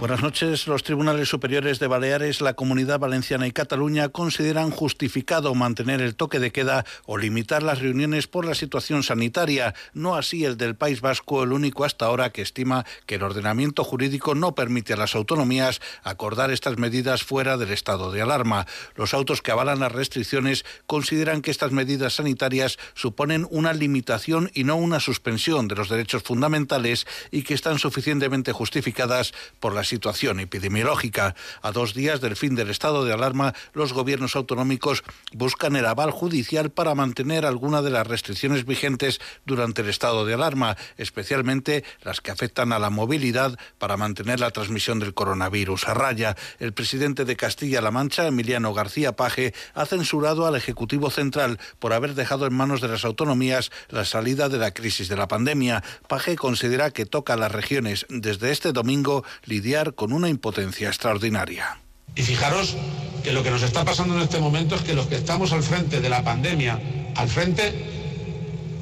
Buenas noches. Los tribunales superiores de Baleares, la Comunidad Valenciana y Cataluña consideran justificado mantener el toque de queda o limitar las reuniones por la situación sanitaria, no así el del País Vasco, el único hasta ahora que estima que el ordenamiento jurídico no permite a las autonomías acordar estas medidas fuera del estado de alarma. Los autos que avalan las restricciones consideran que estas medidas sanitarias suponen una limitación y no una suspensión de los derechos fundamentales y que están suficientemente justificadas por las situación epidemiológica. A dos días del fin del estado de alarma, los gobiernos autonómicos buscan el aval judicial para mantener alguna de las restricciones vigentes durante el estado de alarma, especialmente las que afectan a la movilidad para mantener la transmisión del coronavirus a raya. El presidente de Castilla-La Mancha, Emiliano García Paje, ha censurado al Ejecutivo Central por haber dejado en manos de las autonomías la salida de la crisis de la pandemia. Paje considera que toca a las regiones desde este domingo lidiar con una impotencia extraordinaria. Y fijaros que lo que nos está pasando en este momento es que los que estamos al frente de la pandemia, al frente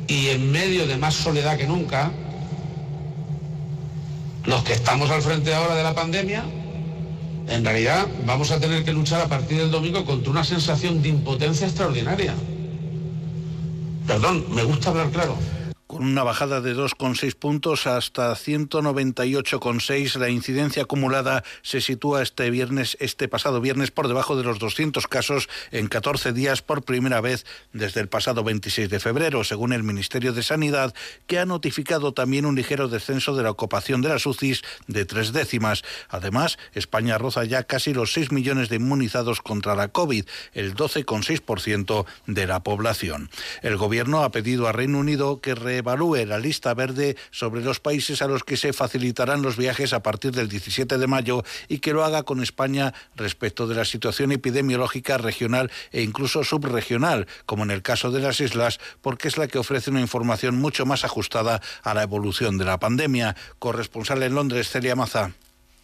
y en medio de más soledad que nunca, los que estamos al frente ahora de la pandemia, en realidad vamos a tener que luchar a partir del domingo contra una sensación de impotencia extraordinaria. Perdón, me gusta hablar claro con una bajada de 2,6 puntos hasta 198,6. La incidencia acumulada se sitúa este viernes, este pasado viernes, por debajo de los 200 casos en 14 días por primera vez desde el pasado 26 de febrero, según el Ministerio de Sanidad, que ha notificado también un ligero descenso de la ocupación de las UCIs de tres décimas. Además, España roza ya casi los 6 millones de inmunizados contra la COVID, el 12,6% de la población. El Gobierno ha pedido a Reino Unido que re evalúe la lista verde sobre los países a los que se facilitarán los viajes a partir del 17 de mayo y que lo haga con España respecto de la situación epidemiológica regional e incluso subregional, como en el caso de las islas, porque es la que ofrece una información mucho más ajustada a la evolución de la pandemia. Corresponsal en Londres, Celia Maza.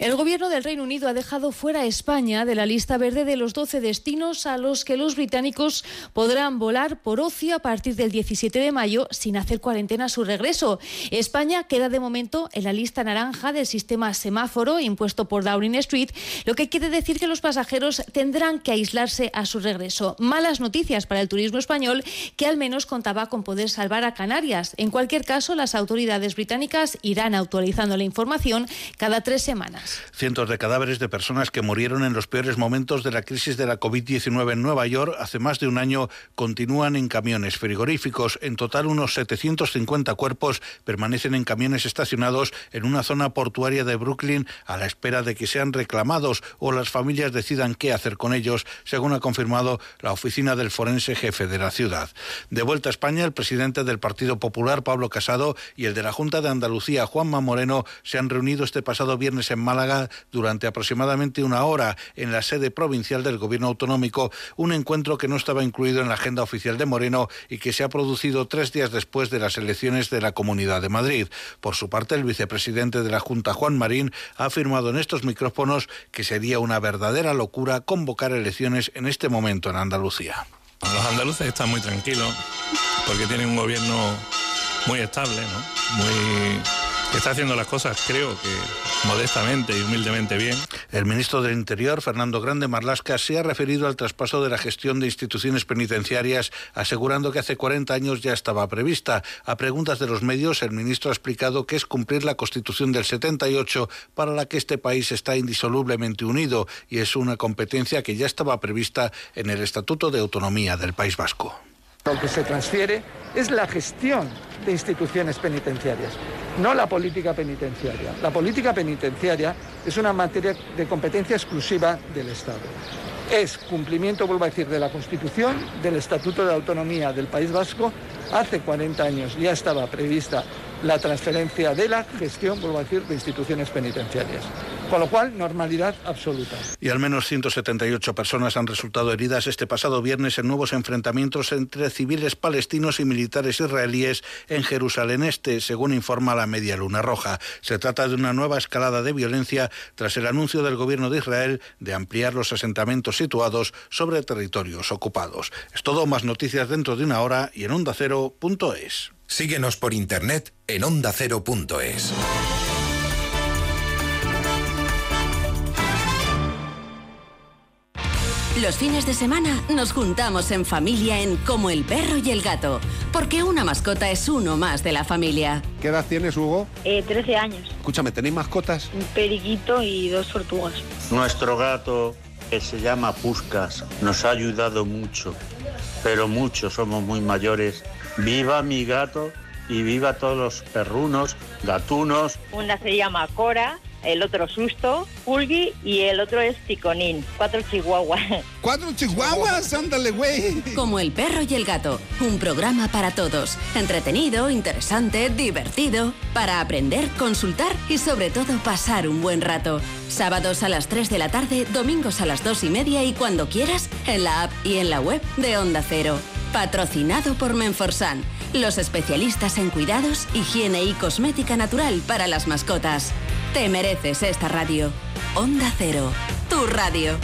El gobierno del Reino Unido ha dejado fuera a España de la lista verde de los 12 destinos a los que los británicos podrán volar por ocio a partir del 17 de mayo sin hacer cuarentena a su regreso. España queda de momento en la lista naranja del sistema semáforo impuesto por Downing Street, lo que quiere decir que los pasajeros tendrán que aislarse a su regreso. Malas noticias para el turismo español que al menos contaba con poder salvar a Canarias. En cualquier caso, las autoridades británicas irán actualizando la información cada tres semanas. Cientos de cadáveres de personas que murieron en los peores momentos de la crisis de la COVID-19 en Nueva York hace más de un año continúan en camiones frigoríficos. En total, unos 750 cuerpos permanecen en camiones estacionados en una zona portuaria de Brooklyn a la espera de que sean reclamados o las familias decidan qué hacer con ellos, según ha confirmado la oficina del forense jefe de la ciudad. De vuelta a España, el presidente del Partido Popular, Pablo Casado, y el de la Junta de Andalucía, Juanma Moreno, se han reunido este pasado viernes en Málaga durante aproximadamente una hora en la sede provincial del Gobierno autonómico, un encuentro que no estaba incluido en la agenda oficial de Moreno y que se ha producido tres días después de las elecciones de la Comunidad de Madrid. Por su parte, el vicepresidente de la Junta, Juan Marín, ha afirmado en estos micrófonos que sería una verdadera locura convocar elecciones en este momento en Andalucía. Los andaluces están muy tranquilos porque tienen un gobierno muy estable, ¿no? muy está haciendo las cosas, creo que modestamente y humildemente bien. El ministro del Interior, Fernando Grande Marlasca, se ha referido al traspaso de la gestión de instituciones penitenciarias, asegurando que hace 40 años ya estaba prevista. A preguntas de los medios, el ministro ha explicado que es cumplir la Constitución del 78 para la que este país está indisolublemente unido y es una competencia que ya estaba prevista en el Estatuto de Autonomía del País Vasco. Lo que se transfiere es la gestión de instituciones penitenciarias, no la política penitenciaria. La política penitenciaria es una materia de competencia exclusiva del Estado. Es cumplimiento, vuelvo a decir, de la Constitución, del Estatuto de Autonomía del País Vasco. Hace 40 años ya estaba prevista la transferencia de la gestión, vuelvo a decir, de instituciones penitenciarias. Con lo cual, normalidad absoluta. Y al menos 178 personas han resultado heridas este pasado viernes en nuevos enfrentamientos entre civiles palestinos y militares israelíes en Jerusalén Este, según informa la Media Luna Roja. Se trata de una nueva escalada de violencia tras el anuncio del gobierno de Israel de ampliar los asentamientos situados sobre territorios ocupados. Es todo, más noticias dentro de una hora y en ondacero.es. Síguenos por internet en ondacero.es. Los fines de semana nos juntamos en familia en Como el perro y el gato, porque una mascota es uno más de la familia. ¿Qué edad tienes, Hugo? Eh, 13 años. Escúchame, ¿tenéis mascotas? Un periquito y dos tortugas. Nuestro gato, que se llama Puscas, nos ha ayudado mucho, pero mucho, somos muy mayores. Viva mi gato y viva todos los perrunos, gatunos. Una se llama Cora, el otro Susto, Pulgi y el otro es Ticonín. Cuatro chihuahuas. ¿Cuatro chihuahuas? Ándale, güey. Como el perro y el gato, un programa para todos. Entretenido, interesante, divertido, para aprender, consultar y sobre todo pasar un buen rato. Sábados a las 3 de la tarde, domingos a las 2 y media y cuando quieras, en la app y en la web de Onda Cero. Patrocinado por Menforsan, los especialistas en cuidados, higiene y cosmética natural para las mascotas. Te mereces esta radio. Onda Cero, tu radio.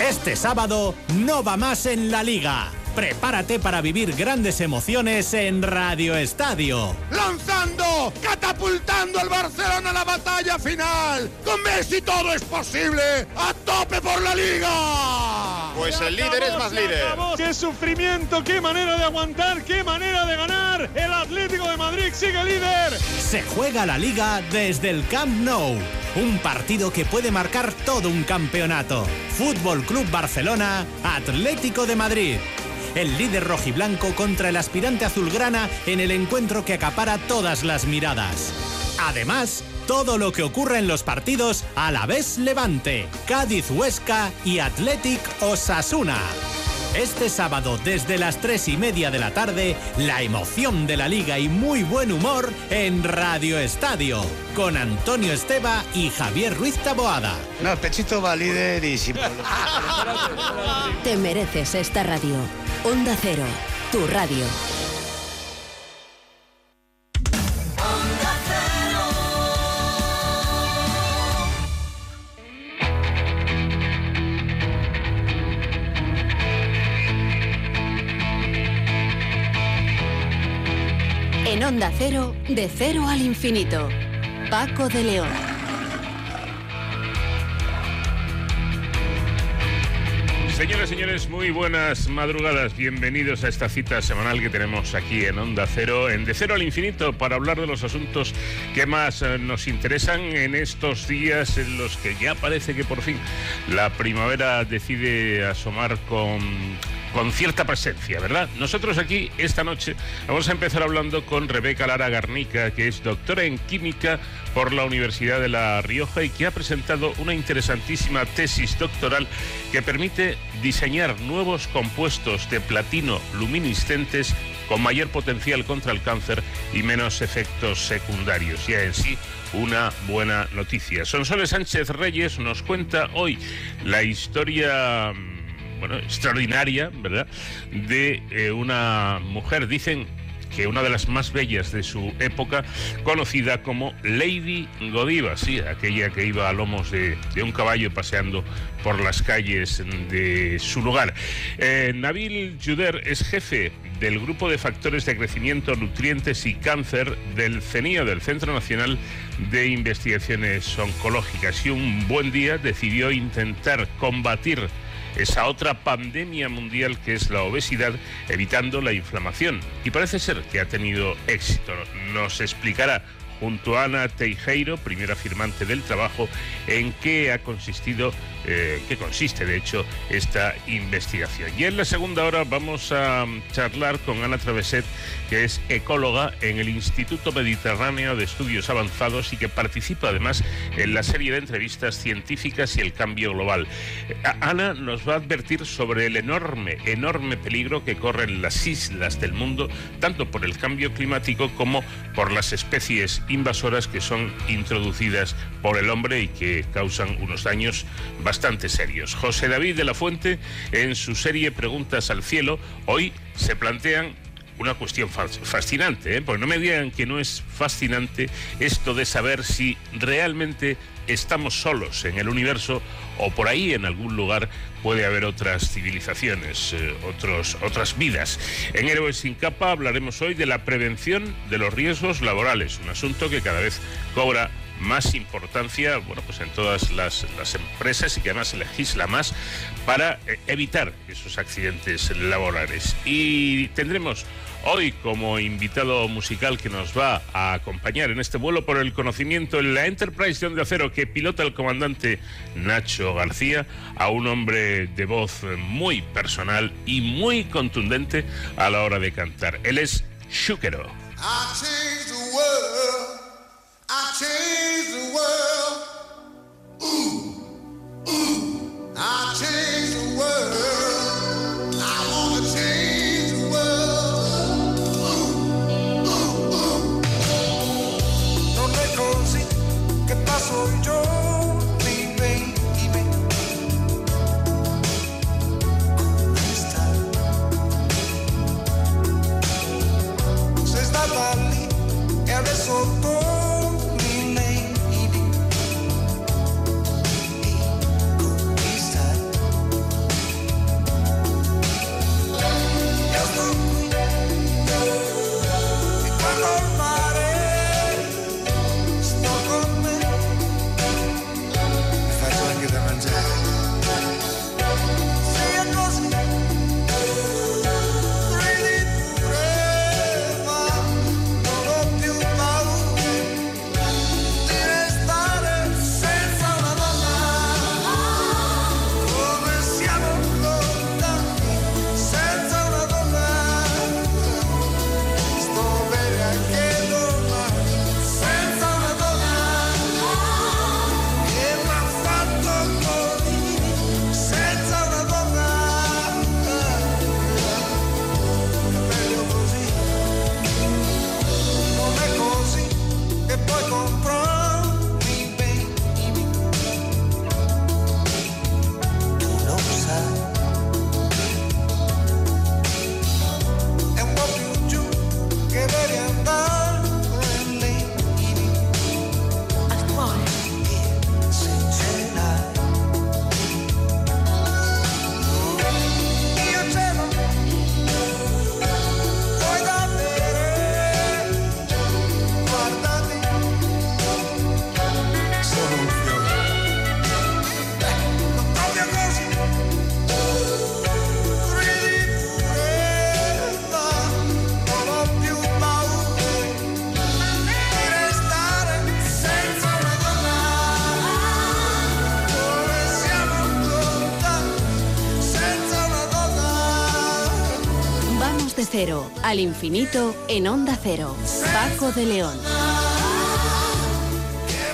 Este sábado no va más en la liga. Prepárate para vivir grandes emociones en Radio Estadio. Lanzando, catapultando al Barcelona a la batalla final. Con Messi todo es posible. A tope por la liga. Pues el líder es más líder. Qué sufrimiento, qué manera de aguantar, qué manera de ganar. El Atlético de Madrid sigue líder. Se juega la liga desde el Camp Nou. Un partido que puede marcar todo un campeonato. Fútbol Club Barcelona, Atlético de Madrid el líder rojiblanco contra el aspirante azulgrana en el encuentro que acapara todas las miradas. Además, todo lo que ocurra en los partidos a la vez Levante, Cádiz Huesca y Athletic Osasuna. Este sábado desde las tres y media de la tarde, la emoción de la liga y muy buen humor en Radio Estadio, con Antonio Esteba y Javier Ruiz Taboada. No, el pechito va líder y sin Te mereces esta radio. Onda Cero, tu radio. Onda Cero, de cero al infinito. Paco de León. Señoras y señores, muy buenas madrugadas. Bienvenidos a esta cita semanal que tenemos aquí en Onda Cero, en De Cero al Infinito, para hablar de los asuntos que más eh, nos interesan en estos días en los que ya parece que por fin la primavera decide asomar con con cierta presencia, ¿verdad? Nosotros aquí esta noche vamos a empezar hablando con Rebeca Lara Garnica, que es doctora en química por la Universidad de La Rioja y que ha presentado una interesantísima tesis doctoral que permite diseñar nuevos compuestos de platino luminiscentes con mayor potencial contra el cáncer y menos efectos secundarios. Ya en sí, una buena noticia. Sonsoles Sánchez Reyes nos cuenta hoy la historia bueno, extraordinaria, ¿verdad? De eh, una mujer, dicen que una de las más bellas de su época, conocida como Lady Godiva, sí, aquella que iba a lomos de, un caballo paseando por las calles de su lugar. Eh, Nabil Juder es jefe del Grupo de Factores de Crecimiento, Nutrientes y Cáncer del CENIO, del Centro Nacional de Investigaciones Oncológicas, y un buen día decidió intentar combatir esa otra pandemia mundial que es la obesidad, evitando la inflamación. Y parece ser que ha tenido éxito. Nos explicará junto a Ana Teijeiro, primera firmante del trabajo, en qué ha consistido eh, qué consiste, de hecho, esta investigación. Y en la segunda hora vamos a charlar con Ana Traveset, que es ecóloga en el Instituto Mediterráneo de Estudios Avanzados y que participa además en la serie de entrevistas científicas y el cambio global. Eh, Ana nos va a advertir sobre el enorme, enorme peligro que corren las islas del mundo, tanto por el cambio climático como por las especies invasoras que son introducidas por el hombre y que causan unos daños bastante serios. José David de la Fuente, en su serie Preguntas al Cielo, hoy se plantean una cuestión fascinante, ¿eh? porque no me digan que no es fascinante esto de saber si realmente estamos solos en el universo o por ahí en algún lugar puede haber otras civilizaciones, eh, otros, otras vidas. En Héroes sin capa hablaremos hoy de la prevención de los riesgos laborales, un asunto que cada vez cobra más importancia bueno, pues en todas las, las empresas y que además se legisla más para eh, evitar esos accidentes laborales. Y tendremos hoy como invitado musical que nos va a acompañar en este vuelo por el conocimiento en la Enterprise de Onda Acero que pilota el comandante Nacho García, a un hombre de voz muy personal y muy contundente a la hora de cantar. Él es Shukero. I I changed the world. Ooh, ooh, I changed the world. I wanna change the world. No ¿qué pasó yo? Baby. Se eres otro. Al infinito en Onda Cero. Paco de León.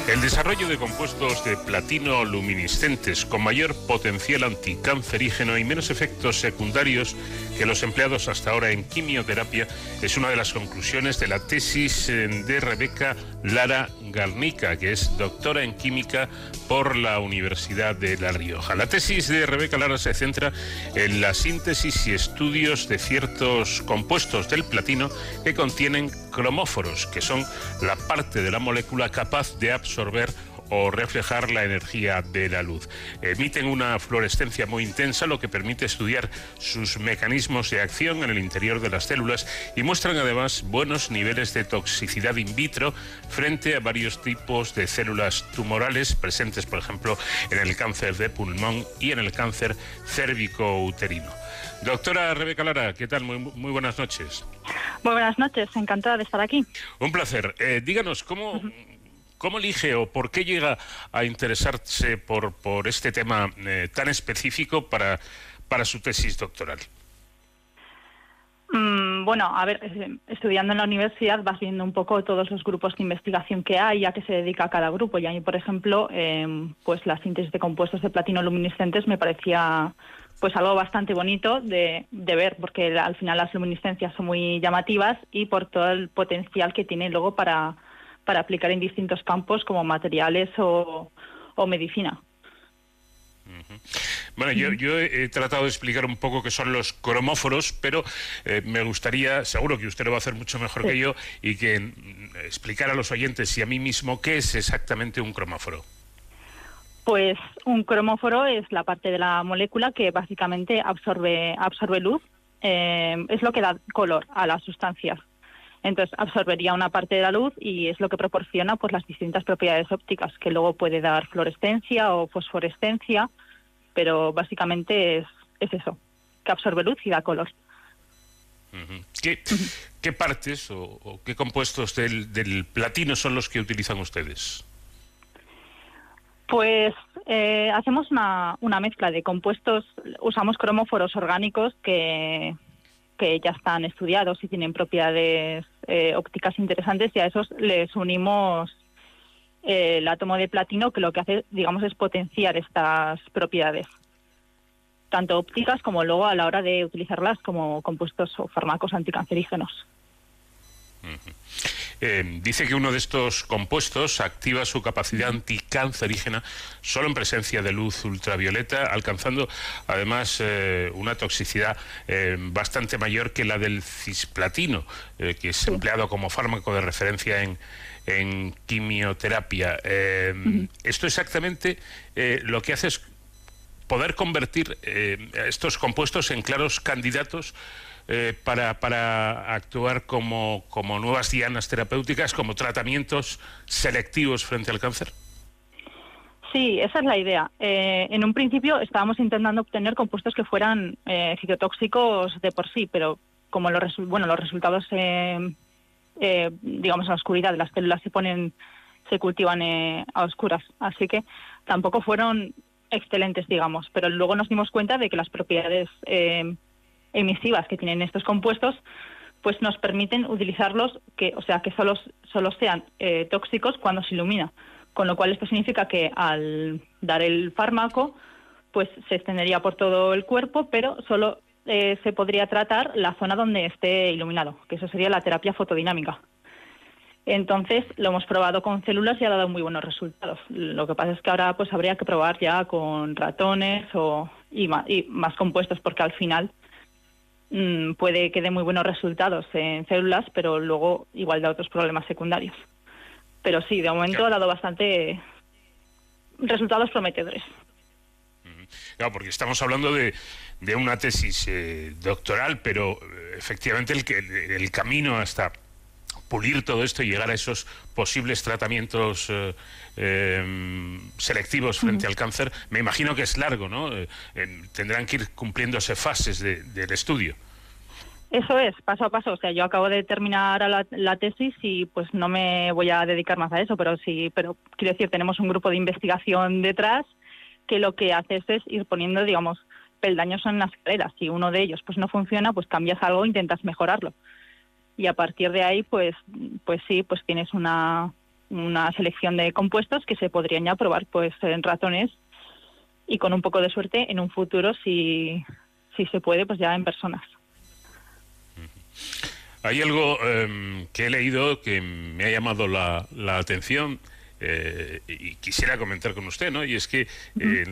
El desarrollo de compuestos de platino luminiscentes con mayor potencial anticancerígeno y menos efectos secundarios que los empleados hasta ahora en quimioterapia es una de las conclusiones de la tesis eh, de Rebeca Lara Garnica, que es doctora en química por la Universidad de La Rioja. La tesis de Rebeca Lara se centra en la síntesis y estudios de ciertos compuestos del platino que contienen cromóforos, que son la parte de la molécula capaz de absorber o reflejar la energía de la luz. Emiten una fluorescencia muy intensa, lo que permite estudiar sus mecanismos de acción en el interior de las células y muestran además buenos niveles de toxicidad in vitro frente a varios tipos de células tumorales presentes, por ejemplo, en el cáncer de pulmón y en el cáncer cérvico-uterino. Doctora Rebeca Lara, ¿qué tal? Muy, muy buenas noches. Muy buenas noches, encantada de estar aquí. Un placer. Eh, díganos, ¿cómo, ¿Cómo elige o por qué llega a interesarse por, por este tema eh, tan específico para, para su tesis doctoral? Mm, bueno, a ver, eh, estudiando en la universidad vas viendo un poco todos los grupos de investigación que hay, a qué se dedica cada grupo. Y a mí, por ejemplo, em, pues la síntesis de compuestos de platino luminiscentes me parecía pues algo bastante bonito de, de ver, porque al final las luminiscencias son muy llamativas y por todo el potencial que tiene luego para, para aplicar en distintos campos como materiales o, o medicina. Bueno, yo, yo, he tratado de explicar un poco qué son los cromóforos, pero eh, me gustaría, seguro que usted lo va a hacer mucho mejor que yo, y que mm, explicar a los oyentes y a mí mismo qué es exactamente un cromóforo. Pues un cromóforo es la parte de la molécula que básicamente absorbe, absorbe luz, eh, es lo que da color a las sustancias. Entonces absorbería una parte de la luz y es lo que proporciona pues las distintas propiedades ópticas, que luego puede dar fluorescencia o fosforescencia, pero básicamente es, es eso, que absorbe luz y da color. ¿Qué, ¿Qué, partes o, o qué compuestos del, del platino son los que utilizan ustedes? Pues eh, hacemos una, una, mezcla de compuestos, usamos cromóforos orgánicos que, que ya están estudiados y tienen propiedades eh, ópticas interesantes y a esos les unimos eh, el átomo de platino que lo que hace, digamos, es potenciar estas propiedades, tanto ópticas como luego a la hora de utilizarlas como compuestos o fármacos anticancerígenos. Eh, dice que uno de estos compuestos activa su capacidad anticancerígena solo en presencia de luz ultravioleta, alcanzando además eh, una toxicidad eh, bastante mayor que la del cisplatino, que es empleado como fármaco de referencia en, en quimioterapia. Uh -huh. Esto exactamente lo que hace es poder convertir estos compuestos en claros candidatos eh, para, para, actuar como, como, nuevas dianas terapéuticas, como tratamientos selectivos frente al cáncer? Sí, esa es la idea. Eh, en un principio estábamos intentando obtener compuestos que fueran eh, de por sí, pero como los, bueno, los resultados, digamos, en la oscuridad de las células se ponen, se cultivan a oscuras, así que tampoco fueron excelentes, digamos, pero luego nos dimos cuenta de que las propiedades emisivas que tienen estos compuestos, pues nos permiten utilizarlos, que, o sea, que solo, solo sean eh, tóxicos cuando se ilumina. Con lo cual esto significa que al dar el fármaco, pues se extendería por todo el cuerpo, pero solo eh, se podría tratar la zona donde esté iluminado, que eso sería la terapia fotodinámica. Entonces lo hemos probado con células y ha dado muy buenos resultados. Lo que pasa es que ahora pues habría que probar ya con ratones o, y, más, y más compuestos, porque al final mmm, puede que dé muy buenos resultados en células, pero luego igual da otros problemas secundarios. Pero sí, de momento claro. ha dado bastante resultados prometedores. Claro, porque estamos hablando de, de una tesis eh, doctoral, pero eh, efectivamente el, el, el camino hasta pulir todo esto y llegar a esos posibles tratamientos eh, eh, selectivos frente uh -huh. al cáncer, me imagino que es largo, ¿no? Eh, tendrán que ir cumpliéndose fases de, del estudio. Eso es, paso a paso. O sea, yo acabo de terminar la, la, tesis y pues no me voy a dedicar más a eso, pero sí, pero quiero decir, tenemos un grupo de investigación detrás que lo que hace es ir poniendo, digamos, peldaños en las escaleras. Si uno de ellos pues no funciona, pues cambias algo e intentas mejorarlo y a partir de ahí pues pues sí pues tienes una una selección de compuestos que se podrían ya probar pues en ratones y con un poco de suerte en un futuro si si se puede pues ya en personas. Hay algo eh, que he leído que me ha llamado la, la atención eh, y quisiera comentar con usted, ¿no? Y es que eh,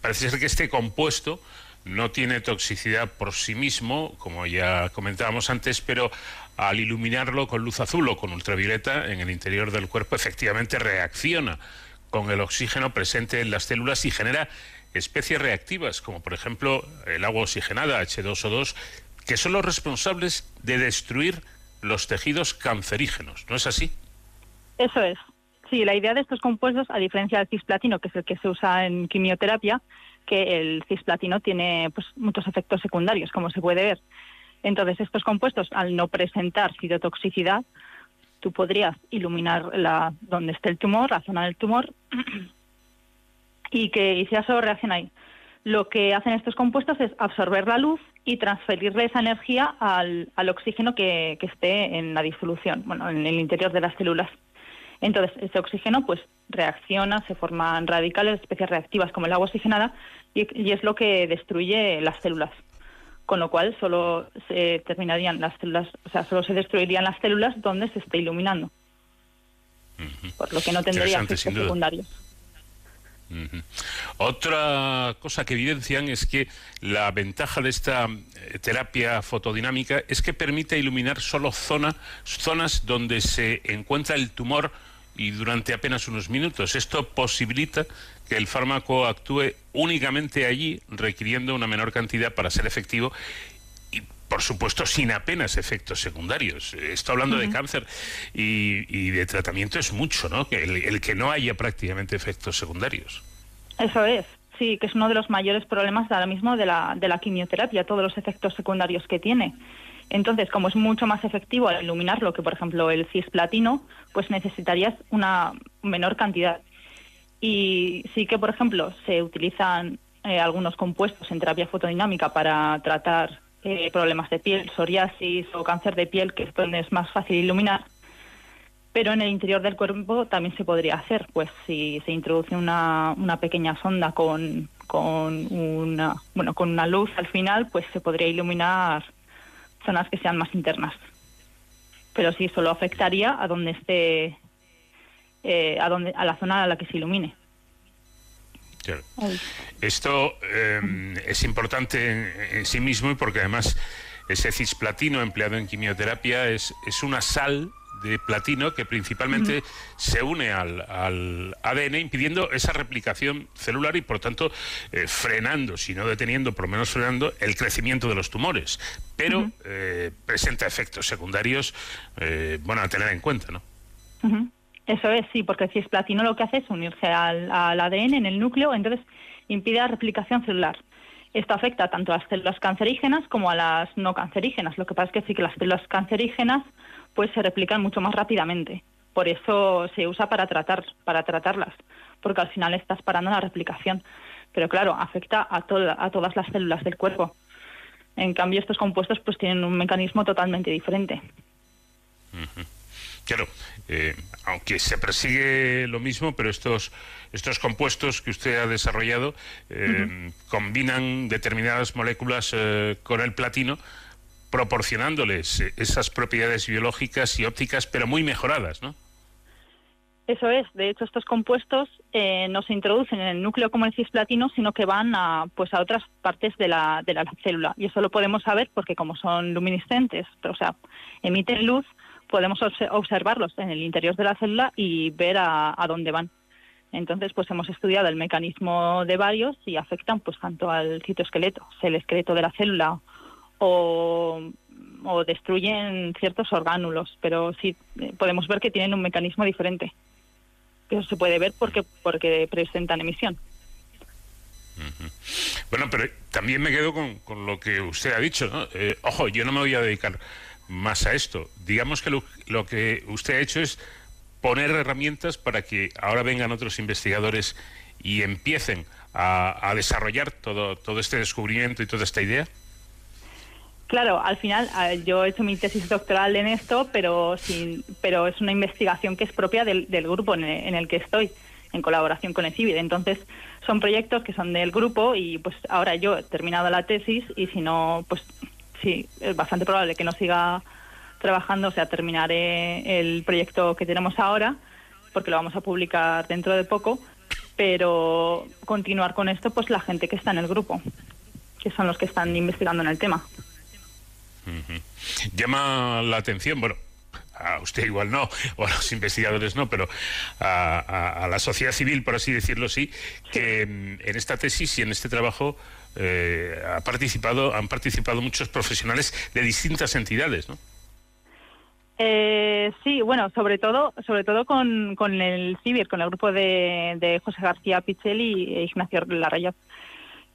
parece ser que este compuesto no tiene toxicidad por sí mismo, como ya comentábamos antes, pero al iluminarlo con luz azul o con ultravioleta en el interior del cuerpo efectivamente reacciona con el oxígeno presente en las células y genera especies reactivas, como por ejemplo el agua oxigenada, H2O2, que son los responsables de destruir los tejidos cancerígenos. ¿No es así? Eso es. Sí, la idea de estos compuestos, a diferencia del cisplatino, que es el que se usa en quimioterapia, que el cisplatino tiene pues, muchos efectos secundarios, como se puede ver. Entonces, estos compuestos, al no presentar citotoxicidad, tú podrías iluminar la, donde esté el tumor, la zona del tumor, y que hiciera solo reacción ahí. Lo que hacen estos compuestos es absorber la luz y transferirle esa energía al, al oxígeno que, que esté en la disolución, bueno, en el interior de las células. Entonces, ese oxígeno pues reacciona, se forman radicales, especies reactivas como el agua oxigenada y, y es lo que destruye las células. Con lo cual solo se terminarían las células, o sea, solo se destruirían las células donde se esté iluminando. Por lo que no tendría efectos secundarios. Otra cosa que evidencian es que la ventaja de esta eh, terapia fotodinámica es que permite iluminar solo zona, zonas donde se encuentra el tumor y durante apenas unos minutos. Esto posibilita que el fármaco actúe únicamente allí, requiriendo una menor cantidad para ser efectivo y, por supuesto, sin apenas efectos secundarios. Estoy hablando de cáncer y, y de tratamiento es mucho, ¿no? El, el que no haya prácticamente efectos secundarios. Eso es, sí, que es uno de los mayores problemas ahora mismo de la, de la quimioterapia, todos los efectos secundarios que tiene. Entonces, como es mucho más efectivo al iluminarlo que, por ejemplo, el cisplatino, pues necesitarías una menor cantidad. Y sí que, por ejemplo, se utilizan eh, algunos compuestos en terapia fotodinámica para tratar eh, problemas de piel, psoriasis o cáncer de piel, que es donde es más fácil iluminar. Pero en el interior del cuerpo también se podría hacer, pues si se introduce una, una pequeña sonda con, con una bueno con una luz al final, pues se podría iluminar zonas que sean más internas. Pero sí solo afectaría a donde esté eh, a donde a la zona a la que se ilumine. Claro. Esto eh, es importante en, en sí mismo y porque además ese cisplatino empleado en quimioterapia es, es una sal de platino que principalmente se une al, al ADN impidiendo esa replicación celular y por tanto eh, frenando, si no deteniendo, por lo menos frenando el crecimiento de los tumores. Pero eh, presenta efectos secundarios, eh, bueno, a tener en cuenta, ¿no? Eso es, sí, porque el cisplatino lo que hace es unirse al, al ADN en el núcleo, entonces impide la replicación celular. Esto afecta tanto a las células cancerígenas como a las no cancerígenas. Lo que pasa es que sí que las células cancerígenas pues se replican mucho más rápidamente. Por eso se usa para tratar para tratarlas, porque al final estás parando la replicación. Pero claro, afecta a toda, a todas las células del cuerpo. En cambio, estos compuestos pues tienen un mecanismo totalmente diferente. Claro, eh, aunque se persigue lo mismo, pero estos, estos compuestos que usted ha desarrollado eh, combinan determinadas moléculas eh, con el platino, proporcionándoles eh, esas propiedades biológicas y ópticas, pero muy mejoradas, ¿no? Eso es. De hecho, estos compuestos eh, no se introducen en el núcleo como el cisplatino, sino que van a, pues, a otras partes de la, de la célula. Y eso lo podemos saber porque como son luminiscentes, o sea, emiten luz, podemos obse- observarlos en el interior de la célula y ver a, a dónde van. Entonces, pues hemos estudiado el mecanismo de varios y afectan pues tanto al citoesqueleto, el esqueleto de la célula, o, destruyen ciertos orgánulos, pero sí eh, podemos ver que tienen un mecanismo diferente. Eso se puede ver porque porque presentan emisión. Bueno, pero también me quedo con, con lo que usted ha dicho. Eh, ojo, yo no me voy a dedicar más a esto. Digamos que lo, lo que usted ha hecho es poner herramientas para que ahora vengan otros investigadores y empiecen a, a desarrollar todo, todo este descubrimiento y toda esta idea. Claro, al final yo he hecho mi tesis doctoral en esto, pero sin, pero es una investigación que es propia del, del grupo en el, en el que estoy, en colaboración con el CIVID. Entonces, son proyectos que son del grupo y pues ahora yo he terminado la tesis y si no, pues sí, es bastante probable que no siga trabajando, o sea, terminaré el proyecto que tenemos ahora, porque lo vamos a publicar dentro de poco, pero continuar con esto, pues la gente que está en el grupo, que son los que están investigando en el tema. Llama la atención, bueno, a usted igual no, o a los investigadores no, pero a, la sociedad civil, por así decirlo, sí, que en esta tesis y en este trabajo eh, ha participado, han participado muchos profesionales de distintas entidades, ¿no? Eh, sí, bueno, sobre todo, sobre todo con, el CIBIR, con el grupo de, José García Pichelli e Ignacio Larrayoz,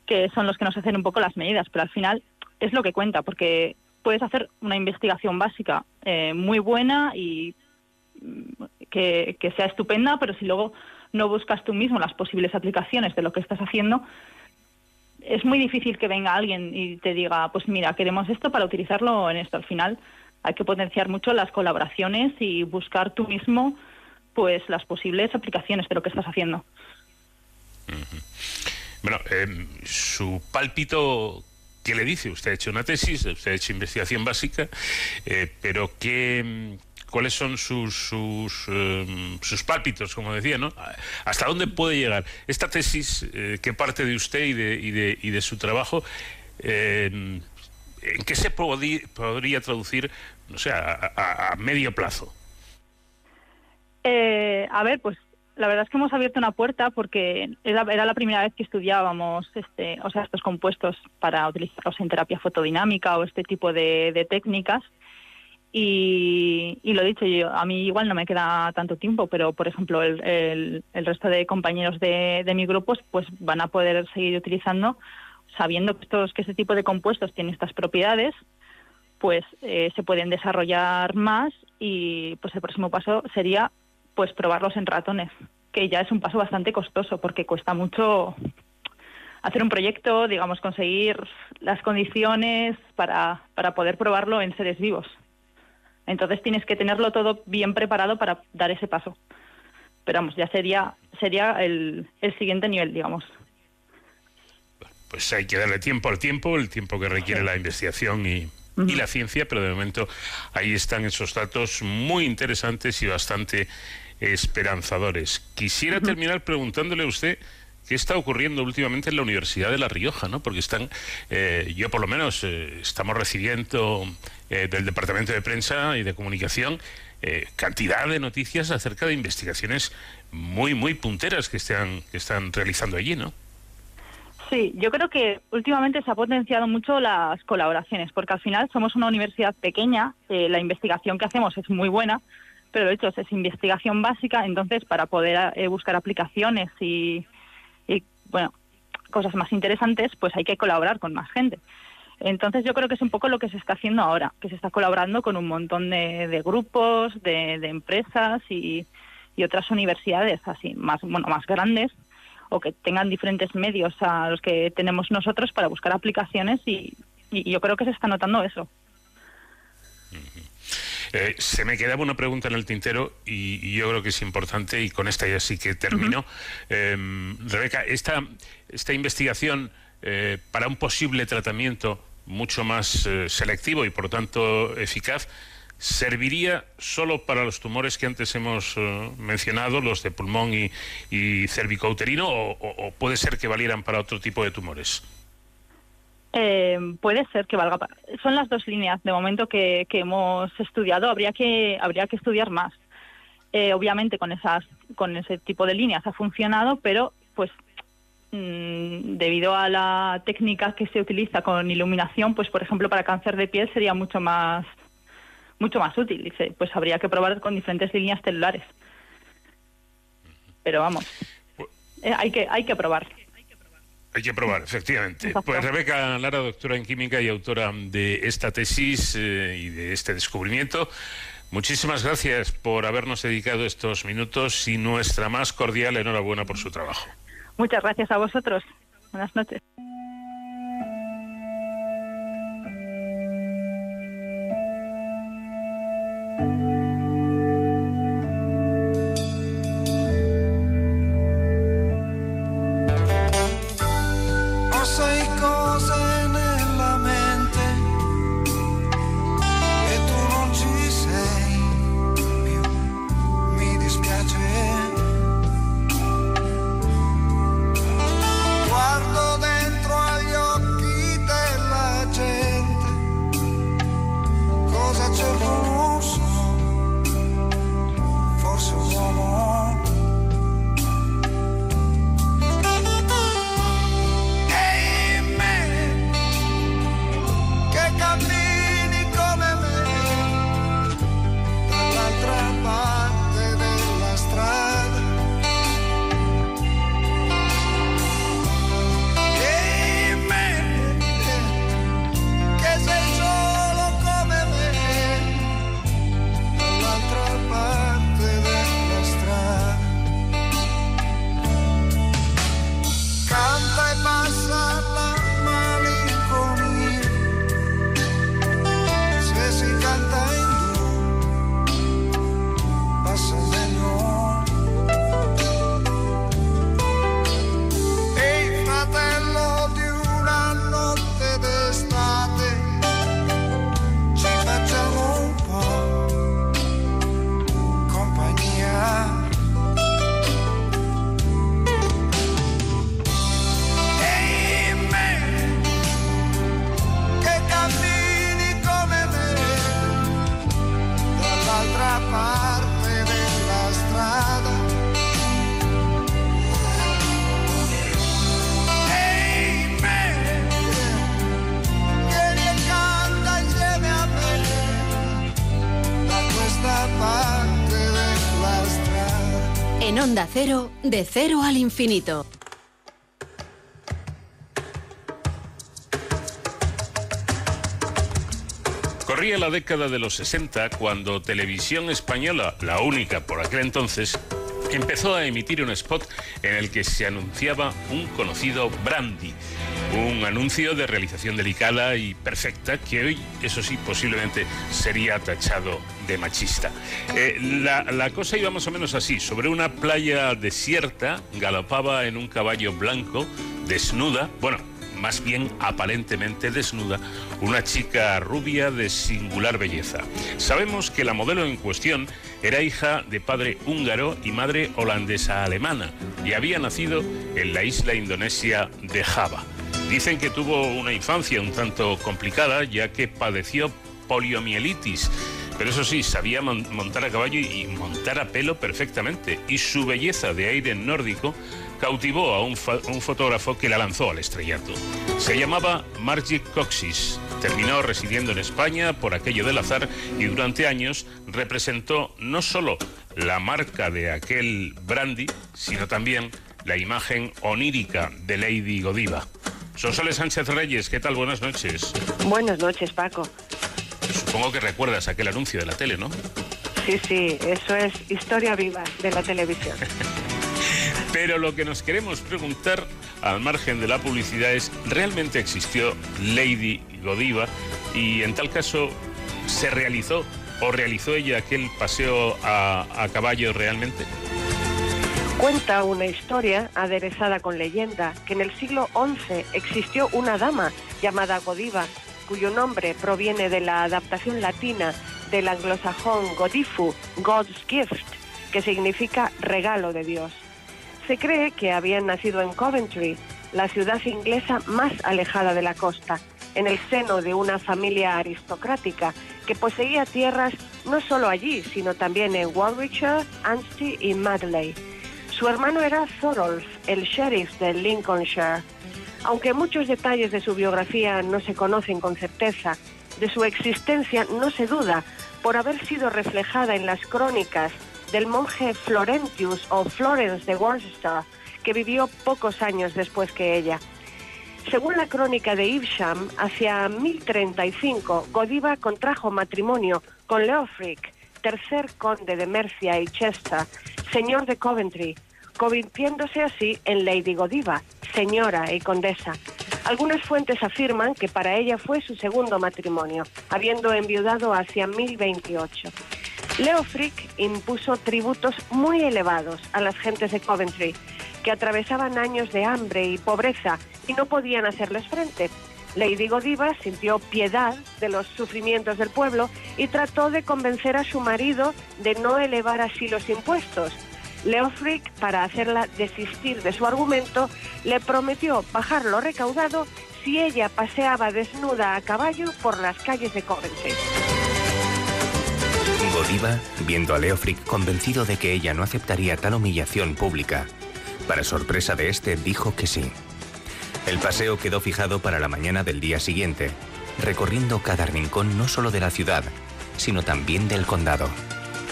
que son los que nos hacen un poco las medidas, pero al final es lo que cuenta, porque puedes hacer una investigación básica eh, muy buena y que, que sea estupenda, pero si luego no buscas tú mismo las posibles aplicaciones de lo que estás haciendo, es muy difícil que venga alguien y te diga, pues mira, queremos esto para utilizarlo en esto. Al final hay que potenciar mucho las colaboraciones y buscar tú mismo pues las posibles aplicaciones de lo que estás haciendo. Bueno, eh, su pálpito, ¿qué le dice? Usted ha hecho una tesis, usted ha hecho investigación básica, eh, pero ¿qué, cuáles son sus, sus, eh, sus pálpitos, como decía, ¿no? ¿Hasta dónde puede llegar? Esta tesis eh, que parte de usted y de, y de, y de su trabajo, eh, ¿en qué se podría traducir, no sé, a, a- a medio plazo? Eh, a ver, pues la verdad es que hemos abierto una puerta porque era, la primera vez que estudiábamos este, o sea, estos compuestos para utilizarlos en terapia fotodinámica o este tipo de, de técnicas. Y, y lo dicho, yo, a mí igual no me queda tanto tiempo, pero por ejemplo el, el- el resto de compañeros de, de mi grupo pues van a poder seguir utilizando, sabiendo que, estos, que este tipo de compuestos tienen estas propiedades, pues eh, se pueden desarrollar más y pues el próximo paso sería pues probarlos en ratones, que ya es un paso bastante costoso porque cuesta mucho hacer un proyecto, digamos, conseguir las condiciones para, para poder probarlo en seres vivos. Entonces tienes que tenerlo todo bien preparado para dar ese paso. Pero vamos, ya sería, sería el, el siguiente nivel, digamos. Pues hay que darle tiempo al tiempo, el tiempo que requiere la investigación y, y la ciencia, pero de momento ahí están esos datos muy interesantes y bastante esperanzadores. Quisiera terminar preguntándole a usted qué está ocurriendo últimamente en la Universidad de La Rioja, ¿no? Porque están, eh, yo por lo menos, eh, estamos recibiendo eh, del Departamento de Prensa y de Comunicación eh, cantidad de noticias acerca de investigaciones muy, muy punteras que están, que están realizando allí, ¿no? Sí, yo creo que últimamente se ha potenciado mucho las colaboraciones, porque al final somos una universidad pequeña, eh, la investigación que hacemos es muy buena, pero de hecho es investigación básica, entonces para poder eh, buscar aplicaciones y, y, bueno, cosas más interesantes, pues hay que colaborar con más gente. Entonces yo creo que es un poco lo que se está haciendo ahora, que se está colaborando con un montón de, de grupos, de, de empresas y, y otras universidades así más bueno más grandes o que tengan diferentes medios a los que tenemos nosotros para buscar aplicaciones y, y yo creo que se está notando eso. Eh, se me quedaba una pregunta en el tintero y, y yo creo que es importante y con esta ya sí que termino. Eh, Rebeca, esta, esta investigación eh, para un posible tratamiento mucho más selectivo y por tanto eficaz, ¿serviría solo para los tumores que antes hemos mencionado, los de pulmón y, y cervicouterino, o, o- o puede ser que valieran para otro tipo de tumores? Eh, puede ser que valga. Son las dos líneas de momento que, que hemos estudiado. Habría que habría que estudiar más. Eh, obviamente con esas con ese tipo de líneas ha funcionado, pero pues mm, debido a la técnica que se utiliza con iluminación, pues por ejemplo para cáncer de piel sería mucho más mucho más útil. Dice, pues habría que probar con diferentes líneas celulares. Pero vamos, eh, hay que hay que probar. Hay que probar, efectivamente. Pues Rebeca Lara, doctora en química y autora de esta tesis eh, y de este descubrimiento, muchísimas gracias por habernos dedicado estos minutos y nuestra más cordial enhorabuena por su trabajo. Muchas gracias a vosotros. Buenas noches. En Onda Cero, de cero al infinito. Corría la década de los 60 cuando Televisión Española, la única por aquel entonces, empezó a emitir un spot en el que se anunciaba un conocido brandy. Un anuncio de realización delicada y perfecta que hoy, eso sí, posiblemente sería tachado de machista. Eh, la, la cosa iba más o menos así. Sobre una playa desierta galopaba en un caballo blanco, desnuda, bueno, más bien aparentemente desnuda, una chica rubia de singular belleza. Sabemos que la modelo en cuestión era hija de padre húngaro y madre holandesa alemana y había nacido en la isla indonesia de Java. Dicen que tuvo una infancia un tanto complicada ya que padeció poliomielitis. Pero eso sí, sabía mon- montar a caballo y montar a pelo perfectamente. Y su belleza de aire nórdico cautivó a un fotógrafo que la lanzó al estrellato. Se llamaba Margie Coxis. Terminó residiendo en España por aquello del azar y durante años representó no solo la marca de aquel brandy, sino también la imagen onírica de Lady Godiva. Sonsoles Sánchez Reyes, ¿qué tal? Buenas noches. Buenas noches, Paco. Supongo que recuerdas aquel anuncio de la tele, ¿no? Sí, sí, eso es historia viva de la televisión. Pero lo que nos queremos preguntar, al margen de la publicidad, es, ¿realmente existió Lady Godiva? Y en tal caso, ¿se realizó o realizó ella aquel paseo a, a caballo realmente? Cuenta una historia aderezada con leyenda que en el siglo XI existió una dama llamada Godiva, cuyo nombre proviene de la adaptación latina del anglosajón Godifu, God's Gift, que significa regalo de Dios. Se cree que había nacido en Coventry, la ciudad inglesa más alejada de la costa, en el seno de una familia aristocrática que poseía tierras no solo allí, sino también en Warwickshire, Anstey y Madley. Su hermano era Thorolf, el sheriff de Lincolnshire. Aunque muchos detalles de su biografía no se conocen con certeza, de su existencia no se duda por haber sido reflejada en las crónicas del monje Florentius o Florence de Worcester, que vivió pocos años después que ella. Según la crónica de Evesham, hacia 1035, Godiva contrajo matrimonio con Leofric, tercer conde de Mercia y Chester, señor de Coventry, convirtiéndose así en Lady Godiva, señora y condesa. Algunas fuentes afirman que para ella fue su segundo matrimonio, habiendo enviudado hacia 1028. Leofric impuso tributos muy elevados a las gentes de Coventry, que atravesaban años de hambre y pobreza y no podían hacerles frente. Lady Godiva sintió piedad de los sufrimientos del pueblo y trató de convencer a su marido de no elevar así los impuestos. Leofric, para hacerla desistir de su argumento, le prometió bajar lo recaudado si ella paseaba desnuda a caballo por las calles de Coventry. Godiva, viendo a Leofric convencido de que ella no aceptaría tal humillación pública, para sorpresa de este dijo que sí. El paseo quedó fijado para la mañana del día siguiente, recorriendo cada rincón no solo de la ciudad, sino también del condado.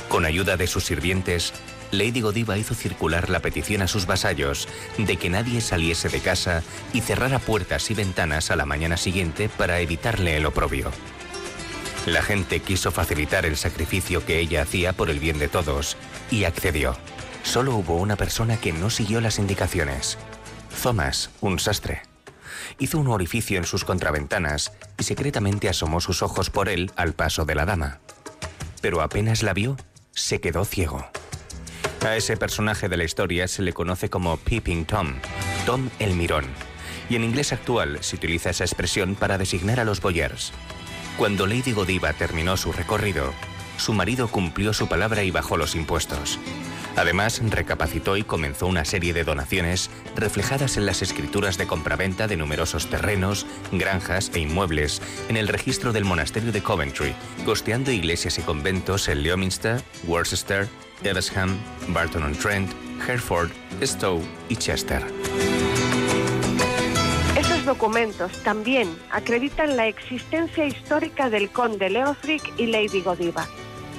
Con ayuda de sus sirvientes, Lady Godiva hizo circular la petición a sus vasallos de que nadie saliese de casa y cerrara puertas y ventanas a la mañana siguiente para evitarle el oprobio. La gente quiso facilitar el sacrificio que ella hacía por el bien de todos y accedió. Solo hubo una persona que no siguió las indicaciones. Thomas, un sastre. Hizo un orificio en sus contraventanas y secretamente asomó sus ojos por él al paso de la dama. Pero apenas la vio, se quedó ciego. A ese personaje de la historia se le conoce como Peeping Tom, Tom el Mirón, y en inglés actual se utiliza esa expresión para designar a los boyers. Cuando Lady Godiva terminó su recorrido, su marido cumplió su palabra y bajó los impuestos. Además, recapacitó y comenzó una serie de donaciones reflejadas en las escrituras de compraventa de numerosos terrenos, granjas e inmuebles en el registro del monasterio de Coventry, costeando iglesias y conventos en Leominster, Worcester, Evesham, Barton-on-Trent, Hereford, Stowe y Chester. Esos documentos también acreditan la existencia histórica del conde Leofric y Lady Godiva.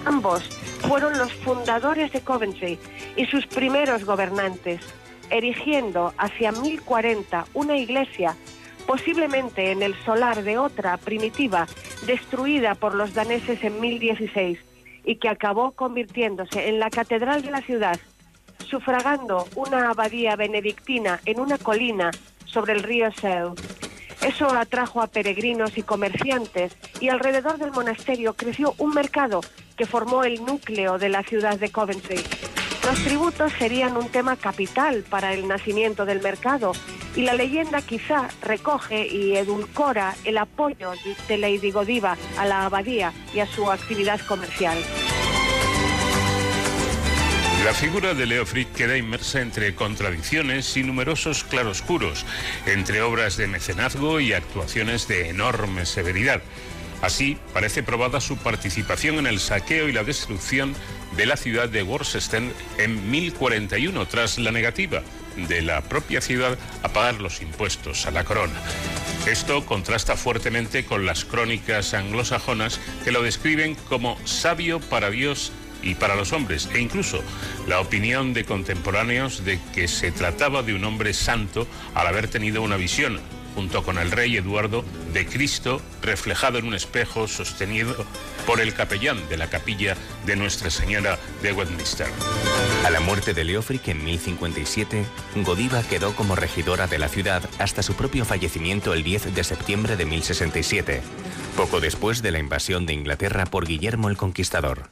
Ambos fueron los fundadores de Coventry y sus primeros gobernantes, erigiendo hacia 1040 una iglesia, posiblemente en el solar de otra primitiva, destruida por los daneses en 1016 y que acabó convirtiéndose en la catedral de la ciudad, sufragando una abadía benedictina en una colina sobre el río Seu. Eso atrajo a peregrinos y comerciantes y alrededor del monasterio creció un mercado que formó el núcleo de la ciudad de Coventry. Los tributos serían un tema capital para el nacimiento del mercado y la leyenda quizá recoge y edulcora el apoyo de Lady Godiva a la abadía y a su actividad comercial. La figura de Leofric queda inmersa entre contradicciones y numerosos claroscuros, entre obras de mecenazgo y actuaciones de enorme severidad. Así, parece probada su participación en el saqueo y la destrucción de la ciudad de Worcester en 1041, tras la negativa de la propia ciudad a pagar los impuestos a la corona. Esto contrasta fuertemente con las crónicas anglosajonas que lo describen como sabio para Dios y para los hombres, e incluso la opinión de contemporáneos de que se trataba de un hombre santo al haber tenido una visión, junto con el rey Eduardo, de Cristo reflejado en un espejo sostenido por el capellán de la capilla de Nuestra Señora de Westminster. A la muerte de Leofric en 1057, Godiva quedó como regidora de la ciudad hasta su propio fallecimiento el 10 de septiembre de 1067, poco después de la invasión de Inglaterra por Guillermo el Conquistador.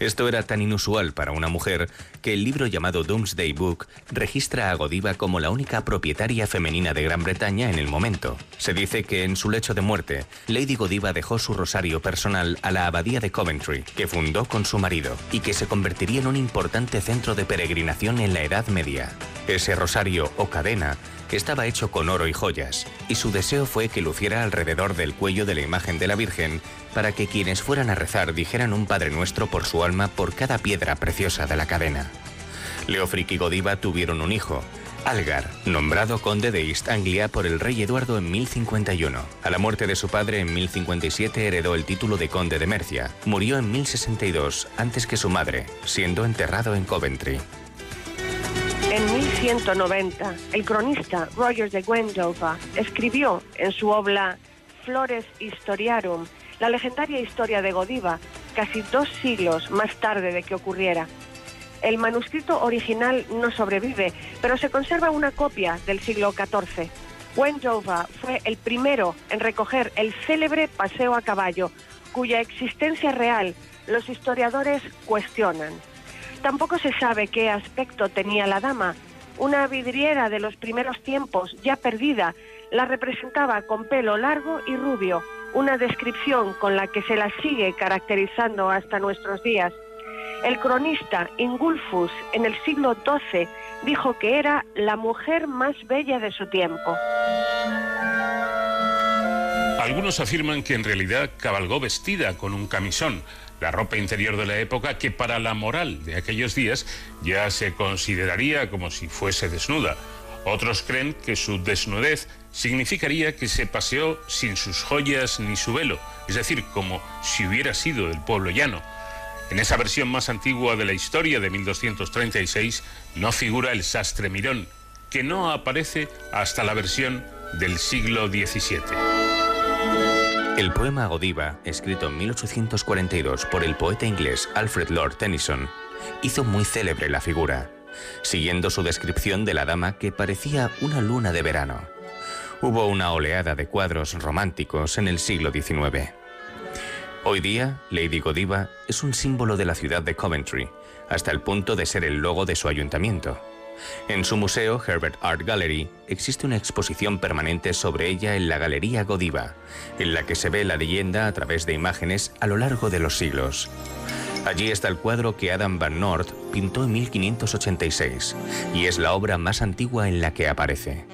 Esto era tan inusual para una mujer que el libro llamado Doomsday Book registra a Godiva como la única propietaria femenina de Gran Bretaña en el momento. Se dice que en su lecho de muerte, Lady Godiva dejó su rosario personal a la abadía de Coventry, que fundó con su marido, y que se convertiría en un importante centro de peregrinación en la Edad Media. Ese rosario o cadena estaba hecho con oro y joyas, y su deseo fue que luciera alrededor del cuello de la imagen de la Virgen para que quienes fueran a rezar dijeran un Padre Nuestro por su alma por cada piedra preciosa de la cadena. Leofric y Godiva tuvieron un hijo, Algar, nombrado conde de East Anglia por el rey Eduardo en 1051. A la muerte de su padre en 1057 heredó el título de conde de Mercia. Murió en 1062, antes que su madre, siendo enterrado en Coventry. En 1190, el cronista Roger de Wendover escribió en su obra Flores Historiarum la legendaria historia de Godiva, casi dos siglos más tarde de que ocurriera. El manuscrito original no sobrevive, pero se conserva una copia del siglo XIV. Wendover fue el primero en recoger el célebre paseo a caballo, cuya existencia real los historiadores cuestionan. Tampoco se sabe qué aspecto tenía la dama. Una vidriera de los primeros tiempos, ya perdida, la representaba con pelo largo y rubio, una descripción con la que se la sigue caracterizando hasta nuestros días. El cronista Ingulfus en el siglo XII dijo que era la mujer más bella de su tiempo. Algunos afirman que en realidad cabalgó vestida con un camisón, la ropa interior de la época que para la moral de aquellos días ya se consideraría como si fuese desnuda. Otros creen que su desnudez significaría que se paseó sin sus joyas ni su velo, es decir, como si hubiera sido del pueblo llano. En esa versión más antigua de la historia de 1236 no figura el sastre Mirón, que no aparece hasta la versión del siglo XVII. El poema Godiva, escrito en 1842 por el poeta inglés Alfred Lord Tennyson, hizo muy célebre la figura, siguiendo su descripción de la dama que parecía una luna de verano. Hubo una oleada de cuadros románticos en el siglo XIX. Hoy día, Lady Godiva es un símbolo de la ciudad de Coventry, hasta el punto de ser el logo de su ayuntamiento. En su museo, Herbert Art Gallery, existe una exposición permanente sobre ella en la Galería Godiva, en la que se ve la leyenda a través de imágenes a lo largo de los siglos. Allí está el cuadro que Adam Van Noort pintó en 1586, y es la obra más antigua en la que aparece.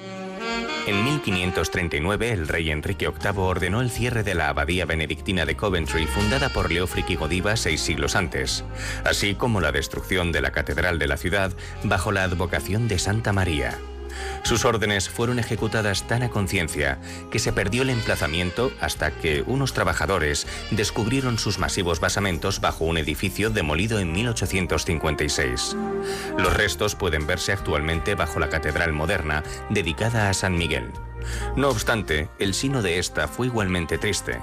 En 1539, el rey Enrique VIII ordenó el cierre de la abadía benedictina de Coventry, fundada por Leofric y Godiva seis siglos antes, así como la destrucción de la catedral de la ciudad bajo la advocación de Santa María. Sus órdenes fueron ejecutadas tan a conciencia que se perdió el emplazamiento hasta que unos trabajadores descubrieron sus masivos basamentos bajo un edificio demolido en 1856. Los restos pueden verse actualmente bajo la catedral moderna dedicada a San Miguel. No obstante, el sino de esta fue igualmente triste.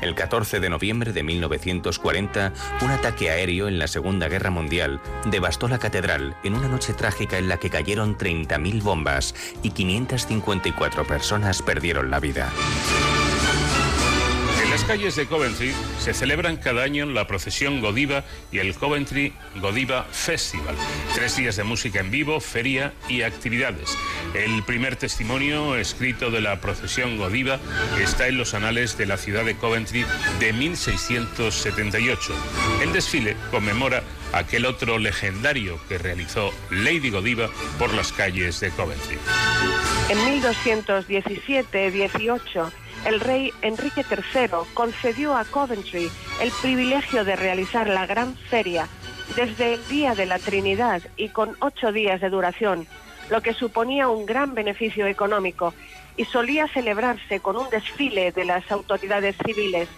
El 14 de noviembre de 1940, un ataque aéreo en la Segunda Guerra Mundial devastó la catedral en una noche trágica en la que cayeron 30.000 bombas y 554 personas perdieron la vida. Las calles de Coventry se celebran cada año la procesión Godiva y el Coventry Godiva Festival. Tres días de música en vivo, feria y actividades. El primer testimonio escrito de la procesión Godiva está en los anales de la ciudad de Coventry de 1678. El desfile conmemora aquel otro legendario que realizó Lady Godiva por las calles de Coventry. En 1217-18, el rey Enrique III concedió a Coventry el privilegio de realizar la gran feria desde el Día de la Trinidad y con ocho días de duración, lo que suponía un gran beneficio económico y solía celebrarse con un desfile de las autoridades civiles.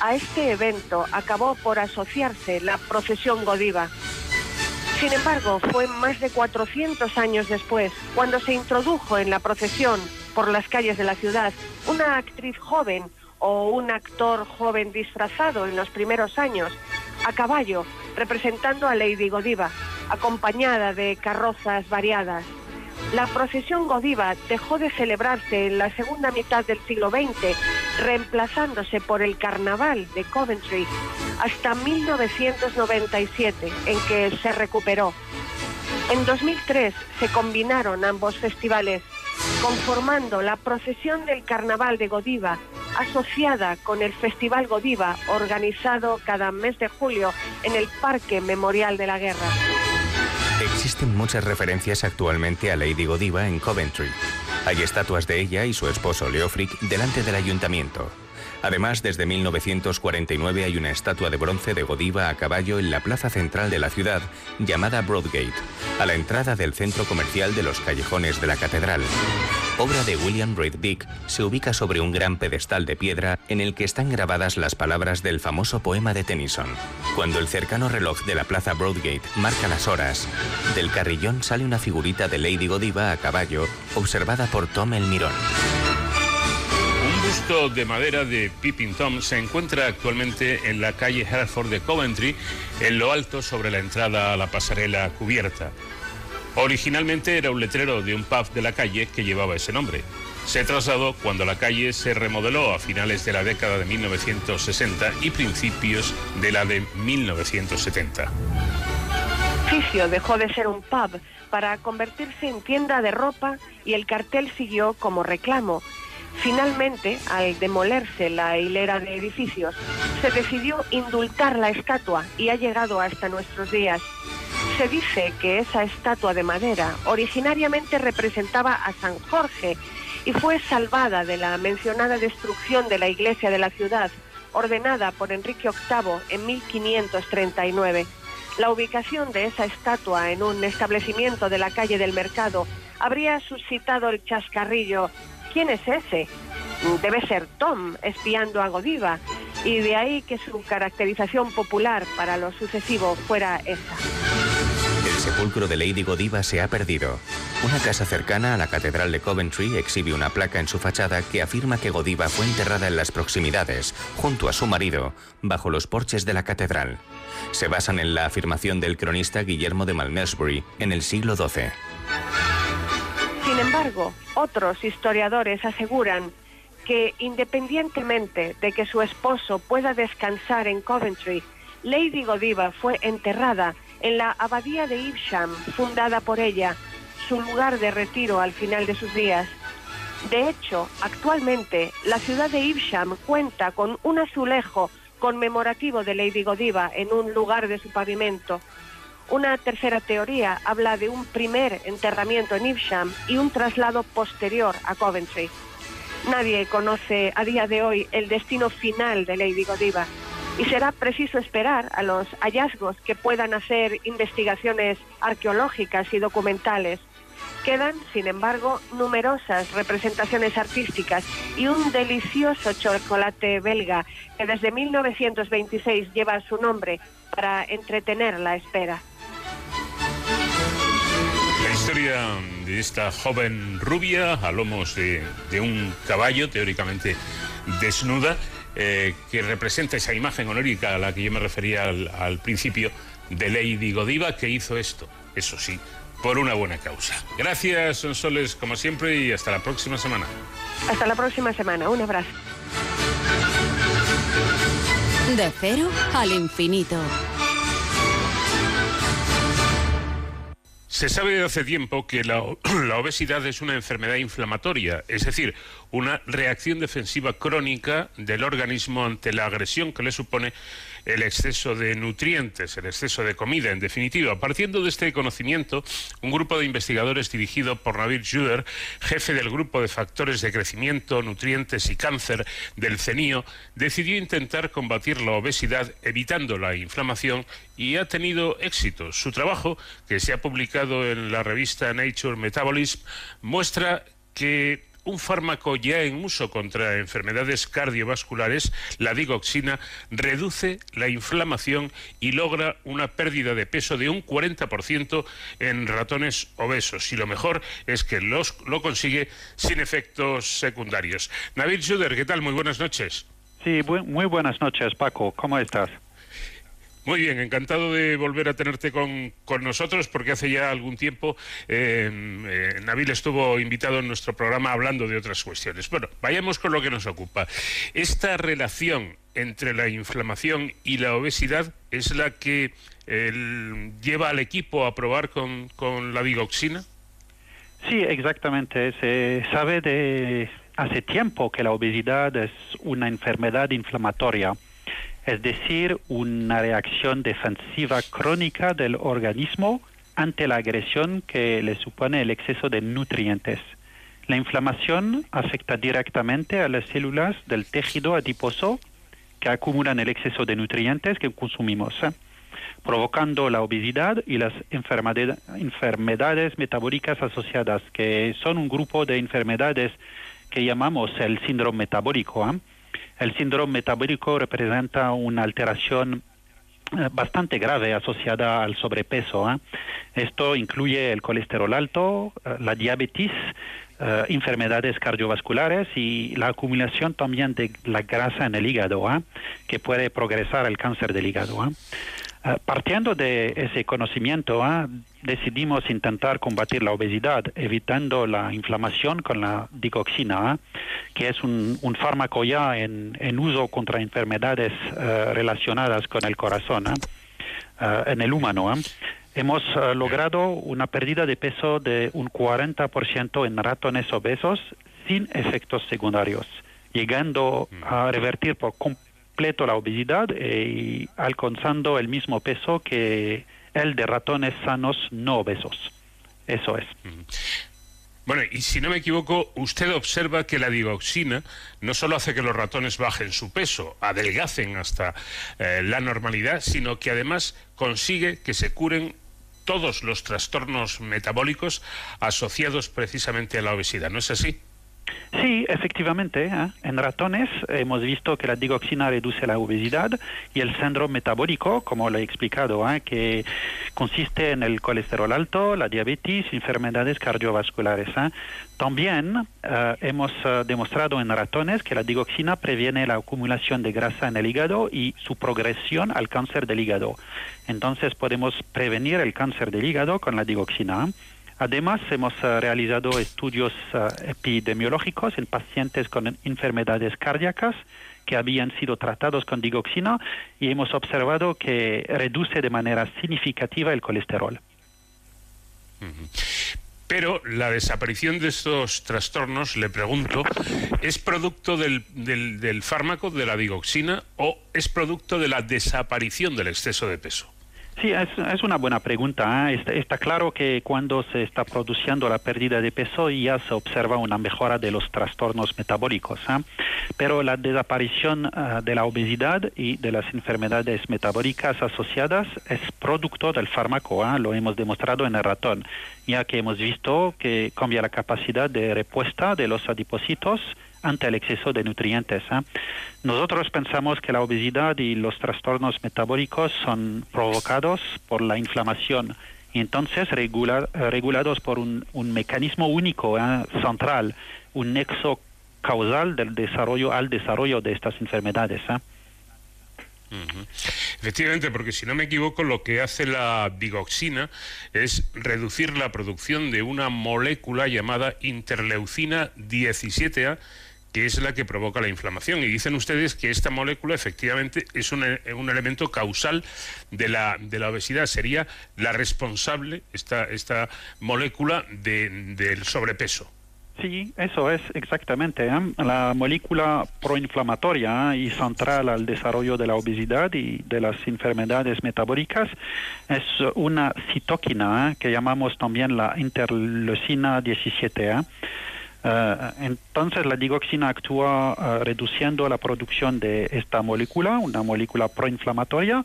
A este evento acabó por asociarse la procesión Godiva. Sin embargo, fue más de 400 años después cuando se introdujo en la procesión por las calles de la ciudad una actriz joven o un actor joven disfrazado en los primeros años, a caballo, representando a Lady Godiva, acompañada de carrozas variadas. La procesión Godiva dejó de celebrarse en la segunda mitad del siglo XX, reemplazándose por el Carnaval de Coventry hasta 1997, en que se recuperó. En 2003 se combinaron ambos festivales, conformando la procesión del Carnaval de Godiva, asociada con el Festival Godiva, organizado cada mes de julio en el Parque Memorial de la Guerra. Existen muchas referencias actualmente a Lady Godiva en Coventry. Hay estatuas de ella y su esposo Leofric delante del ayuntamiento. Además, desde 1949 hay una estatua de bronce de Godiva a caballo en la plaza central de la ciudad, llamada Broadgate, a la entrada del centro comercial de los callejones de la catedral. Obra de William Reid Dick, se ubica sobre un gran pedestal de piedra en el que están grabadas las palabras del famoso poema de Tennyson. Cuando el cercano reloj de la plaza Broadgate marca las horas, del carrillón sale una figurita de Lady Godiva a caballo, observada por Tom el Mirón. Un busto de madera de Pippin Tom se encuentra actualmente en la calle Hereford de Coventry, en lo alto sobre la entrada a la pasarela cubierta. Originalmente era un letrero de un pub de la calle que llevaba ese nombre. Se trasladó cuando la calle se remodeló a finales de la década de 1960 y principios de la de 1970. El edificio dejó de ser un pub para convertirse en tienda de ropa y el cartel siguió como reclamo. Finalmente, al demolerse la hilera de edificios, se decidió indultar la estatua y ha llegado hasta nuestros días. Se dice que esa estatua de madera originariamente representaba a San Jorge y fue salvada de la mencionada destrucción de la iglesia de la ciudad, ordenada por Enrique VIII en 1539. La ubicación de esa estatua en un establecimiento de la calle del Mercado habría suscitado el chascarrillo. ¿Quién es ese? Debe ser Tom espiando a Godiva y de ahí que su caracterización popular para lo sucesivo fuera esa. El sepulcro de Lady Godiva se ha perdido. Una casa cercana a la Catedral de Coventry exhibe una placa en su fachada que afirma que Godiva fue enterrada en las proximidades, junto a su marido, bajo los porches de la catedral. Se basan en la afirmación del cronista Guillermo de Malmesbury en el siglo XII. Sin embargo, otros historiadores aseguran que independientemente de que su esposo pueda descansar en Coventry, Lady Godiva fue enterrada en la abadía de Evesham, fundada por ella, su lugar de retiro al final de sus días. De hecho, actualmente la ciudad de Evesham cuenta con un azulejo conmemorativo de Lady Godiva en un lugar de su pavimento. Una tercera teoría habla de un primer enterramiento en Evesham y un traslado posterior a Coventry. Nadie conoce a día de hoy el destino final de Lady Godiva y será preciso esperar a los hallazgos que puedan hacer investigaciones arqueológicas y documentales Quedan, sin embargo, numerosas representaciones artísticas y un delicioso chocolate belga que desde 1926 lleva su nombre para entretener la espera. La historia de esta joven rubia a lomos de, de un caballo, teóricamente desnuda, eh, que representa esa imagen honórica a la que yo me refería al, al principio de Lady Godiva, que hizo esto, eso sí, por una buena causa. Gracias, Sonsoles, como siempre, y hasta la próxima semana. Hasta la próxima semana. Un abrazo. De cero al infinito. Se sabe desde hace tiempo que la, la, obesidad es una enfermedad inflamatoria, es decir, una reacción defensiva crónica del organismo ante la agresión que le supone el exceso de nutrientes, el exceso de comida, en definitiva. Partiendo de este conocimiento, un grupo de investigadores dirigido por Nabil Juder, jefe del grupo de factores de crecimiento, nutrientes y cáncer del CENIO, decidió intentar combatir la obesidad evitando la inflamación y ha tenido éxito. Su trabajo, que se ha publicado en la revista Nature Metabolism, muestra que un fármaco ya en uso contra enfermedades cardiovasculares, la digoxina, reduce la inflamación y logra una pérdida de peso de un 40% en ratones obesos. Y lo mejor es que los, lo consigue sin efectos secundarios. Nabil Schuder, ¿qué tal? Muy buenas noches. Sí, muy buenas noches, Paco. ¿Cómo estás? Muy bien, encantado de volver a tenerte con, con nosotros porque hace ya algún tiempo eh, eh, Nabil estuvo invitado en nuestro programa hablando de otras cuestiones. Bueno, vayamos con lo que nos ocupa. Esta relación entre la inflamación y la obesidad es la que lleva al equipo a probar con, con la digoxina. Sí, exactamente. Se sabe de hace tiempo que la obesidad es una enfermedad inflamatoria es decir, una reacción defensiva crónica del organismo ante la agresión que le supone el exceso de nutrientes. La inflamación afecta directamente a las células del tejido adiposo que acumulan el exceso de nutrientes que consumimos, ¿eh? provocando la obesidad y las enfermedades metabólicas asociadas, que son un grupo de enfermedades que llamamos el síndrome metabólico. ¿eh? El síndrome metabólico representa una alteración eh, bastante grave asociada al sobrepeso. ¿eh? Esto incluye el colesterol alto, eh, la diabetes, eh, enfermedades cardiovasculares y la acumulación también de la grasa en el hígado, ¿eh? que puede progresar al cáncer del hígado. ¿Eh? partiendo de ese conocimiento, decidimos intentar combatir la obesidad evitando la inflamación con la digoxina, que es un, fármaco ya en, en, uso contra enfermedades uh, relacionadas con el corazón uh, en el humano. Hemos uh, logrado una pérdida de peso de un 40% en ratones obesos sin efectos secundarios, llegando a revertir por completo la obesidad y alcanzando el mismo peso que el de ratones sanos no obesos. Eso es. Bueno, y si no me equivoco, usted observa que la digoxina no solo hace que los ratones bajen su peso, adelgacen hasta eh, la normalidad, sino que además consigue que se curen todos los trastornos metabólicos asociados precisamente a la obesidad. ¿No es así? Sí, efectivamente. ¿eh? En ratones hemos visto que la digoxina reduce la obesidad y el síndrome metabólico, como lo he explicado, ¿eh? que consiste en el colesterol alto, la diabetes, enfermedades cardiovasculares. ¿eh? También hemos demostrado en ratones que la digoxina previene la acumulación de grasa en el hígado y su progresión al cáncer del hígado. Entonces podemos prevenir el cáncer del hígado con la digoxina. Además, hemos uh, realizado estudios uh, epidemiológicos en pacientes con enfermedades cardíacas que habían sido tratados con digoxina y hemos observado que reduce de manera significativa el colesterol. Pero la desaparición de estos trastornos, le pregunto, ¿es producto del, del, del, fármaco, de la digoxina, o es producto de la desaparición del exceso de peso? Sí, es, es una buena pregunta. ¿eh? Está, está claro que cuando se está produciendo la pérdida de peso ya se observa una mejora de los trastornos metabólicos. ¿eh? Pero la desaparición eh, de la obesidad y de las enfermedades metabólicas asociadas es producto del fármaco. Lo hemos demostrado en el ratón, ya que hemos visto que cambia la capacidad de respuesta de los adipocitos ante el exceso de nutrientes. ¿eh? Nosotros pensamos que la obesidad y los trastornos metabólicos son provocados por la inflamación y entonces eh, regulados por un, un mecanismo único, ¿eh? central, un nexo causal del desarrollo al desarrollo de estas enfermedades. ¿eh? Efectivamente, porque si no me equivoco, lo que hace la digoxina es reducir la producción de una molécula llamada interleucina 17A, que es la que provoca la inflamación. Y dicen ustedes que esta molécula efectivamente es un, e- un elemento causal de la, de la obesidad. Sería la responsable, esta, esta molécula, de- del sobrepeso. Sí, eso es exactamente. ¿eh? La molécula proinflamatoria ¿eh? y central al desarrollo de la obesidad y de las enfermedades metabólicas es una citoquina ¿eh? que llamamos también la interleucina 17. Eh, entonces la digoxina actúa eh, reduciendo la producción de esta molécula, una molécula proinflamatoria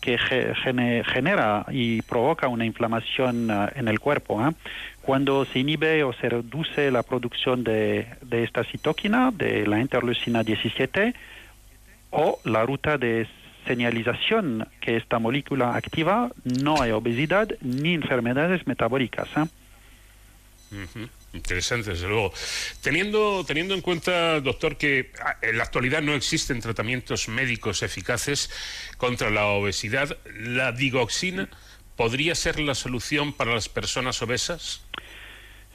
que ge- gene- genera y provoca una inflamación eh, en el cuerpo. Cuando se inhibe o se reduce la producción de, esta citoquina, de la interleucina 17, o la ruta de señalización que esta molécula activa, no hay obesidad ni enfermedades metabólicas. ¿eh? Interesante, desde luego. Teniendo, teniendo en cuenta, doctor, que ah, en la actualidad no existen tratamientos médicos eficaces contra la obesidad, ¿la digoxina podría ser la solución para las personas obesas?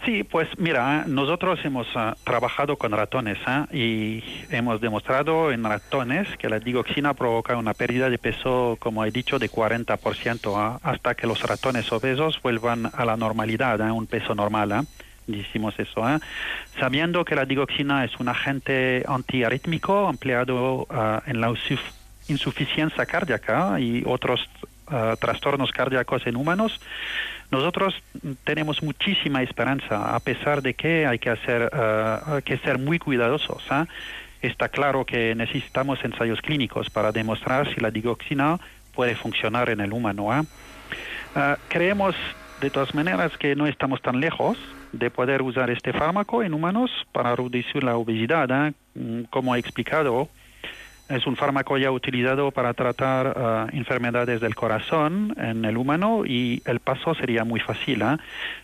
Sí, pues mira, nosotros hemos ah, trabajado con ratones ¿ah? y hemos demostrado en ratones que la digoxina provoca una pérdida de peso, como he dicho, de 40% ¿ah? hasta que los ratones obesos vuelvan a la normalidad, ¿ah? un peso normal. Decimos eso, ¿ah? sabiendo que la digoxina es un agente antiarrítmico empleado ah, en la insuf- insuficiencia cardíaca y otros ah, trastornos cardíacos en humanos. Nosotros tenemos muchísima esperanza, a pesar de que hay que, hacer, eh, que ser muy cuidadosos. ¿ah? Está claro que necesitamos ensayos clínicos para demostrar si la digoxina puede funcionar en el humano. Ah, creemos, de todas maneras, que no estamos tan lejos de poder usar este fármaco en humanos para reducir la obesidad. ¿ah? Mm, Como he explicado, es un fármaco ya utilizado para tratar ah, enfermedades del corazón en el humano y el paso sería muy fácil. ¿ah?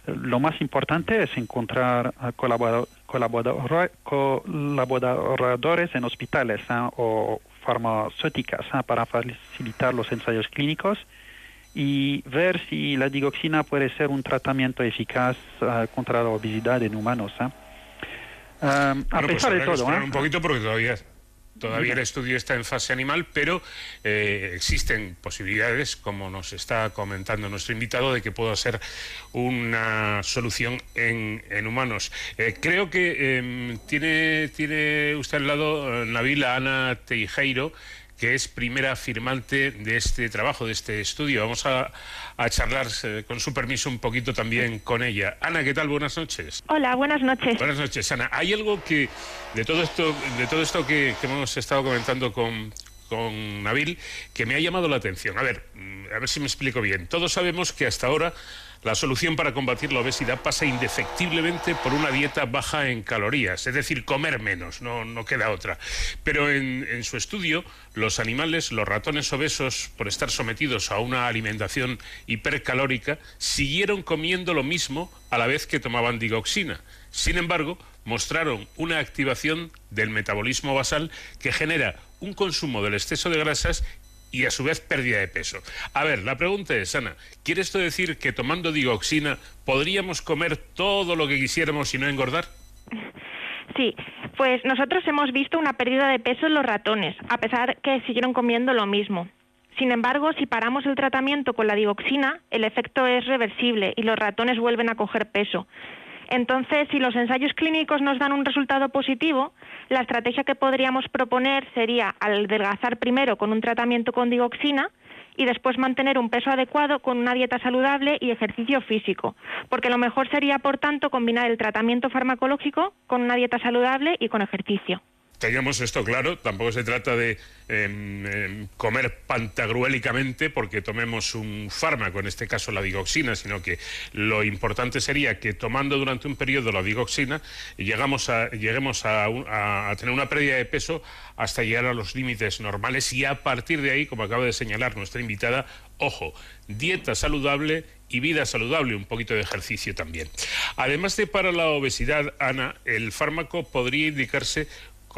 Lo más importante es encontrar ah, colabora- colabora- colaboradores en hospitales ¿ah? o farmacéuticas para facilitar los ensayos clínicos y ver si la digoxina puede ser un tratamiento eficaz ah, contra la obesidad en humanos. ¿ah? A pues pesar de todo, ¿ah? un poquito porque todavía, todavía el estudio está en fase animal, pero eh, existen posibilidades, como nos está comentando nuestro invitado, de que pueda ser una solución en, en humanos. Eh, creo que em, tiene, tiene usted al lado, eh, Nabil, a Ana Teijeiro, que es primera firmante de este trabajo, de este estudio. Vamos a, a charlar, eh, con su permiso, un poquito también con ella. Ana, ¿qué tal? Buenas noches. Hola, buenas noches. Buenas noches, Ana. Hay algo que de todo esto, de todo esto que, que hemos estado comentando con, con Nabil, que me ha llamado la atención. A ver, mm, a ver si me explico bien. Todos sabemos que hasta ahora la solución para combatir la obesidad pasa indefectiblemente por una dieta baja en calorías, es decir, comer menos, no, no queda otra. Pero en, en su estudio, los animales, los ratones obesos, por estar sometidos a una alimentación hipercalórica, siguieron comiendo lo mismo a la vez que tomaban digoxina. Sin embargo, mostraron una activación del metabolismo basal que genera un consumo del exceso de grasas y a su vez pérdida de peso. A ver, la pregunta es, Ana, ¿quiere esto decir que tomando digoxina podríamos comer todo lo que quisiéramos y no engordar? Sí, pues nosotros hemos visto una pérdida de peso en los ratones, a pesar que siguieron comiendo lo mismo. Sin embargo, si paramos el tratamiento con la digoxina, el efecto es reversible y los ratones vuelven a coger peso. Entonces, si los ensayos clínicos nos dan un resultado positivo, la estrategia que podríamos proponer sería adelgazar primero con un tratamiento con digoxina y después mantener un peso adecuado con una dieta saludable y ejercicio físico, porque lo mejor sería, por tanto, combinar el tratamiento farmacológico con una dieta saludable y con ejercicio. Tengamos esto claro, tampoco se trata de em, em, comer pantagruélicamente porque tomemos un fármaco, en este caso la digoxina, sino que lo importante sería que tomando durante un periodo la digoxina llegamos a, lleguemos a, a- a tener una pérdida de peso hasta llegar a los límites normales y a partir de ahí, como acaba de señalar nuestra invitada, ojo, dieta saludable y vida saludable, un poquito de ejercicio también. Además de para la obesidad, Ana, el fármaco podría indicarse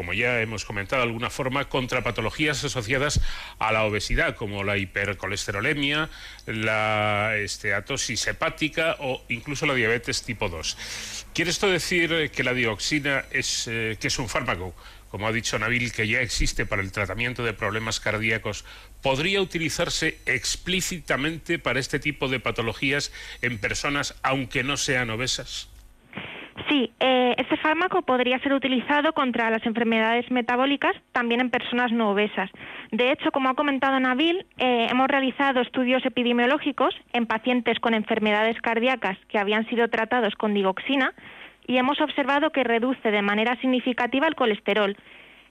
como ya hemos comentado de alguna forma, contra patologías asociadas a la obesidad, como la hipercolesterolemia, la esteatosis hepática o incluso la diabetes tipo 2. ¿Quiere esto decir que la dioxina es, eh, que es un fármaco, como ha dicho Nabil, que ya existe para el tratamiento de problemas cardíacos, podría utilizarse explícitamente para este tipo de patologías en personas aunque no sean obesas? Sí, eh, este fármaco podría ser utilizado contra las enfermedades metabólicas también en personas no obesas. De hecho, como ha comentado Nabil, eh, hemos realizado estudios epidemiológicos en pacientes con enfermedades cardíacas que habían sido tratados con digoxina y hemos observado que reduce de manera significativa el colesterol.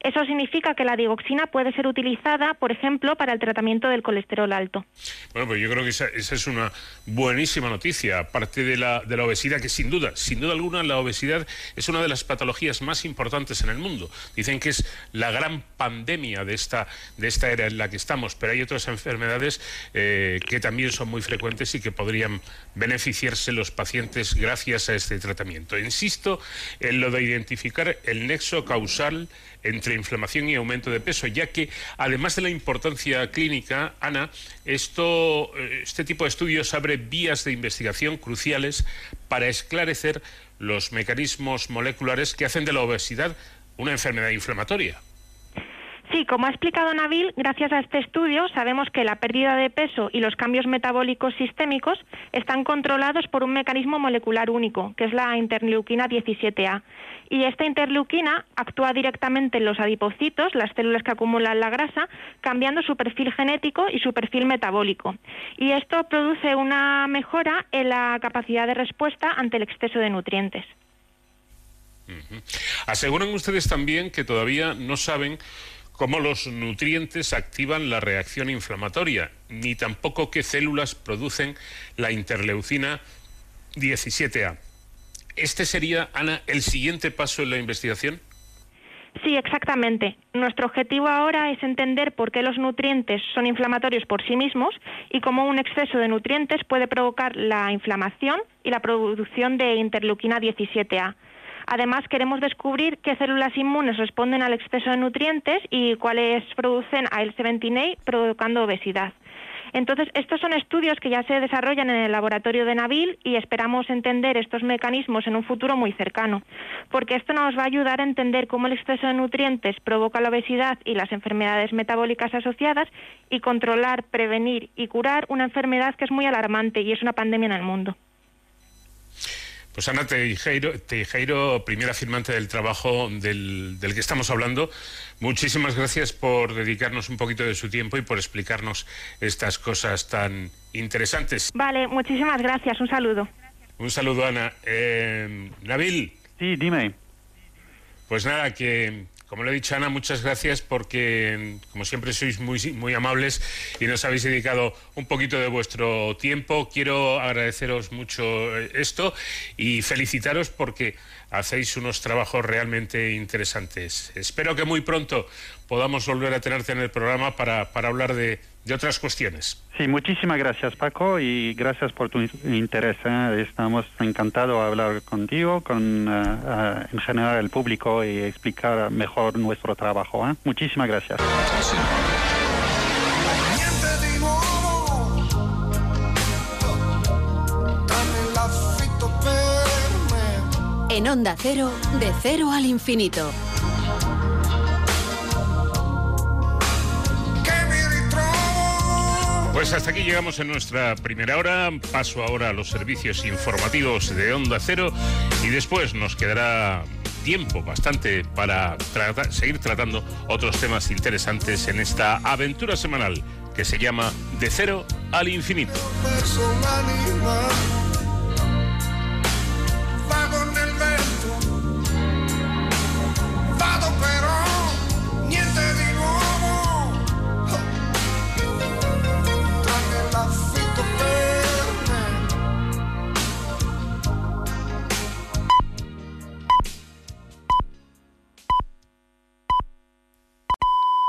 Eso significa que la digoxina puede ser utilizada, por ejemplo, para el tratamiento del colesterol alto. Bueno, pues yo creo que esa, esa es una buenísima noticia, aparte de la, de la obesidad, que sin duda, sin duda alguna, la obesidad es una de las patologías más importantes en el mundo. Dicen que es la gran pandemia de esta, de esta era en la que estamos, pero hay otras enfermedades eh, que también son muy frecuentes y que podrían beneficiarse los pacientes gracias a este tratamiento. Insisto en lo de identificar el nexo causal entre inflamación y aumento de peso, ya que además de la importancia clínica, Ana, esto, eh, este tipo de estudios abre vías de investigación cruciales para esclarecer los mecanismos moleculares que hacen de la obesidad una enfermedad inflamatoria. Sí, como ha explicado Nabil, gracias a este estudio sabemos que la pérdida de peso y los cambios metabólicos sistémicos están controlados por un mecanismo molecular único, que es la interleuquina 17A. Y esta interleuquina actúa directamente en los adipocitos, las células que acumulan la grasa, cambiando su perfil genético y su perfil metabólico. Y esto produce una mejora en la capacidad de respuesta ante el exceso de nutrientes. Aseguran ustedes también que todavía no saben cómo los nutrientes activan la reacción inflamatoria, ni tampoco qué células producen la interleucina 17A. ¿Este sería, Ana, el siguiente paso en la investigación? Sí, exactamente. Nuestro objetivo ahora es entender por qué los nutrientes son inflamatorios por sí mismos y cómo un exceso de nutrientes puede provocar la inflamación y la producción de interleuquina 17A. Además, queremos descubrir qué células inmunes responden al exceso de nutrientes y cuáles producen AL17A provocando obesidad. Entonces, estos son estudios que ya se desarrollan en el laboratorio de Nabil y esperamos entender estos mecanismos en un futuro muy cercano, porque esto nos va a ayudar a entender cómo el exceso de nutrientes provoca la obesidad y las enfermedades metabólicas asociadas y controlar, prevenir y curar una enfermedad que es muy alarmante y es una pandemia en el mundo. Pues Ana Teijeiro, Teijeiro, primera firmante del trabajo del, del que estamos hablando, muchísimas gracias por dedicarnos un poquito de su tiempo y por explicarnos estas cosas tan interesantes. Vale, muchísimas gracias. Un saludo. Un saludo, Ana. Eh, Nabil. Sí, dime. Pues nada, que como le he dicho, Ana, muchas gracias porque, como siempre, sois muy, muy amables y nos habéis dedicado un poquito de vuestro tiempo. Quiero agradeceros mucho eh, esto y felicitaros porque hacéis unos trabajos realmente interesantes. Espero que muy pronto podamos volver a tenerte en el programa para, para hablar de, de otras cuestiones. Sí, muchísimas gracias Paco y gracias por tu interés. ¿eh? Estamos encantados de hablar contigo, con uh, uh, en general el público y explicar mejor nuestro trabajo. ¿eh? Muchísimas gracias. En Onda Cero, de cero al infinito. Pues hasta aquí llegamos en nuestra primera hora. Paso ahora a los servicios informativos de Onda Cero y después nos quedará tiempo bastante para seguir tratando otros temas interesantes en esta aventura semanal que se llama De cero al infinito. nel vento,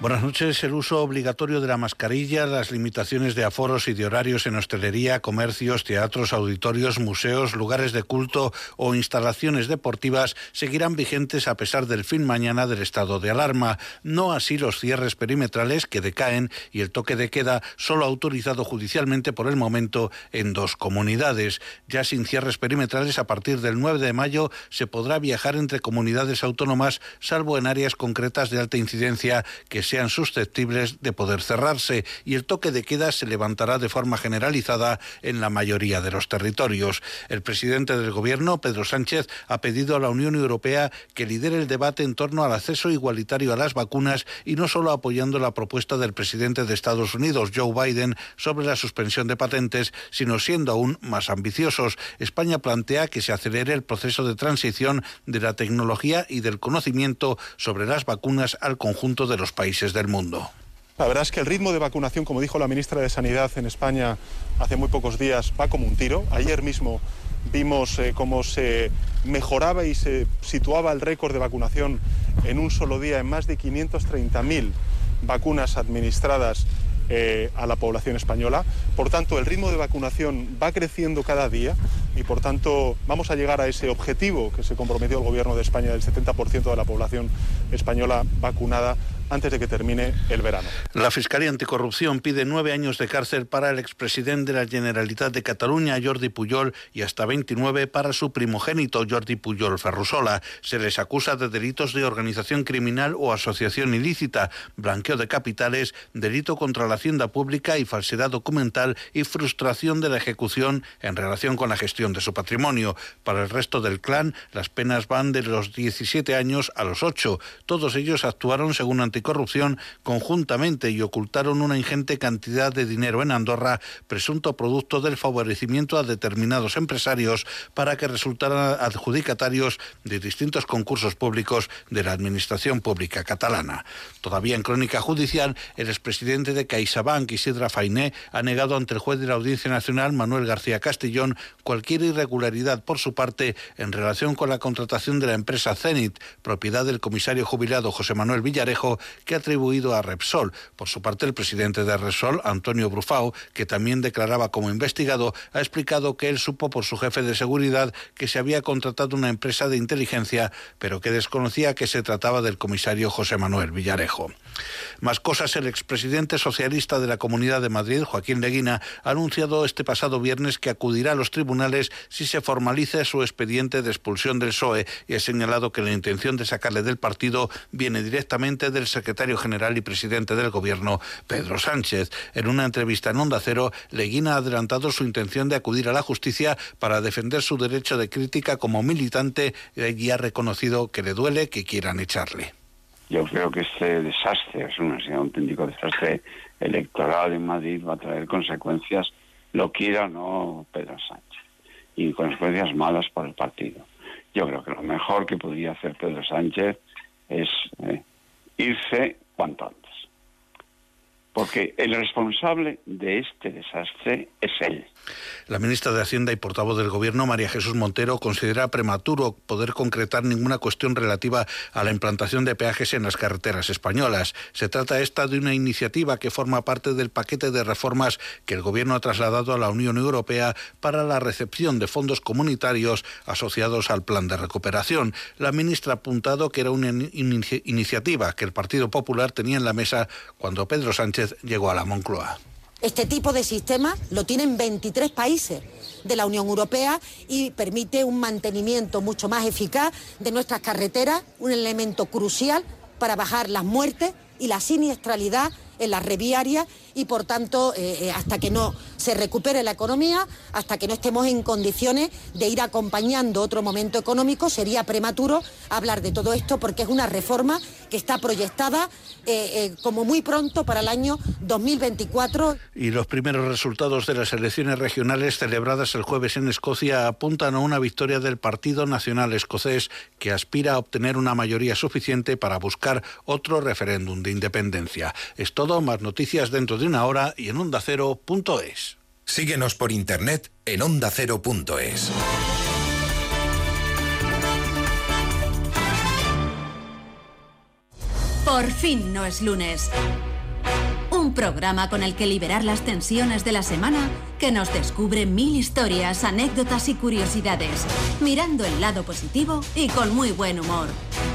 Buenas noches. El uso obligatorio de la mascarilla, las limitaciones de aforos y de horarios en hostelería, comercios, teatros, auditorios, museos, lugares de culto o instalaciones deportivas seguirán vigentes a pesar del fin mañana del estado de alarma. No así los cierres perimetrales que decaen y el toque de queda solo autorizado judicialmente por el momento en dos comunidades. Ya sin cierres perimetrales a partir del 9 de mayo se podrá viajar entre comunidades autónomas salvo en áreas concretas de alta incidencia que sean susceptibles de poder cerrarse y el toque de queda se levantará de forma generalizada en la mayoría de los territorios. El presidente del Gobierno, Pedro Sánchez, ha pedido a la Unión Europea que lidere el debate en torno al acceso igualitario a las vacunas y no solo apoyando la propuesta del presidente de Estados Unidos, Joe Biden, sobre la suspensión de patentes, sino siendo aún más ambiciosos. España plantea que se acelere el proceso de transición de la tecnología y del conocimiento sobre las vacunas al conjunto de los países del mundo. La verdad es que el ritmo de vacunación, como dijo la ministra de Sanidad en España hace muy pocos días, va como un tiro. Ayer mismo vimos eh, cómo se mejoraba y se situaba el récord de vacunación en un solo día en más de 530.000 vacunas administradas eh, a la población española. Por tanto, el ritmo de vacunación va creciendo cada día y, por tanto, vamos a llegar a ese objetivo que se comprometió el Gobierno de España del 70% de la población española vacunada antes de que termine el verano. La Fiscalía Anticorrupción pide nueve años de cárcel para el expresidente de la Generalitat de Cataluña, Jordi Pujol, y hasta 29 para su primogénito, Jordi Pujol Ferrusola. Se les acusa de delitos de organización criminal o asociación ilícita, blanqueo de capitales, delito contra la hacienda pública y falsedad documental y frustración de la ejecución en relación con la gestión de su patrimonio. Para el resto del clan, las penas van de los 17 años a los 8. Todos ellos actuaron según Anticorrupción conjuntamente y ocultaron una ingente cantidad de dinero en Andorra, presunto producto del favorecimiento a determinados empresarios para que resultaran adjudicatarios de distintos concursos públicos de la Administración Pública catalana. Todavía en crónica judicial, el expresidente de CaixaBank, Isidra Fainé, ha negado ante el juez de la Audiencia Nacional, Manuel García Castellón, cualquier irregularidad por su parte en relación con la contratación de la empresa Zenit, propiedad del comisario jubilado José Manuel Villarejo, que ha atribuido a Repsol. Por su parte, el presidente de Repsol, Antonio Brufao, que también declaraba como investigado, ha explicado que él supo por su jefe de seguridad que se había contratado una empresa de inteligencia, pero que desconocía que se trataba del comisario José Manuel Villarejo. Más cosas, el expresidente socialista de la Comunidad de Madrid, Joaquín Leguina, ha anunciado este pasado viernes que acudirá a los tribunales si se formalice su expediente de expulsión del PSOE y ha señalado que la intención de sacarle del partido viene directamente del secretario general y presidente del Gobierno, Pedro Sánchez. En una entrevista en Onda Cero, Leguina ha adelantado su intención de acudir a la justicia para defender su derecho de crítica como militante y ha reconocido que le duele que quieran echarle. Yo creo que este desastre, es un, es un auténtico desastre electoral en Madrid, va a traer consecuencias, lo quiera o no Pedro Sánchez, y consecuencias malas para el partido. Yo creo que lo mejor que podría hacer Pedro Sánchez es eh, irse cuanto antes. Porque el responsable de este desastre es él. La ministra de Hacienda y portavoz del Gobierno, María Jesús Montero, considera prematuro poder concretar ninguna cuestión relativa a la implantación de peajes en las carreteras españolas. Se trata esta de una iniciativa que forma parte del paquete de reformas que el Gobierno ha trasladado a la Unión Europea para la recepción de fondos comunitarios asociados al plan de recuperación. La ministra ha apuntado que era una in iniciativa que el Partido Popular tenía en la mesa cuando Pedro Sánchez llegó a la Moncloa. Este tipo de sistema lo tienen 23 países de la Unión Europea y permite un mantenimiento mucho más eficaz de nuestras carreteras, un elemento crucial para bajar las muertes y la siniestralidad en las reviarias y por tanto, eh, eh, hasta que no se recupere la economía, hasta que no estemos en condiciones de ir acompañando otro momento económico, sería prematuro hablar de todo esto porque es una reforma que está proyectada eh, como muy pronto para el año 2024. Y los primeros resultados de las elecciones regionales celebradas el jueves en Escocia apuntan a una victoria del Partido Nacional Escocés que aspira a obtener una mayoría suficiente para buscar otro referéndum de independencia. Es más noticias dentro de una hora y en ondacero.es. Síguenos por internet en ondacero.es. Por fin no es lunes. Un programa con el que liberar las tensiones de la semana que nos descubre mil historias, anécdotas y curiosidades, mirando el lado positivo y con muy buen humor.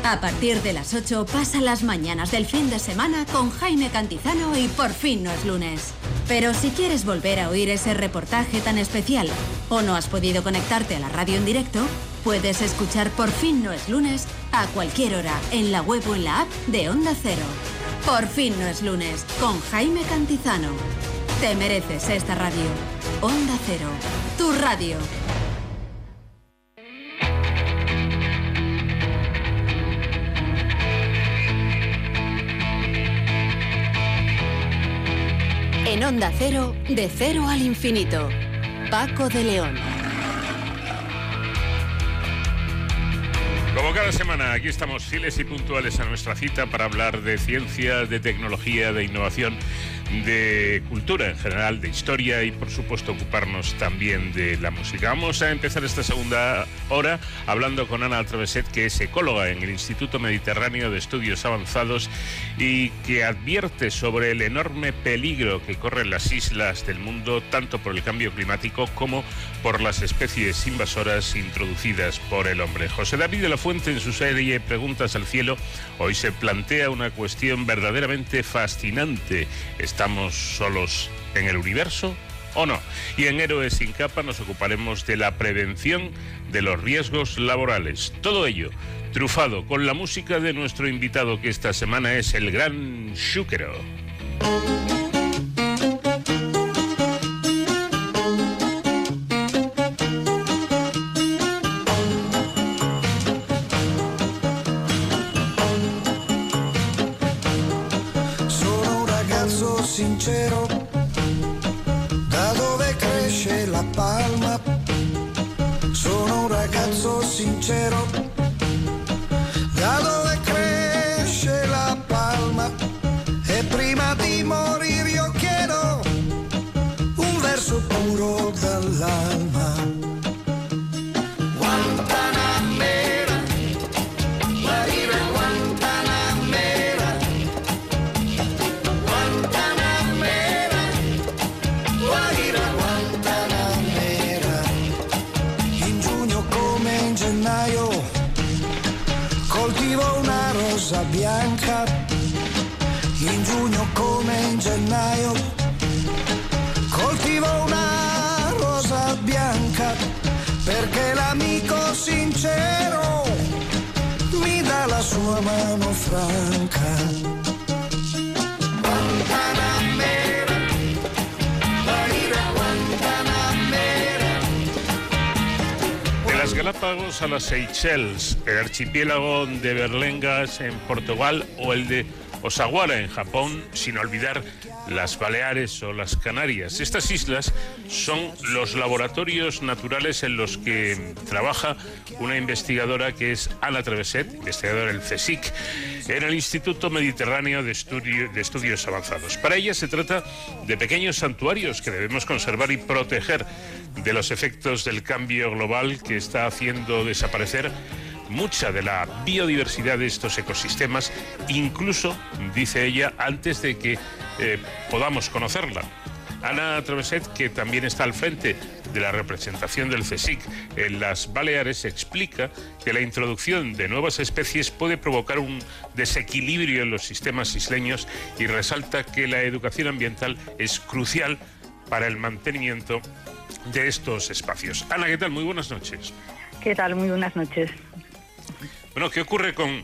A partir de las 8 pasa las mañanas del fin de semana con Jaime Cantizano y Por fin no es lunes. Pero si quieres volver a oír ese reportaje tan especial o no has podido conectarte a la radio en directo, puedes escuchar Por fin no es lunes a cualquier hora en la web o en la app de Onda Cero. Por fin no es lunes con Jaime Cantizano. Te mereces esta radio. Onda Cero, tu radio. En Onda Cero, de cero al infinito. Paco de León. Como cada semana, aquí estamos fieles y puntuales a nuestra cita para hablar de ciencia, de tecnología, de innovación, de cultura en general, de historia y por supuesto ocuparnos también de la música. Vamos a empezar esta segunda hora hablando con Ana Traveset, que es ecóloga en el Instituto Mediterráneo de Estudios Avanzados y que advierte sobre el enorme peligro que corren las islas del mundo, tanto por el cambio climático como por las especies invasoras introducidas por el hombre. José David de la Fuente, en su serie Preguntas al Cielo, hoy se plantea una cuestión verdaderamente fascinante. ¿Estamos solos en el universo o no? Y en Héroes sin capa nos ocuparemos de la prevención de los riesgos laborales. Todo ello trufado con la música de nuestro invitado que esta semana es el gran Shukero. puro del. Mano franca. De las Galápagos a las Seychelles, el archipiélago de Berlengas en Portugal o el de Osaguara en Japón, sin olvidar las Baleares o las Canarias. Estas islas son los laboratorios naturales en los que trabaja una investigadora que es Ana Treveset, investigadora del CSIC, en el Instituto Mediterráneo de Estudios Avanzados. Para ella se trata de pequeños santuarios que debemos conservar y proteger de los efectos del cambio global que está haciendo desaparecer mucha de la biodiversidad de estos ecosistemas, incluso, dice ella, antes de que eh, podamos conocerla. Ana Traveset, que también está al frente de la representación del CSIC en las Baleares, explica que la introducción de nuevas especies puede provocar un desequilibrio en los sistemas isleños y resalta que la educación ambiental es crucial para el mantenimiento de estos espacios. Ana, ¿qué tal? Muy buenas noches. ¿Qué tal? Muy buenas noches. Bueno, ¿qué ocurre con,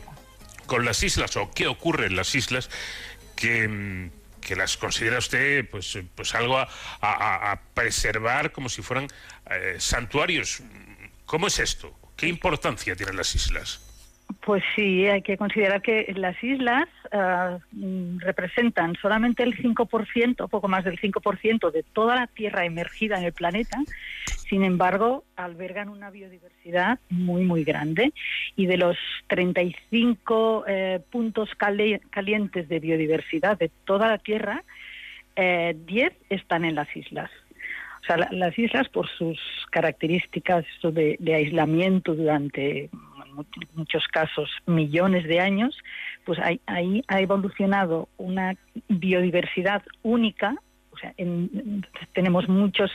con las islas o qué ocurre en las islas que, que las considera usted pues, pues algo a, a- a preservar como si fueran eh, santuarios. ¿Cómo es esto? ¿Qué importancia tienen las islas? Pues sí, hay que considerar que las islas mm, representan solamente el 5%, poco más del 5% de toda la tierra emergida en el planeta. Sin embargo, albergan una biodiversidad muy, muy grande. Y de los 35 eh, puntos cali- calientes de biodiversidad de toda la tierra, eh, 10 están en las islas. O sea, la- las islas, por sus características de, aislamiento durante muchos casos millones de años, pues ahí, ahí ha evolucionado una biodiversidad única. Sea, en- tenemos muchos,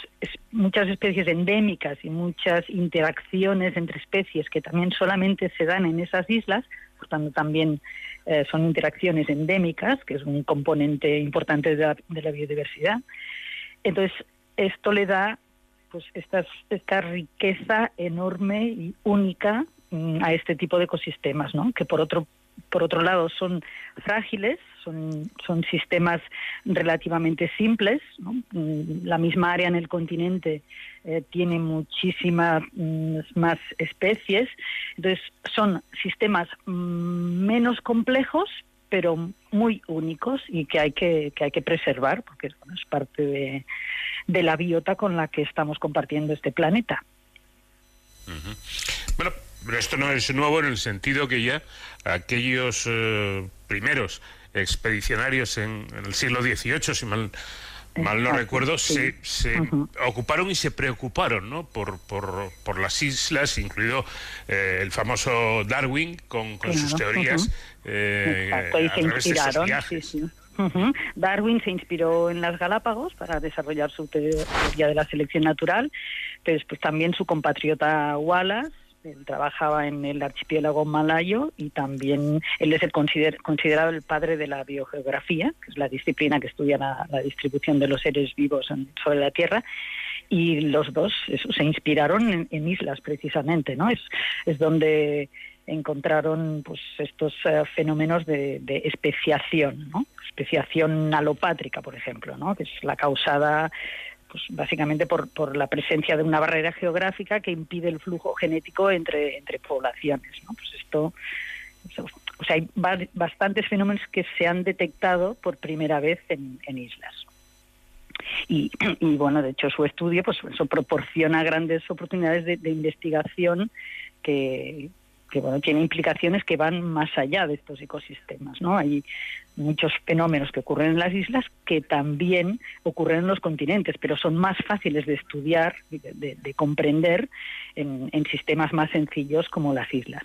muchas especies endémicas y muchas interacciones entre especies que también solamente se dan en esas islas, por tanto también eh, son interacciones endémicas, que es un componente importante de la- de la biodiversidad. Entonces, esto le da pues estas- esta riqueza enorme y única mm, a este tipo de ecosistemas, ¿no? Que por otro por otro lado son frágiles, son, son sistemas relativamente simples. Mm, La misma área en el continente eh, tiene muchísimas mm, más especies, entonces son sistemas mm, menos complejos, pero muy únicos y que hay que, que hay que preservar porque bueno, es parte de, de la biota con la que estamos compartiendo este planeta. Bueno, pero esto no es nuevo en el sentido que ya aquellos eh, primeros expedicionarios en, en el siglo XVIII, si mal, mal no Exacto, recuerdo, sí. se, se ocuparon y se preocuparon ¿no? por, por, por las islas, incluido eh, el famoso Darwin con, con sus teorías eh, Exacto, y a se través de esos inspiraron. viajes. sí, sí. Ujú. Darwin se inspiró en las Galápagos para desarrollar su teoría de la selección natural, pero después también su compatriota Wallace. Él trabajaba en el archipiélago malayo y también él es el consider- considerado el padre de la biogeografía, que es la disciplina que estudia la, distribución de los seres vivos en- sobre la Tierra y los dos eso, se inspiraron en, en islas precisamente, ¿no? Es, es donde encontraron pues estos eh, fenómenos de, de especiación, ¿no? Especiación alopátrica, por ejemplo, ¿no? Que es la causada pues básicamente por, por la presencia de una barrera geográfica que impide el flujo genético entre, entre poblaciones, ¿no? Pues esto o sea, hay ba- bastantes fenómenos que se han detectado por primera vez en, islas. Y, y, bueno, de hecho su estudio pues eso proporciona grandes oportunidades de, de investigación que, que bueno tiene implicaciones que van más allá de estos ecosistemas, ¿no? Hay muchos fenómenos que ocurren en las islas que también ocurren en los continentes, pero son más fáciles de estudiar, de, de- de comprender en, en sistemas más sencillos como las islas.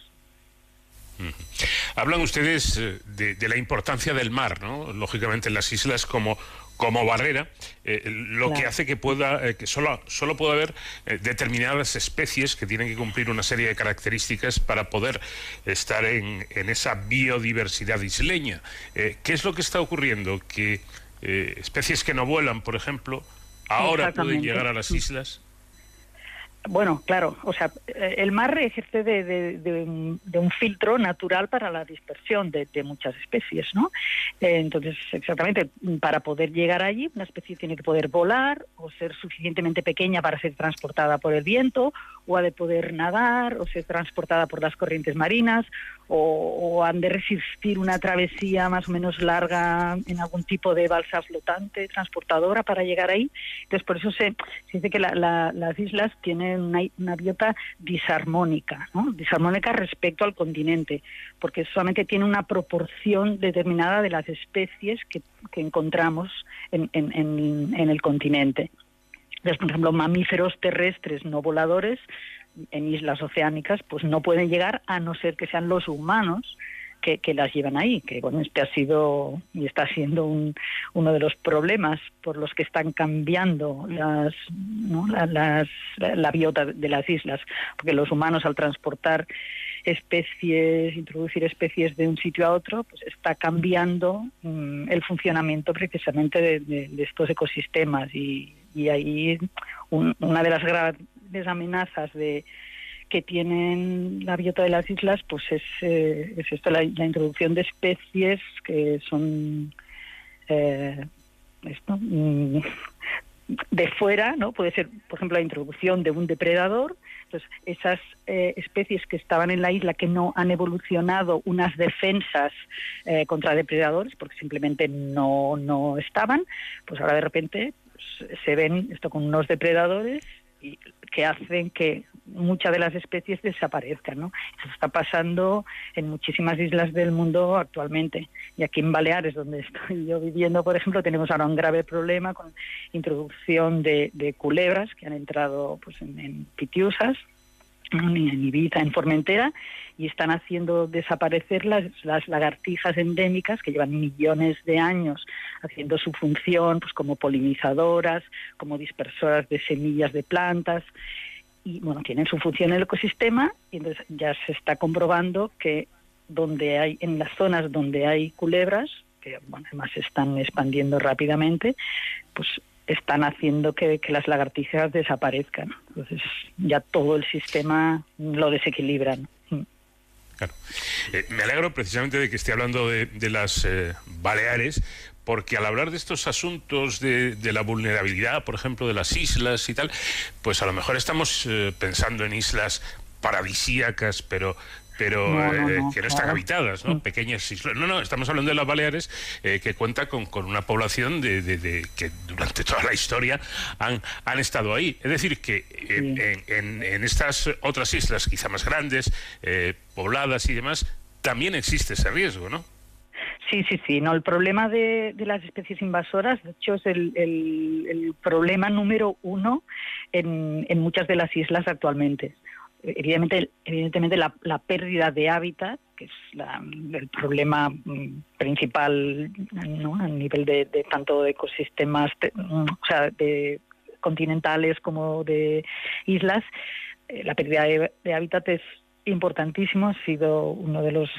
Hablan ustedes eh, de, de la importancia del mar, ¿no? Lógicamente en las islas como como barrera, eh, lo que hace que pueda eh, que solo solo pueda haber eh, determinadas especies que tienen que cumplir una serie de características para poder estar en, en esa biodiversidad isleña. Eh, ¿Qué es lo que está ocurriendo? Que especies que no vuelan, por ejemplo, ahora pueden llegar a las islas. Bueno, claro, o sea, eh, el mar ejerce de, un, de un filtro natural para la dispersión de, de muchas especies, ¿no? Eh, entonces, exactamente, para poder llegar allí, una especie tiene que poder volar o ser suficientemente pequeña para ser transportada por el viento, o de poder nadar o ser transportada por las corrientes marinas, o, han de resistir una travesía más o menos larga en algún tipo de balsa flotante transportadora para llegar ahí. Entonces, por eso se, dice que la- la- las islas tienen una, una biota disarmónica, ¿no? disarmónica respecto al continente, porque solamente tiene una proporción determinada de las especies que, que encontramos en, en- en- en el continente. Por ejemplo, mamíferos terrestres no voladores en islas oceánicas, pues no pueden llegar a no ser que sean los humanos que, que las llevan ahí, que bueno, este ha sido y está siendo un- uno de los problemas por los que están cambiando las, ¿no? la, las- la- biota de las islas, porque los humanos al transportar especies, introducir especies de un sitio a otro, pues está cambiando mm, el funcionamiento precisamente de- de estos ecosistemas y, y ahí un- una de las grandes amenazas de que tienen la biota de las islas pues es, eh, es esto la, introducción de especies que son eh, esto mm, de fuera, ¿no? Puede ser, por ejemplo, la introducción de un depredador. Entonces, esas eh, especies que estaban en la isla que no han evolucionado unas defensas eh, contra depredadores, porque simplemente no, no estaban, pues ahora de repente se ven esto con unos depredadores y que hacen que muchas de las especies desaparezcan. ¿no? Eso está pasando en muchísimas islas del mundo actualmente. Y aquí en Baleares, donde estoy yo viviendo, por ejemplo, tenemos ahora un grave problema con introducción de, culebras que han entrado pues, en Pitiusas, en Ibiza, en Formentera, y están haciendo desaparecer las, las, lagartijas endémicas que llevan millones de años haciendo su función pues como polinizadoras, como dispersoras de semillas de plantas y bueno, tienen su función en el ecosistema y entonces ya se está comprobando que donde hay en las zonas donde hay culebras, que bueno, además se están expandiendo rápidamente, pues están haciendo que, las lagartijas desaparezcan. Entonces ya todo el sistema lo desequilibran. Claro. Eh, me alegro precisamente de que esté hablando de, las eh, Baleares, porque al hablar de estos asuntos de, de, la vulnerabilidad, por ejemplo, de las islas y tal, pues a lo mejor estamos eh, pensando en islas paradisíacas, pero pero No, no, eh, no, que no están claro. habitadas, ¿no? Pequeñas islas. No, no, estamos hablando de las Baleares, eh, que cuenta con, con una población de, de- de- que durante toda la historia han, han estado ahí. Es decir, que eh, en, en- en estas otras islas, quizá más grandes, eh, pobladas y demás, también existe ese riesgo, ¿no? Sí, sí, sí. No, el problema de, de las especies invasoras, de hecho, es el, el- el problema número uno en, en muchas de las islas actualmente. Evidentemente, evidentemente la, la pérdida de hábitat, que es la- el problema mm, principal ¿no? a nivel de, de tanto de ecosistemas, te- mm, o sea, de continentales como de islas, eh, la pérdida de, de hábitat es importantísimo, ha sido uno de los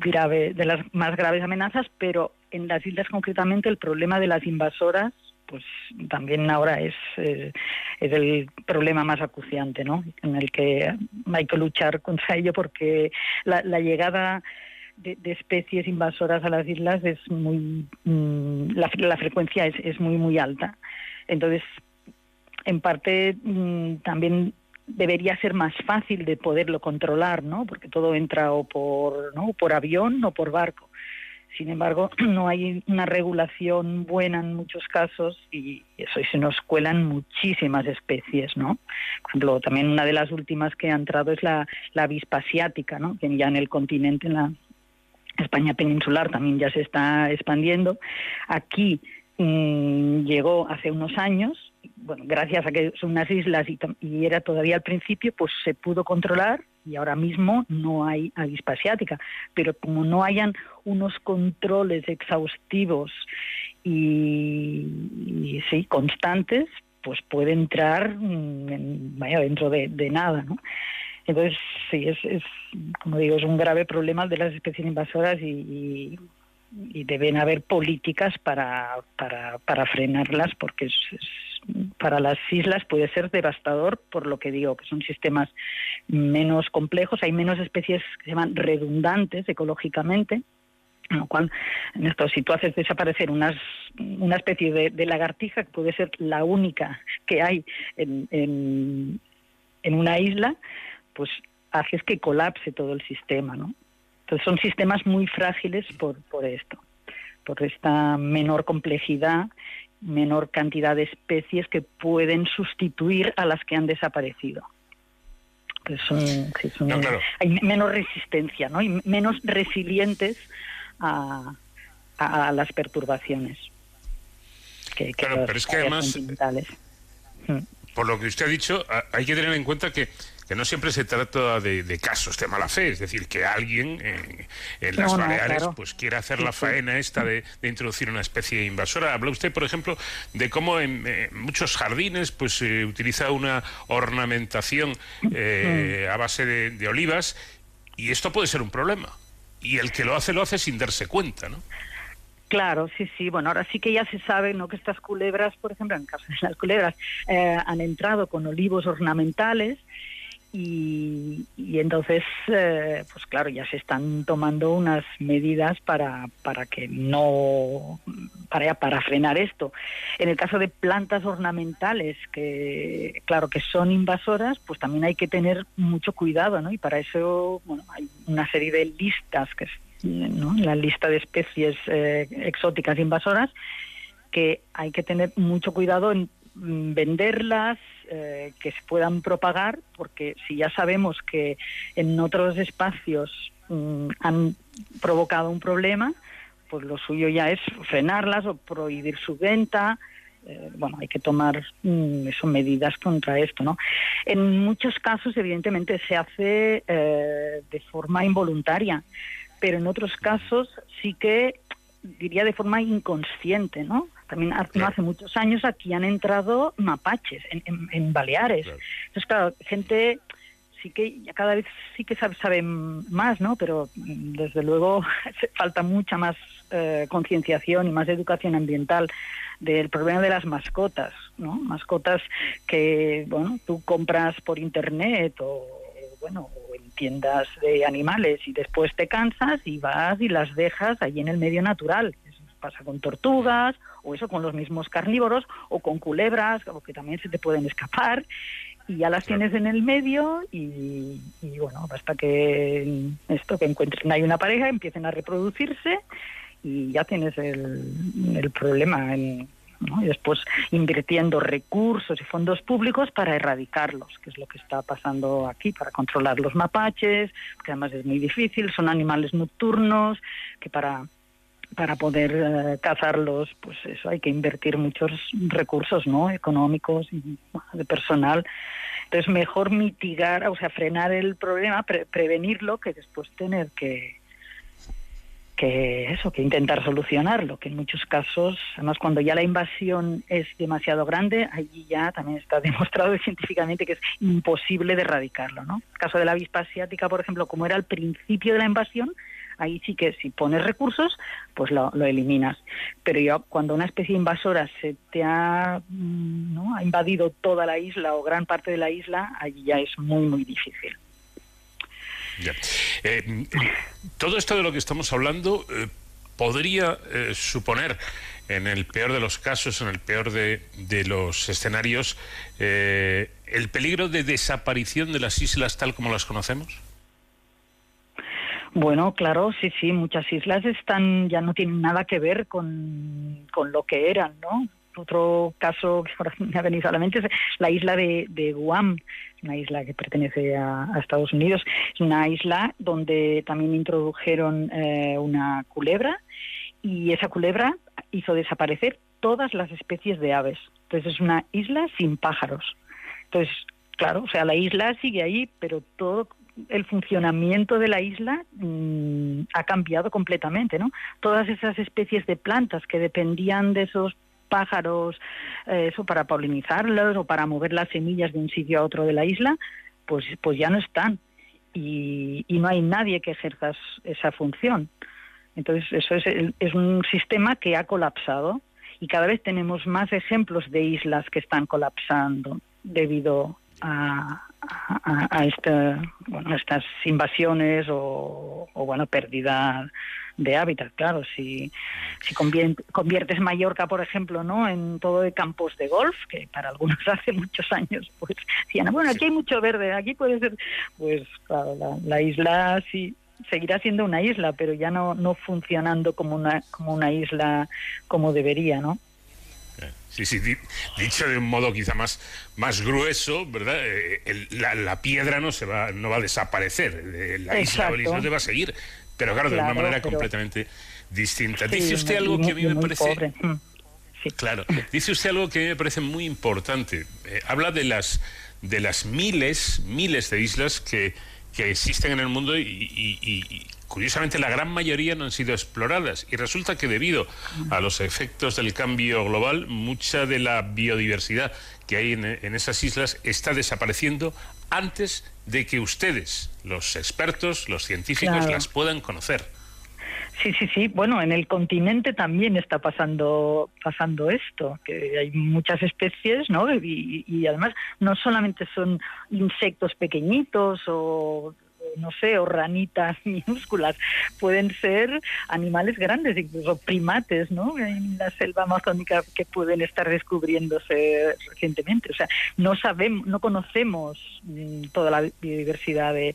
grave, de las más graves amenazas, pero en las islas concretamente el problema de las invasoras pues también ahora es, eh, es el problema más acuciante, ¿no? En el que hay que luchar contra ello porque la, llegada de, de especies invasoras a las islas es muy mm, la, la frecuencia es, es muy muy alta. Entonces, en parte mm, también debería ser más fácil de poderlo controlar, ¿no? Porque todo entra o por, ¿no? por avión o por barco. Sin embargo, no hay una regulación buena en muchos casos y eso y se nos cuelan muchísimas especies, ¿no? Por ejemplo, también una de las últimas que ha entrado es la, la avispa asiática, ¿no? Que ya en el continente, en la España peninsular, también ya se está expandiendo. Aquí mm, llegó hace unos años, bueno, gracias a que son unas islas y, era todavía al principio, pues se pudo controlar y ahora mismo no hay avispa asiática. Pero como no hayan unos controles exhaustivos y, y sí, constantes, pues puede entrar mm, en- vaya, dentro de, nada, ¿no? Entonces, sí, es, es, como digo, es un grave problema de las especies invasoras y, y- deben haber políticas para, para, para frenarlas porque es- para las islas puede ser devastador por lo que digo, que son sistemas menos complejos, hay menos especies que se llaman redundantes ecológicamente, con lo cual, en esto, si tú haces desaparecer unas, una especie de, de lagartija, que puede ser la única que hay en, en, en una isla, pues haces que colapse todo el sistema, ¿no? Entonces son sistemas muy frágiles por, por esto, por esta menor complejidad, menor cantidad de especies que pueden sustituir a las que han desaparecido. Pues son, sí, son- No, claro. Hay menos resistencia, ¿no? Y menos resilientes a, a- a las perturbaciones. Que, que Claro, pero es que además-. Por lo que usted ha dicho, hay que tener en cuenta que, que no siempre se trata de, de casos de mala fe, es decir, que alguien eh, en las No, no, Baleares claro. pues quiera hacer la faena esta de, de introducir una especie invasora. Habla usted, por ejemplo, de cómo en eh, muchos jardines pues se utiliza una ornamentación eh, a base de, de olivas y esto puede ser un problema. Y el que lo hace, lo hace sin darse cuenta, ¿no? Claro, sí, sí. Bueno, ahora sí que ya se sabe, ¿no? Que estas culebras, por ejemplo, en el caso de las culebras, eh, han entrado con olivos ornamentales y, y entonces, eh, pues claro, ya se están tomando unas medidas para, para que no, para, para frenar esto. En el caso de plantas ornamentales, que claro que son invasoras, pues también hay que tener mucho cuidado, ¿no? Y para eso, bueno, hay una serie de listas, que ¿no? la lista de especies eh, exóticas invasoras, que hay que tener mucho cuidado en venderlas, eh, que se puedan propagar, porque si ya sabemos que en otros espacios mm, han provocado un problema, pues lo suyo ya es frenarlas o prohibir su venta. Eh, bueno, hay que tomar mm, eso, medidas contra esto, ¿no? En muchos casos, evidentemente, se hace de forma involuntaria, pero en otros casos sí que diría de forma inconsciente, ¿no? También hace, no hace muchos años aquí han entrado mapaches en, en- en Baleares. Entonces, claro, gente sí que ya cada vez sí que sabe, sabe más, ¿no? Pero mm, desde luego falta mucha más eh, concienciación y más educación ambiental del problema de las mascotas, ¿no? Mascotas que, bueno, tú compras por internet o, bueno, o en tiendas de animales y después te cansas y vas y las dejas allí en el medio natural. Eso pasa con tortugas o eso con los mismos carnívoros o con culebras o que también se te pueden escapar y ya las tienes en el medio y, y, bueno, basta que esto, que encuentren ahí una pareja, empiecen a reproducirse y ya tienes el, el problema en- y después invirtiendo recursos y fondos públicos para erradicarlos, que es lo que está pasando aquí, para controlar los mapaches, que además es muy difícil, son animales nocturnos, que para para poder eh, cazarlos, pues eso hay que invertir muchos recursos, ¿no? Económicos y de personal. Entonces mejor mitigar, o sea, frenar el problema, pre- prevenirlo, que después tener que que eso, que intentar solucionarlo, que en muchos casos, además cuando ya la invasión es demasiado grande, allí ya también está demostrado científicamente que es imposible de erradicarlo, ¿no? El caso de la avispa asiática, por ejemplo, como era al principio de la invasión, ahí sí que si pones recursos, pues lo, eliminas. Pero ya cuando una especie invasora se te ha, mm, ¿no? ha invadido toda la isla o gran parte de la isla, allí ya es muy, muy difícil. Ya. Eh, todo esto de lo que estamos hablando eh, podría eh, suponer, en el peor de los casos, en el peor de, los escenarios, eh, el peligro de desaparición de las islas tal como las conocemos. Bueno, claro, sí, sí, muchas islas están ya no tienen nada que ver con, lo que eran, ¿no? Otro caso que ahora me ha venido a la mente es la isla de Guam, una isla que pertenece a, Estados Unidos. Es una isla donde también introdujeron eh, una culebra y esa culebra hizo desaparecer todas las especies de aves. Entonces es una isla sin pájaros. Entonces, claro, o sea, la isla sigue ahí, pero todo el funcionamiento de la isla mm, ha cambiado completamente, ¿no? Todas esas especies de plantas que dependían de esos pájaros, eh, eso para polinizarlos o para mover las semillas de un sitio a otro de la isla, pues, pues ya no están. Y, y no hay nadie que ejerza esa función. Entonces, eso es, el- es un sistema que ha colapsado y cada vez tenemos más ejemplos de islas que están colapsando debido a, a, a esta, bueno, estas invasiones o, bueno, pérdida de hábitat. Claro, si, si conviertes Mallorca, por ejemplo, ¿no? en todo de campos de golf, que para algunos hace muchos años, pues decían, bueno, aquí hay mucho verde, aquí puede ser, pues claro, la, la isla sí seguirá siendo una isla, pero ya no, no funcionando como una, como una isla como debería, ¿no? Sí, sí, di- dicho de un modo quizá más, más grueso, ¿verdad? Eh, el- la, la piedra no se va, no va a desaparecer, eh, la isla Exacto. islote va a seguir, pero claro, de Claro, una manera pero- completamente distinta. Sí, Dice usted algo que a mí me parece... Mm. Claro. Dice usted algo que a mí me parece muy importante. Eh, habla de las de las miles, miles de islas que, que existen en el mundo y- y- y, curiosamente la gran mayoría no han sido exploradas. Y resulta que debido a los efectos del cambio global, mucha de la biodiversidad que hay en, en esas islas está desapareciendo antes de que ustedes, los expertos, los científicos, Claro. las puedan conocer. Sí, sí, sí. Bueno, en el continente también está pasando pasando esto, que hay muchas especies, ¿no? Y, y además no solamente son insectos pequeñitos o no sé, o ranitas minúsculas, pueden ser animales grandes, incluso primates, ¿no? En la selva amazónica que pueden estar descubriéndose recientemente. O sea, no sabemos, no conocemos mm, toda la biodiversidad de,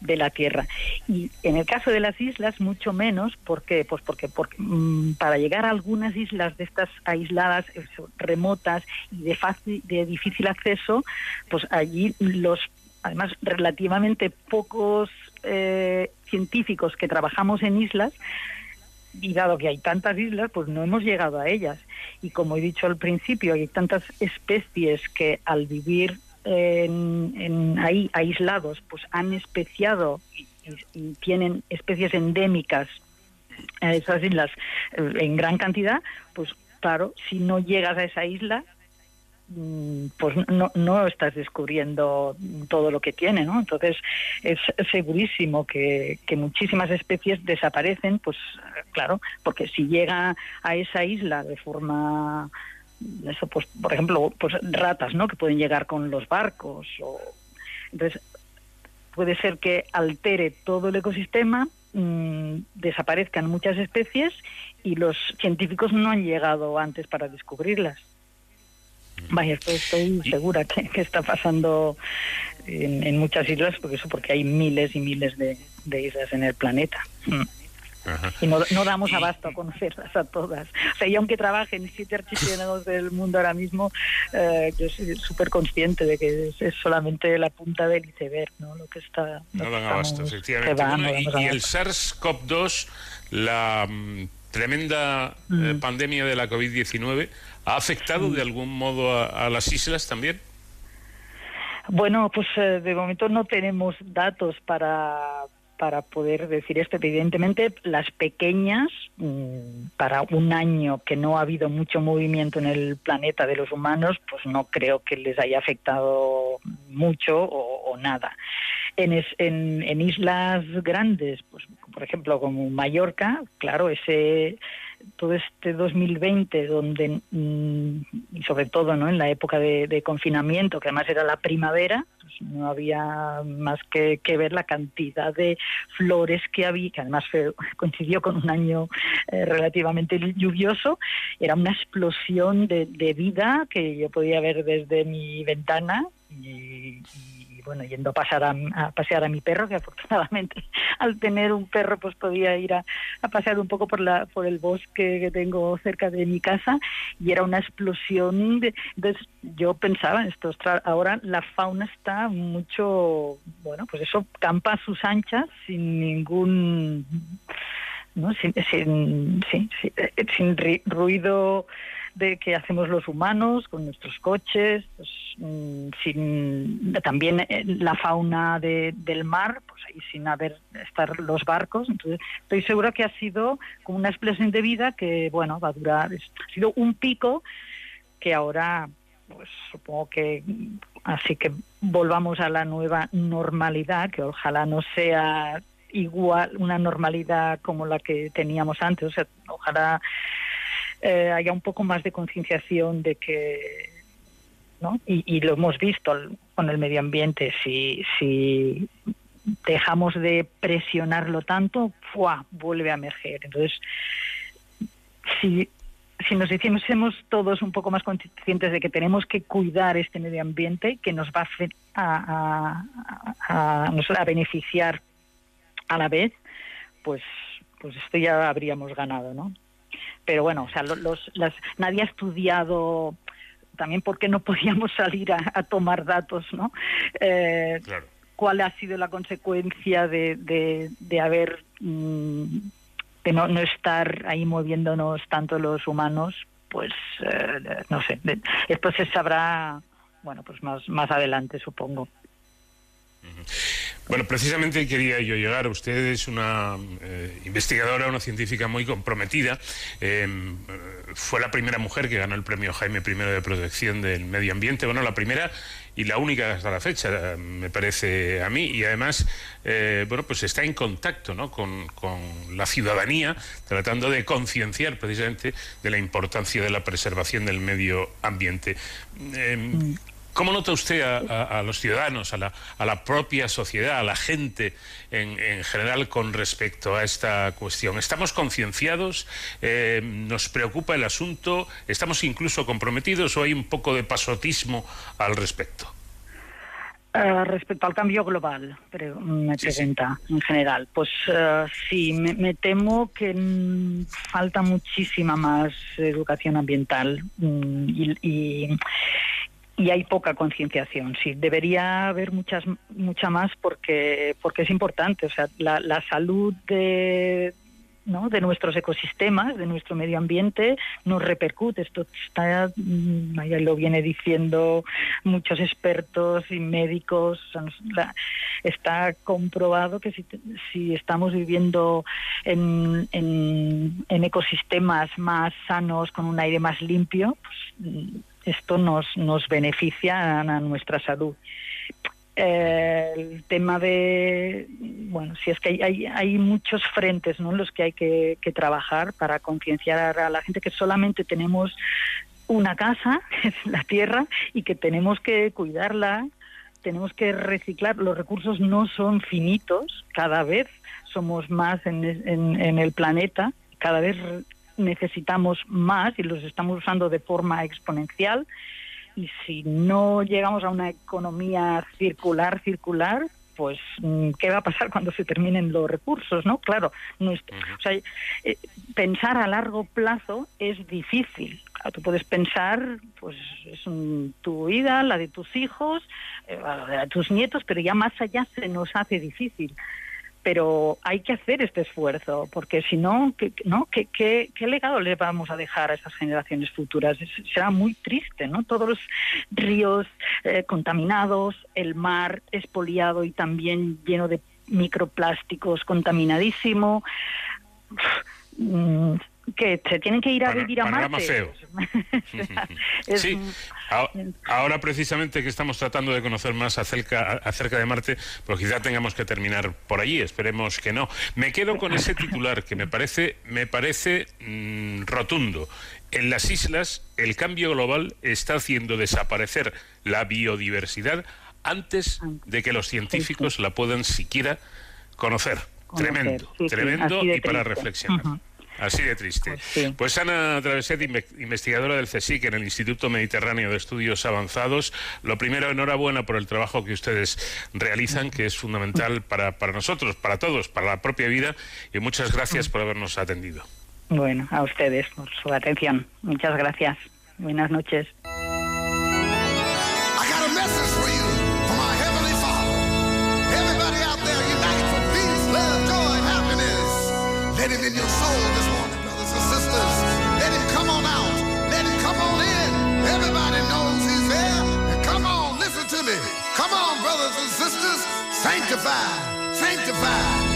de la Tierra. Y en el caso de las islas, mucho menos, ¿por qué? Pues porque, porque mm, para llegar a algunas islas de estas aisladas, eso, remotas y de, fácil, de difícil acceso, pues allí los además relativamente pocos eh, científicos que trabajamos en islas, y dado que hay tantas islas, pues no hemos llegado a ellas. Y como he dicho al principio, hay tantas especies que al vivir en, en ahí aislados, pues han especiado y, y, tienen especies endémicas a esas islas eh, en gran cantidad, pues claro, si no llegas a esa isla, pues no, no estás descubriendo todo lo que tiene, ¿no? Entonces es segurísimo que, muchísimas especies desaparecen, pues claro, porque si llega a esa isla de forma eso pues por ejemplo pues ratas no que pueden llegar con los barcos o entonces puede ser que altere todo el ecosistema mmm, desaparezcan muchas especies y los científicos no han llegado antes para descubrirlas Vaya, estoy, estoy segura que, que, está pasando en, en, muchas islas, porque eso porque hay miles y miles de, de islas en el planeta. Mm. Ajá. Y no, no, damos abasto a conocerlas a todas. O sea, y aunque trabaje en siete archipiélagos del mundo ahora mismo, eh, yo soy súper consciente de que es, es, solamente la punta del iceberg, ¿no? Lo que está. No dan abasto, efectivamente. Va, bueno, no y, y, el SARS-CoV-2, la mm, tremenda mm. eh, pandemia de la COVID-19, ¿Ha afectado de algún modo a, las islas también? Bueno, pues eh, de momento no tenemos datos para, para poder decir esto. Evidentemente, las pequeñas, mmm, para un año que no ha habido mucho movimiento en el planeta de los humanos, pues no creo que les haya afectado mucho o, o nada. En, es, en, en, islas grandes, pues por ejemplo como Mallorca, claro, ese todo este 2020, donde, mm, y sobre todo ¿no? en la época de, confinamiento, que además era la primavera, pues no había más que, ver la cantidad de flores que había, que además coincidió con un año eh, relativamente lluvioso, era una explosión de, de, vida que yo podía ver desde mi ventana y bueno, yendo a pasar a, pasear a mi perro, que afortunadamente al tener un perro pues podía ir a, a, pasear un poco por la por el bosque que tengo cerca de mi casa y era una explosión de, entonces yo pensaba esto ahora la fauna está mucho bueno pues eso campa a sus anchas sin ningún no sin sin, sin, sin, sin ruido de que hacemos los humanos con nuestros coches, pues, mmm, sin también eh, la fauna de, del mar, pues ahí sin haber estar los barcos. Entonces, estoy segura que ha sido como una explosión de vida que, bueno, va a durar, ha sido un pico que ahora, pues supongo que así que volvamos a la nueva normalidad, que ojalá no sea igual una normalidad como la que teníamos antes, o sea, ojalá eh, haya un poco más de concienciación de que ¿no? Y, y, lo hemos visto con el medio ambiente si si dejamos de presionarlo tanto ¡fua! vuelve a emerger entonces si si nos hiciésemos todos un poco más conscientes de que tenemos que cuidar este medio ambiente que nos va a, a, a, a, a beneficiar a la vez pues pues esto ya habríamos ganado no pero bueno, o sea, los, las, nadie ha estudiado también porque no podíamos salir a, a tomar datos, ¿no? Eh, claro. ¿Cuál ha sido la consecuencia de, de, de haber, mmm, de no, no, estar ahí moviéndonos tanto los humanos? Pues, eh, no sé, de, esto se sabrá, bueno, pues más, más adelante, supongo. Uh -huh. Bueno, precisamente quería yo llegar. Usted es una eh, investigadora, una científica muy comprometida. Eh, fue la primera mujer que ganó el premio Jaime I de Protección del Medio Ambiente. Bueno, la primera y la única hasta la fecha, me parece a mí, y además, eh, bueno, pues está en contacto ¿no? con, con, la ciudadanía, tratando de concienciar precisamente de la importancia de la preservación del medio ambiente. Eh, ¿Cómo nota usted a, a, los ciudadanos, a la, a la, propia sociedad, a la gente en, en, general con respecto a esta cuestión? ¿Estamos concienciados? Eh, ¿Nos preocupa el asunto? ¿Estamos incluso comprometidos o hay un poco de pasotismo al respecto? Uh, respecto al cambio global, pero me pregunta en general. Pues uh, sí, me, me, temo que mm, falta muchísima más educación ambiental mm, y, y y hay poca concienciación. Sí, debería haber muchas, mucha más porque, porque es importante. O sea, la, la salud de, ¿no? de nuestros ecosistemas, de nuestro medio ambiente, nos repercute. Esto está, ya lo viene diciendo muchos expertos y médicos. Está comprobado que si, si estamos viviendo en, en, en, ecosistemas más sanos, con un aire más limpio, pues, esto nos, nos beneficia a, nuestra salud. Eh, el tema de, bueno, si es que hay, hay, muchos frentes ¿no? en los que hay que, trabajar para concienciar a la gente que solamente tenemos una casa, la tierra, y que tenemos que cuidarla, tenemos que reciclar. Los recursos no son finitos, cada vez somos más en, en el planeta, cada vez necesitamos más y los estamos usando de forma exponencial. Y si no llegamos a una economía circular, circular, pues qué va a pasar cuando se terminen los recursos, ¿no? Claro, no es, o sea, eh, pensar a largo plazo es difícil. Claro, tú puedes pensar, pues es un, tu vida, la de tus hijos, eh, la de tus nietos, pero ya más allá se nos hace difícil pero hay que hacer este esfuerzo, porque si no, ¿qué, no? ¿Qué, qué, qué legado le vamos a dejar a esas generaciones futuras? Será muy triste, ¿no? Todos los ríos eh, contaminados, el mar expoliado y también lleno de microplásticos, contaminadísimo. Mm, que se tienen que ir a vivir a Marte. Feo. es, sí, ahora precisamente que estamos tratando de conocer más acerca, acerca de Marte, pues quizá tengamos que terminar por allí, esperemos que no. Me quedo con ese titular que me parece, me parece mmm, rotundo. En las islas el cambio global está haciendo desaparecer la biodiversidad antes de que los científicos la puedan siquiera conocer. Tremendo, sí, tremendo y para reflexionar. Uh -huh. Así de triste. Pues, sí. pues Ana Traveset, investigadora del CSIC en el Instituto Mediterráneo de Estudios Avanzados, lo primero, enhorabuena por el trabajo que ustedes realizan, que es fundamental para, para nosotros, para todos, para la propia vida, y muchas gracias por habernos atendido. Bueno, a ustedes por su atención. Muchas gracias. Buenas noches. Sisters. Sanctify, sanctify, sanctify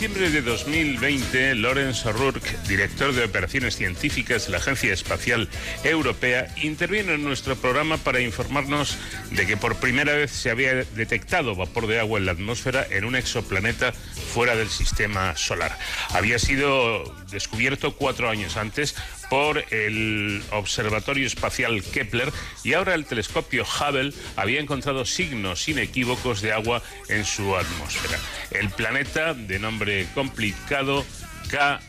octubre de 2020, Lawrence O'Rourke, director de operaciones científicas de la Agencia Espacial Europea, intervino en nuestro programa para informarnos de que por primera vez se había detectado vapor de agua en la atmósfera en un exoplaneta fuera del sistema solar. Había sido descubierto cuatro años antes por el Observatorio Espacial Kepler y ahora el telescopio Hubble había encontrado signos inequívocos de agua en su atmósfera. El planeta, de nombre complicado K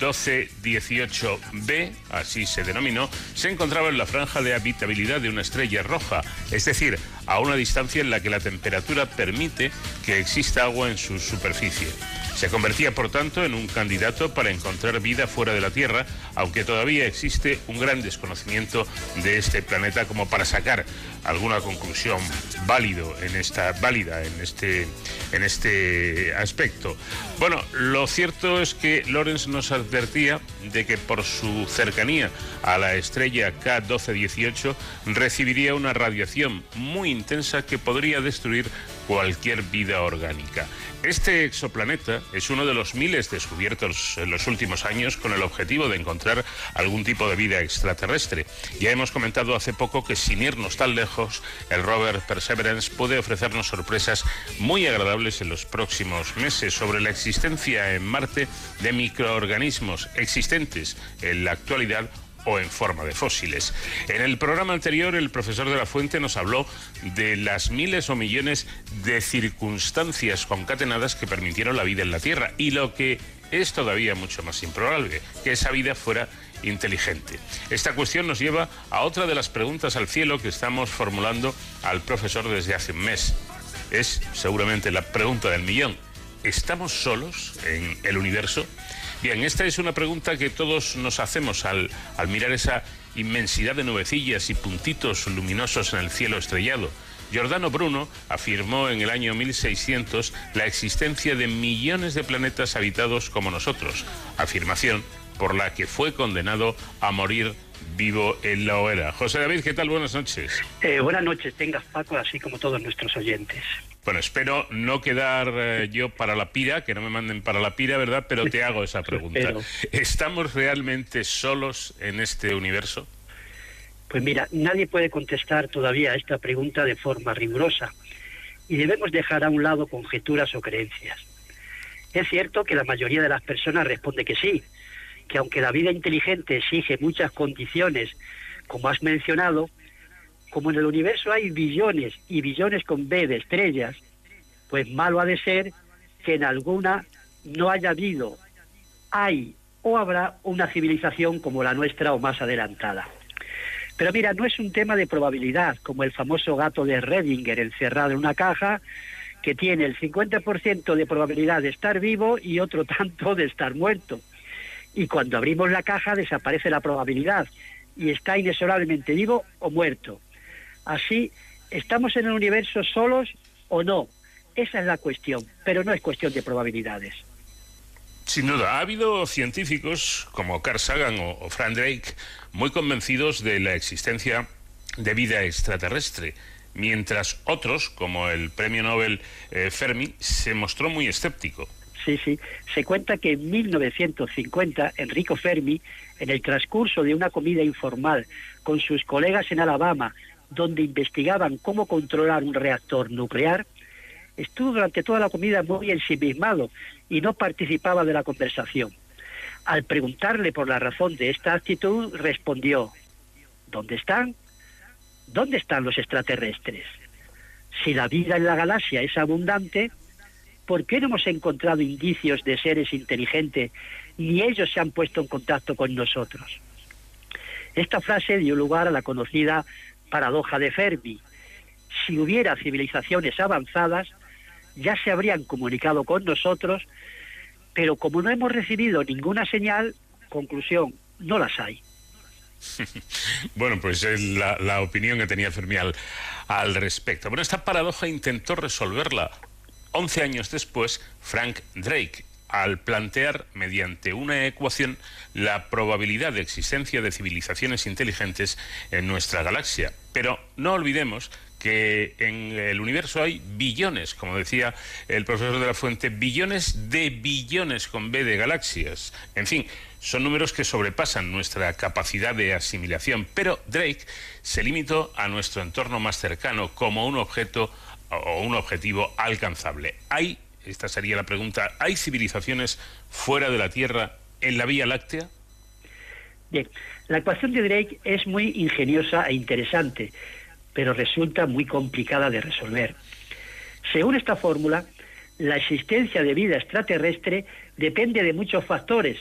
1218b, así se denominó, se encontraba en la franja de habitabilidad de una estrella roja, es decir, a una distancia en la que la temperatura permite que exista agua en su superficie. Se convertía, por tanto, en un candidato para encontrar vida fuera de la Tierra, aunque todavía existe un gran desconocimiento de este planeta como para sacar alguna conclusión válido en esta válida en este en este aspecto. Bueno, lo cierto es que Lorenz nos advertía de que por su cercanía a la estrella K1218 recibiría una radiación muy intensa que podría destruir cualquier vida orgánica. Este exoplaneta es uno de los miles descubiertos en los últimos años con el objetivo de encontrar algún tipo de vida extraterrestre. Ya hemos comentado hace poco que sin irnos tan lejos, el rover Perseverance puede ofrecernos sorpresas muy agradables en los próximos meses sobre la existencia en Marte de microorganismos existentes en la actualidad o en forma de fósiles. En el programa anterior, el profesor de la Fuente nos habló de las miles o millones de circunstancias concatenadas que permitieron la vida en la Tierra y lo que es todavía mucho más improbable, que esa vida fuera inteligente. Esta cuestión nos lleva a otra de las preguntas al cielo que estamos formulando al profesor desde hace un mes. Es seguramente la pregunta del millón. ¿Estamos solos en el universo? Bien, esta es una pregunta que todos nos hacemos al, al mirar esa inmensidad de nubecillas y puntitos luminosos en el cielo estrellado. Giordano Bruno afirmó en el año 1600 la existencia de millones de planetas habitados como nosotros, afirmación por la que fue condenado a morir vivo en la hoguera. José David, ¿qué tal? Buenas noches. Eh, buenas noches, tengas Paco, así como todos nuestros oyentes. Bueno, espero no quedar eh, yo para la pira, que no me manden para la pira, ¿verdad? Pero te hago esa pregunta. ¿Estamos realmente solos en este universo? Pues mira, nadie puede contestar todavía esta pregunta de forma rigurosa y debemos dejar a un lado conjeturas o creencias. Es cierto que la mayoría de las personas responde que sí, que aunque la vida inteligente exige muchas condiciones, como has mencionado, como en el universo hay billones y billones con B de estrellas, pues malo ha de ser que en alguna no haya habido, hay o habrá una civilización como la nuestra o más adelantada. Pero mira, no es un tema de probabilidad, como el famoso gato de Redinger encerrado en una caja que tiene el 50% de probabilidad de estar vivo y otro tanto de estar muerto. Y cuando abrimos la caja desaparece la probabilidad y está inexorablemente vivo o muerto. Así, ¿estamos en el universo solos o no? Esa es la cuestión, pero no es cuestión de probabilidades. Sin duda, ha habido científicos como Carl Sagan o, Frank Drake muy convencidos de la existencia de vida extraterrestre, mientras otros, como el premio Nobel eh, Fermi, se mostró muy escéptico. Sí, sí. Se cuenta que en 1950 Enrico Fermi, en el transcurso de una comida informal con sus colegas en Alabama, donde investigaban cómo controlar un reactor nuclear, estuvo durante toda la comida muy ensimismado y no participaba de la conversación. Al preguntarle por la razón de esta actitud, respondió, ¿dónde están? ¿Dónde están los extraterrestres? Si la vida en la galaxia es abundante, ¿por qué no hemos encontrado indicios de seres inteligentes ni ellos se han puesto en contacto con nosotros? Esta frase dio lugar a la conocida paradoja de Fermi. Si hubiera civilizaciones avanzadas, ya se habrían comunicado con nosotros, pero como no hemos recibido ninguna señal, conclusión, no las hay. bueno, pues es la, opinión que tenía Fermi al, al respecto. Bueno, esta paradoja intentó resolverla 11 años después Frank Drake, al plantear mediante una ecuación la probabilidad de existencia de civilizaciones inteligentes en nuestra galaxia. Pero no olvidemos que en el universo hay billones, como decía el profesor de la Fuente, billones de billones con B de galaxias. En fin, son números que sobrepasan nuestra capacidad de asimilación, pero Drake se limitó a nuestro entorno más cercano como un objeto o un objetivo alcanzable. ¿Hay, esta sería la pregunta, ¿hay civilizaciones fuera de la Tierra en la Vía Láctea? Bien, la ecuación de Drake es muy ingeniosa e interesante, pero resulta muy complicada de resolver. Según esta fórmula, la existencia de vida extraterrestre depende de muchos factores,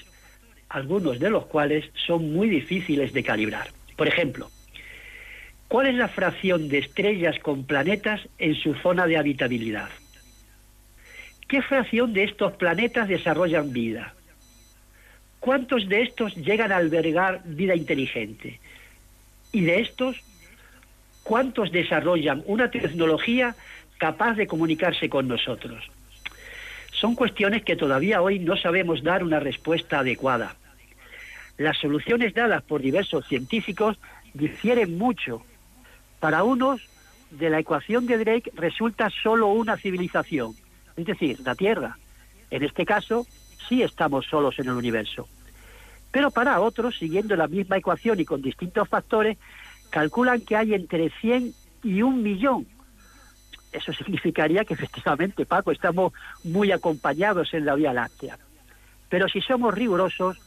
algunos de los cuales son muy difíciles de calibrar. Por ejemplo, ¿cuál es la fracción de estrellas con planetas en su zona de habitabilidad? ¿Qué fracción de estos planetas desarrollan vida? ¿Cuántos de estos llegan a albergar vida inteligente? Y de estos, ¿cuántos desarrollan una tecnología capaz de comunicarse con nosotros? Son cuestiones que todavía hoy no sabemos dar una respuesta adecuada. Las soluciones dadas por diversos científicos difieren mucho. Para unos, de la ecuación de Drake resulta solo una civilización, es decir, la Tierra. En este caso, sí estamos solos en el universo. Pero para otros, siguiendo la misma ecuación y con distintos factores, calculan que hay entre 100 y un millón. Eso significaría que efectivamente, Paco, estamos muy acompañados en la Vía Láctea. Pero si somos rigurosos,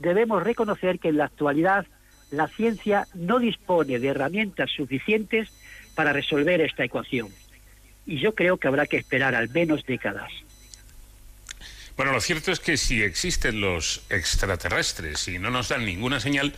debemos reconocer que en la actualidad la ciencia no dispone de herramientas suficientes para resolver esta ecuación. Y yo creo que habrá que esperar al menos décadas. Bueno, lo cierto es que si existen los extraterrestres y no nos dan ninguna señal,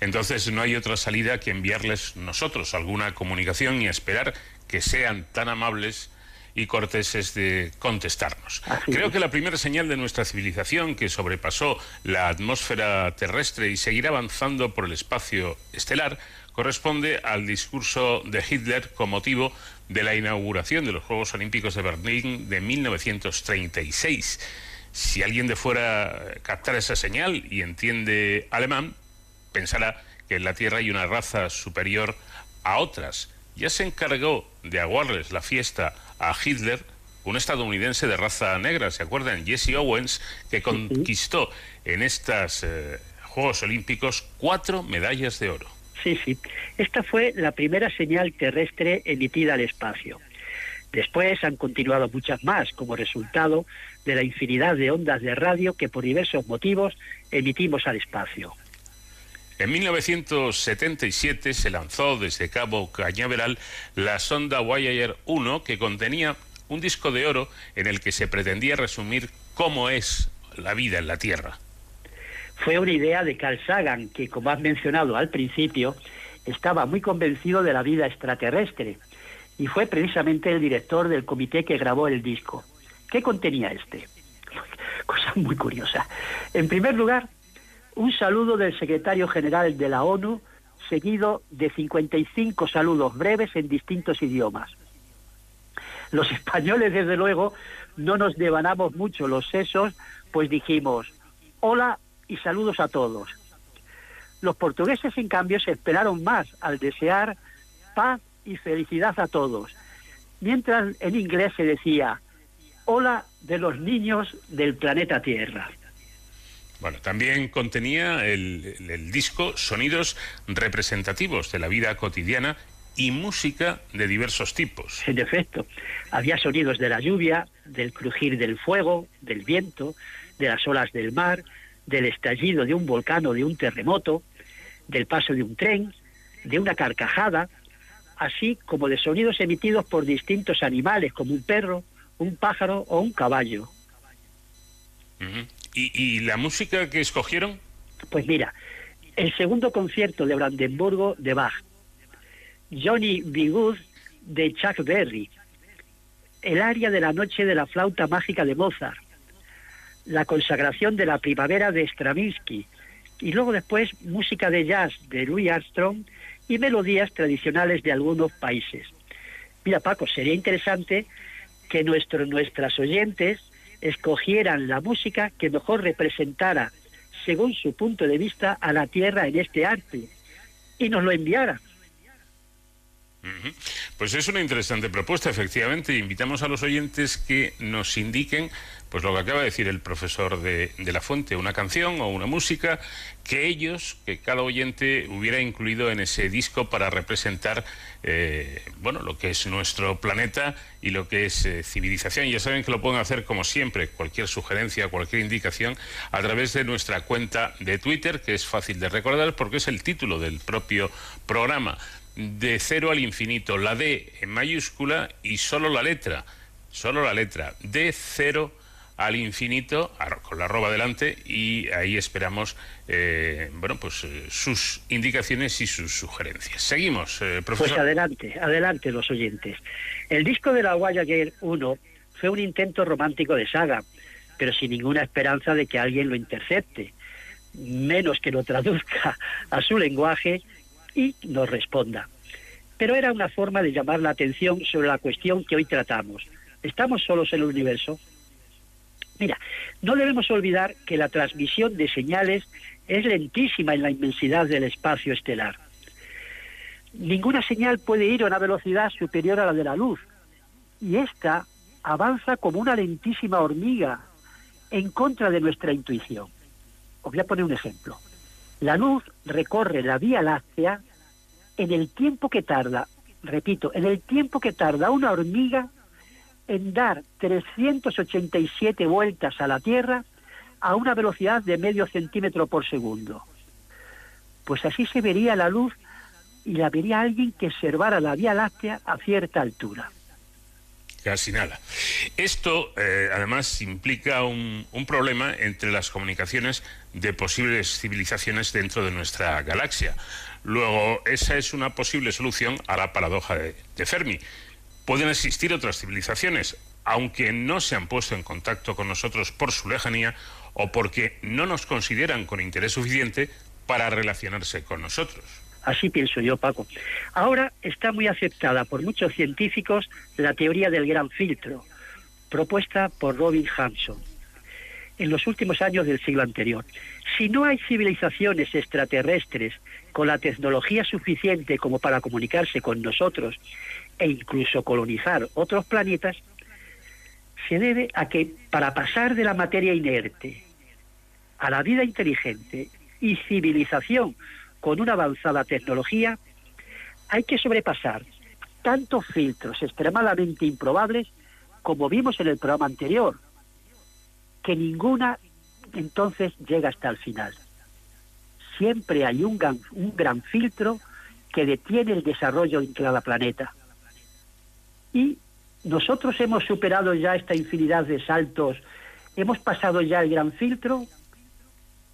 entonces no hay otra salida que enviarles nosotros alguna comunicación y esperar que sean tan amables y corteses de contestarnos. Creo que la primera señal de nuestra civilización que sobrepasó la atmósfera terrestre y seguirá avanzando por el espacio estelar corresponde al discurso de Hitler con motivo de la inauguración de los Juegos Olímpicos de Berlín de 1936 si alguien de fuera captara esa señal y entiende alemán, pensará que en la Tierra hay una raza superior a otras. Ya se encargó de aguarles la fiesta a Hitler, un estadounidense de raza negra, ¿se acuerdan? Jesse Owens, que conquistó en estos eh, Juegos Olímpicos cuatro medallas de oro. Sí, sí. Esta fue la primera señal terrestre emitida al espacio. Después han continuado muchas más como resultado de la infinidad de ondas de radio que por diversos motivos emitimos al espacio. En 1977 se lanzó desde Cabo Cañaveral la sonda Voyager 1 que contenía un disco de oro en el que se pretendía resumir cómo es la vida en la Tierra. Fue una idea de Carl Sagan, que como has mencionado al principio, estaba muy convencido de la vida extraterrestre y fue precisamente el director del comité que grabó el disco. ¿Qué contenía este? Cosa muy curiosa. En primer lugar, un saludo del secretario general de la ONU, seguido de 55 saludos breves en distintos idiomas. Los españoles, desde luego, no nos devanamos mucho los sesos, pues dijimos, hola y saludos a todos. Los portugueses, en cambio, se esperaron más al desear paz y felicidad a todos. Mientras en inglés se decía, hola de los niños del planeta Tierra. Bueno, también contenía el, el, disco sonidos representativos de la vida cotidiana y música de diversos tipos. En efecto, había sonidos de la lluvia, del crujir del fuego, del viento, de las olas del mar, del estallido de un volcán o de un terremoto, del paso de un tren, de una carcajada, así como de sonidos emitidos por distintos animales, como un perro, un pájaro o un caballo. ¿Y, la música que escogieron? Pues mira, el segundo concierto de Brandenburgo de Bach, Johnny B. Good de Chuck Berry, el aria de la noche de la flauta mágica de Mozart, la consagración de la primavera de Stravinsky, y luego después música de jazz de Louis Armstrong y melodías tradicionales de algunos países. Mira, Paco, sería interesante que nuestros, nuestras oyentes escogieran la música que mejor representara, según su punto de vista, a la Tierra en este arte y nos lo enviaran. Pues es una interesante propuesta, efectivamente. Invitamos a los oyentes que nos indiquen, pues lo que acaba de decir el profesor de, la fuente, una canción o una música que ellos, que cada oyente hubiera incluido en ese disco para representar, eh, bueno, lo que es nuestro planeta y lo que es eh, civilización. Ya saben que lo pueden hacer como siempre, cualquier sugerencia, cualquier indicación, a través de nuestra cuenta de Twitter, que es fácil de recordar porque es el título del propio programa de cero al infinito, la D en mayúscula y solo la letra, solo la letra, de cero al infinito, con la arroba delante, y ahí esperamos, eh, bueno, pues eh, sus indicaciones y sus sugerencias. Seguimos, eh, Pues profesor. adelante, adelante los oyentes. El disco de la Voyager 1 fue un intento romántico de saga, pero sin ninguna esperanza de que alguien lo intercepte, menos que lo traduzca a su lenguaje y nos responda. Pero era una forma de llamar la atención sobre la cuestión que hoy tratamos. ¿Estamos solos en el universo? Mira, no debemos olvidar que la transmisión de señales es lentísima en la inmensidad del espacio estelar. Ninguna señal puede ir a una velocidad superior a la de la luz, y esta avanza como una lentísima hormiga en contra de nuestra intuición. Os voy a poner un ejemplo. La luz recorre la Vía Láctea en el tiempo que tarda, repito, en el tiempo que tarda una hormiga en dar 387 vueltas a la Tierra a una velocidad de medio centímetro por segundo. Pues así se vería la luz y la vería alguien que observara la Vía Láctea a cierta altura. Casi nada. Esto, eh, además, implica un, problema entre las comunicaciones de posibles civilizaciones dentro de nuestra galaxia. Luego, esa es una posible solución a la paradoja de Fermi. Pueden existir otras civilizaciones, aunque no se han puesto en contacto con nosotros por su lejanía o porque no nos consideran con interés suficiente para relacionarse con nosotros. Así pienso yo, Paco. Ahora está muy aceptada por muchos científicos la teoría del gran filtro, propuesta por Robin Hanson en los últimos años del siglo anterior. Si no hay civilizaciones extraterrestres con la tecnología suficiente como para comunicarse con nosotros e incluso colonizar otros planetas, se debe a que para pasar de la materia inerte a la vida inteligente y civilización con una avanzada tecnología, hay que sobrepasar tantos filtros extremadamente improbables como vimos en el programa anterior, que ninguna entonces llega hasta el final. Siempre hay un gran, filtro que detiene el desarrollo de cada planeta. Y nosotros hemos superado ya esta infinidad de saltos, hemos pasado ya el gran filtro,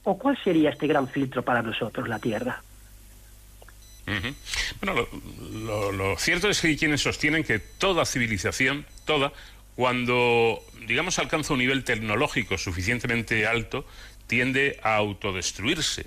¿o cuál sería este gran filtro para nosotros, la Tierra? Bueno, lo, lo- lo cierto es que hay quienes sostienen que toda civilización, toda, cuando, digamos, alcanza un nivel tecnológico suficientemente alto, tiende a autodestruirse.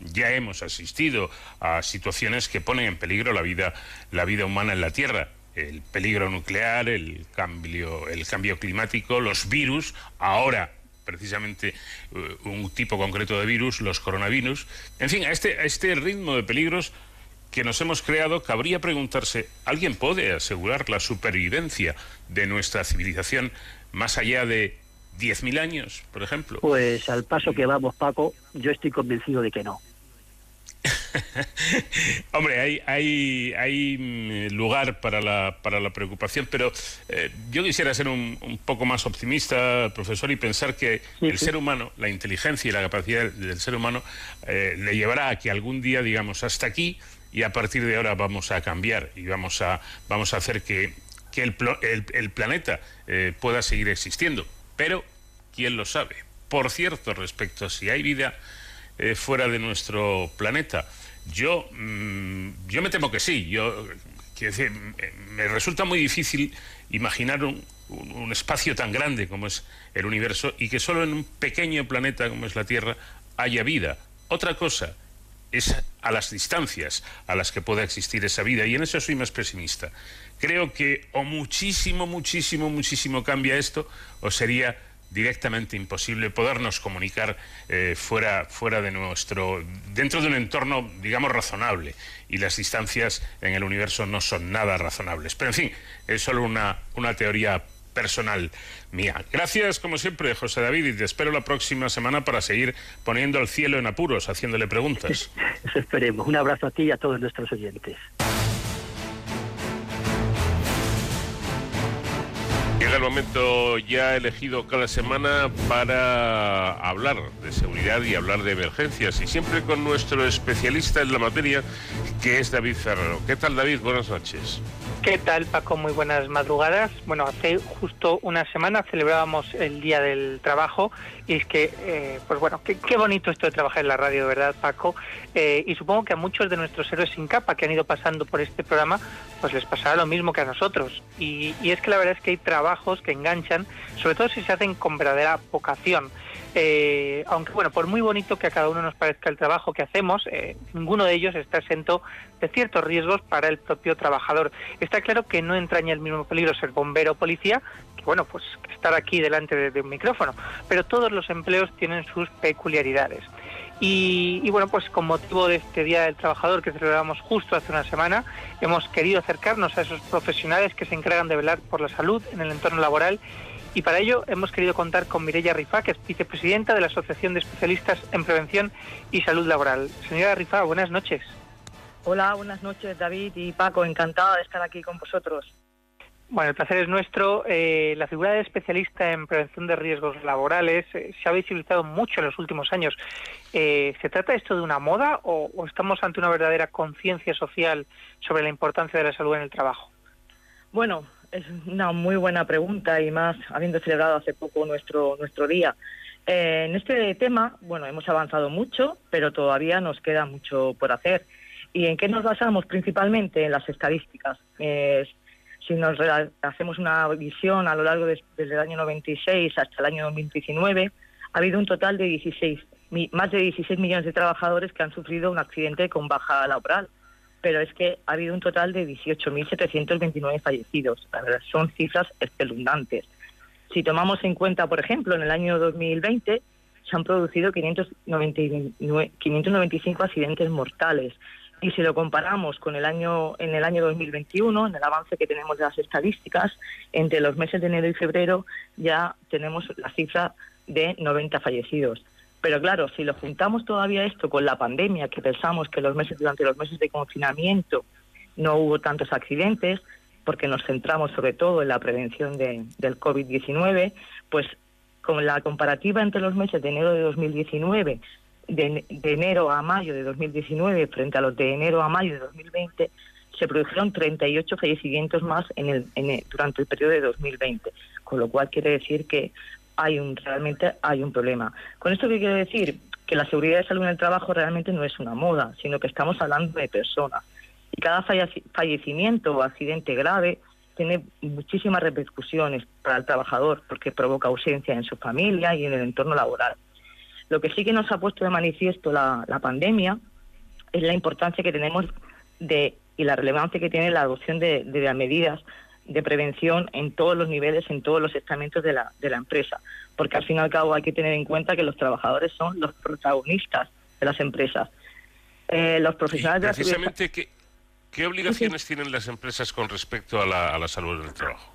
Ya hemos asistido a situaciones que ponen en peligro la vida, la vida humana en la Tierra. El peligro nuclear, el cambio, el cambio climático, los virus, ahora precisamente eh, un tipo concreto de virus, los coronavirus. En fin, a este, a este ritmo de peligros que nos hemos creado, cabría preguntarse, ¿alguien puede asegurar la supervivencia de nuestra civilización más allá de 10.000 años, por ejemplo? Pues al paso que vamos, Paco, yo estoy convencido de que no. Hombre, hay, hay, hay mm, lugar para la, para la preocupación, pero eh, yo quisiera ser un, un poco más optimista, profesor, y pensar que el ser humano, la inteligencia y la capacidad del ser humano, eh, le llevará a que algún día digamos hasta aquí y a partir de ahora vamos a cambiar y vamos a, vamos a hacer que, que el, plo- el- el planeta eh, pueda seguir existiendo. Pero, ¿quién lo sabe? Por cierto, respecto a si hay vida eh, fuera de nuestro planeta, yo, mm, yo me temo que sí. Yo, decir, me- resulta muy difícil imaginar un espacio tan grande como es el universo y que solo en un pequeño planeta como es la Tierra haya vida. Otra cosa es a las distancias a las que pueda existir esa vida y en eso soy más pesimista. Creo que o muchísimo, muchísimo, muchísimo cambia esto o sería directamente imposible podernos comunicar eh, fuera, fuera de nuestro, dentro de un entorno, digamos, razonable. Y las distancias en el universo no son nada razonables. Pero en fin, es solo una, una teoría personal mía. Gracias, como siempre, José David, y te espero la próxima semana para seguir poniendo el cielo en apuros, haciéndole preguntas. Eso esperemos. Un abrazo a ti y a todos nuestros oyentes. El momento ya elegido cada semana para hablar de seguridad y hablar de emergencias y siempre con nuestro especialista en la materia que es David Ferrero. ¿Qué tal David? Buenas noches. ¿Qué tal, Paco? Muy buenas madrugadas. Bueno, hace justo una semana celebrábamos el Día del Trabajo y es que, eh, pues bueno, qué, qué, bonito esto de trabajar en la radio, verdad, Paco. Eh, y supongo que a muchos de nuestros héroes sin capa que han ido pasando por este programa, pues les pasará lo mismo que a nosotros. Y, es que la verdad es que hay que enganchan, sobre todo si se hacen con verdadera vocación. Eh, aunque bueno, por muy bonito que a cada uno nos parezca el trabajo que hacemos, eh, ninguno de ellos está exento de ciertos riesgos para el propio trabajador. Está claro que no entraña el mismo peligro ser bombero o policía que bueno, pues estar aquí delante de, de un micrófono, pero todos los empleos tienen sus peculiaridades. Y, bueno, pues con motivo de este Día del Trabajador que celebramos justo hace una semana, hemos querido acercarnos a esos profesionales que se encargan de velar por la salud en el entorno laboral y para ello hemos querido contar con Mireia Rifá, que es vicepresidenta de la Asociación de Especialistas en Prevención y Salud Laboral. Señora Rifá, buenas noches. Hola, buenas noches David y Paco, encantada de estar aquí con vosotros. Bueno, el placer es nuestro. Eh, la figura de especialista en prevención de riesgos laborales eh, se ha visibilizado mucho en los últimos años. Eh, ¿Se trata esto de una moda o, estamos ante una verdadera conciencia social sobre la importancia de la salud en el trabajo? Bueno, es una muy buena pregunta y más habiendo celebrado hace poco nuestro nuestro día. Eh, en este tema, bueno, hemos avanzado mucho, pero todavía nos queda mucho por hacer. ¿Y en qué nos basamos principalmente? En las estadísticas. Eh, si nos hacemos una visión a lo largo de, desde el año 96 hasta el año 2019, ha habido un total de 16, más de 16 millones de trabajadores que han sufrido un accidente con baja laboral pero es que ha habido un total de 18.729 fallecidos. La verdad, son cifras espeluznantes. Si tomamos en cuenta, por ejemplo, en el año 2020 se han producido 599, 595 accidentes mortales. Y si lo comparamos con el año en el año 2021, en el avance que tenemos de las estadísticas, entre los meses de enero y febrero ya tenemos la cifra de 90 fallecidos. Pero claro, si lo juntamos todavía esto con la pandemia, que pensamos que los meses durante los meses de confinamiento no hubo tantos accidentes, porque nos centramos sobre todo en la prevención de, del COVID-19, pues con la comparativa entre los meses de enero de 2019, de, de, enero a mayo de 2019, frente a los de enero a mayo de 2020, se produjeron 38 fallecimientos más en el, en durante el periodo de 2020, con lo cual quiere decir que hay un realmente hay un problema. Con esto qué quiero decir que la seguridad de salud en el trabajo realmente no es una moda, sino que estamos hablando de personas. Y cada fallecimiento o accidente grave tiene muchísimas repercusiones para el trabajador porque provoca ausencia en su familia y en el entorno laboral. Lo que sí que nos ha puesto de manifiesto la, la pandemia es la importancia que tenemos de y la relevancia que tiene la adopción de, de, de medidas de prevención en todos los niveles, en todos los estamentos de la, de la empresa, porque al fin y al cabo hay que tener en cuenta que los trabajadores son los protagonistas de las empresas. Eh, los profesionales precisamente, de la ¿qué, ¿qué, obligaciones sí, sí. tienen las empresas con respecto a la, a la salud del trabajo?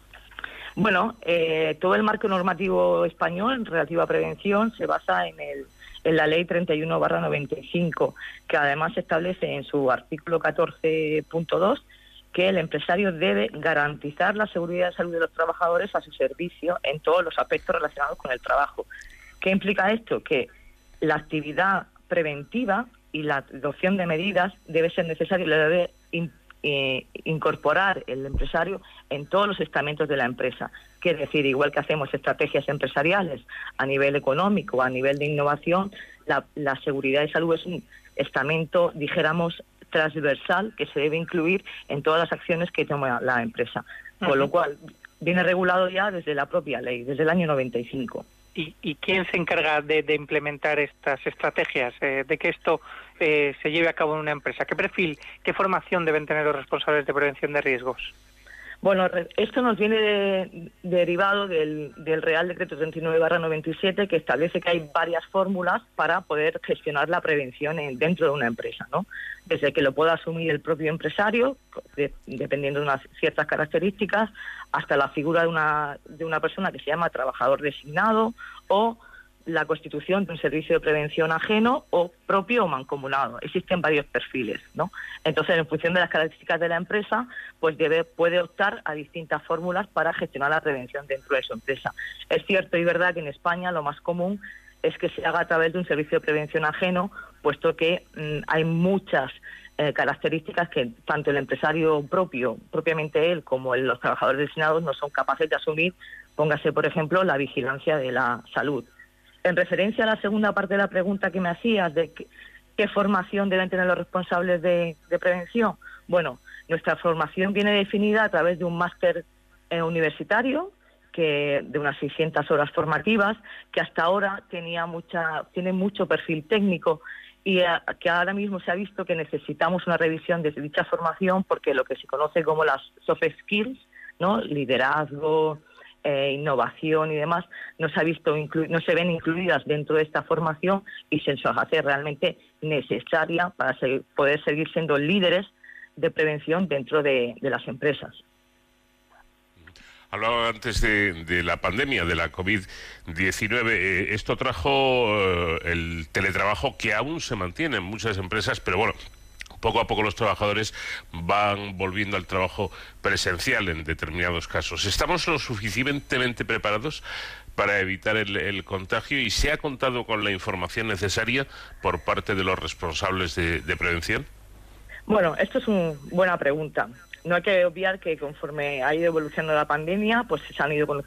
Bueno, eh, todo el marco normativo español relativo a prevención se basa en, el, en la ley 31 95, que además establece en su artículo 14.2 que el empresario debe garantizar la seguridad y salud de los trabajadores a su servicio en todos los aspectos relacionados con el trabajo. ¿Qué implica esto? Que la actividad preventiva y la adopción de medidas debe ser necesaria debe eh, incorporar el empresario en todos los estamentos de la empresa. Quiere decir, igual que hacemos estrategias empresariales a nivel económico, a nivel de innovación, la, la seguridad y salud es un estamento, dijéramos, transversal que se debe incluir en todas las acciones que toma la empresa. Con lo cual, viene regulado ya desde la propia ley, desde el año 95. ¿Y, y quién se encarga de, de implementar estas estrategias, eh, de que esto eh, se lleve a cabo en una empresa? ¿Qué perfil, qué formación deben tener los responsables de prevención de riesgos? Bueno, esto nos viene derivado del, Real Decreto 39-97 que establece que hay varias fórmulas para poder gestionar la prevención dentro de una empresa, ¿no? Desde que lo pueda asumir el propio empresario, dependiendo de unas ciertas características, hasta la figura de una, de una persona que se llama trabajador designado o la constitución de un servicio de prevención ajeno o propio o mancomunado. Existen varios perfiles, ¿no? Entonces, en función de las características de la empresa, pues debe, puede optar a distintas fórmulas para gestionar la prevención dentro de su empresa. Es cierto y verdad que en España lo más común es que se haga a través de un servicio de prevención ajeno, puesto que mm, hay muchas eh, características que tanto el empresario propio, propiamente él, como los trabajadores designados no son capaces de asumir. Póngase, por ejemplo, la vigilancia de la salud en referencia a la segunda parte de la pregunta que me hacías de qué, formación deben tener los responsables de, prevención, bueno, nuestra formación viene definida a través de un máster eh, universitario que de unas 600 horas formativas que hasta ahora tenía mucha tiene mucho perfil técnico y eh, que ahora mismo se ha visto que necesitamos una revisión de dicha formación porque lo que se conoce como las soft skills, ¿no? liderazgo, eh, innovación y demás no se ha visto no se ven incluidas dentro de esta formación y se nos hace realmente necesaria para poder seguir siendo líderes de prevención dentro de, las empresas. Hablaba antes de, la pandemia, de la COVID-19. Eh, esto trajo eh, el teletrabajo que aún se mantiene en muchas empresas, pero bueno, poco a poco los trabajadores van volviendo al trabajo presencial en determinados casos. ¿Estamos lo suficientemente preparados para evitar el, contagio y se ha contado con la información necesaria por parte de los responsables de, prevención? Bueno, esto es una buena pregunta. No hay que obviar que conforme ha ido evolucionando la pandemia, pues se han ido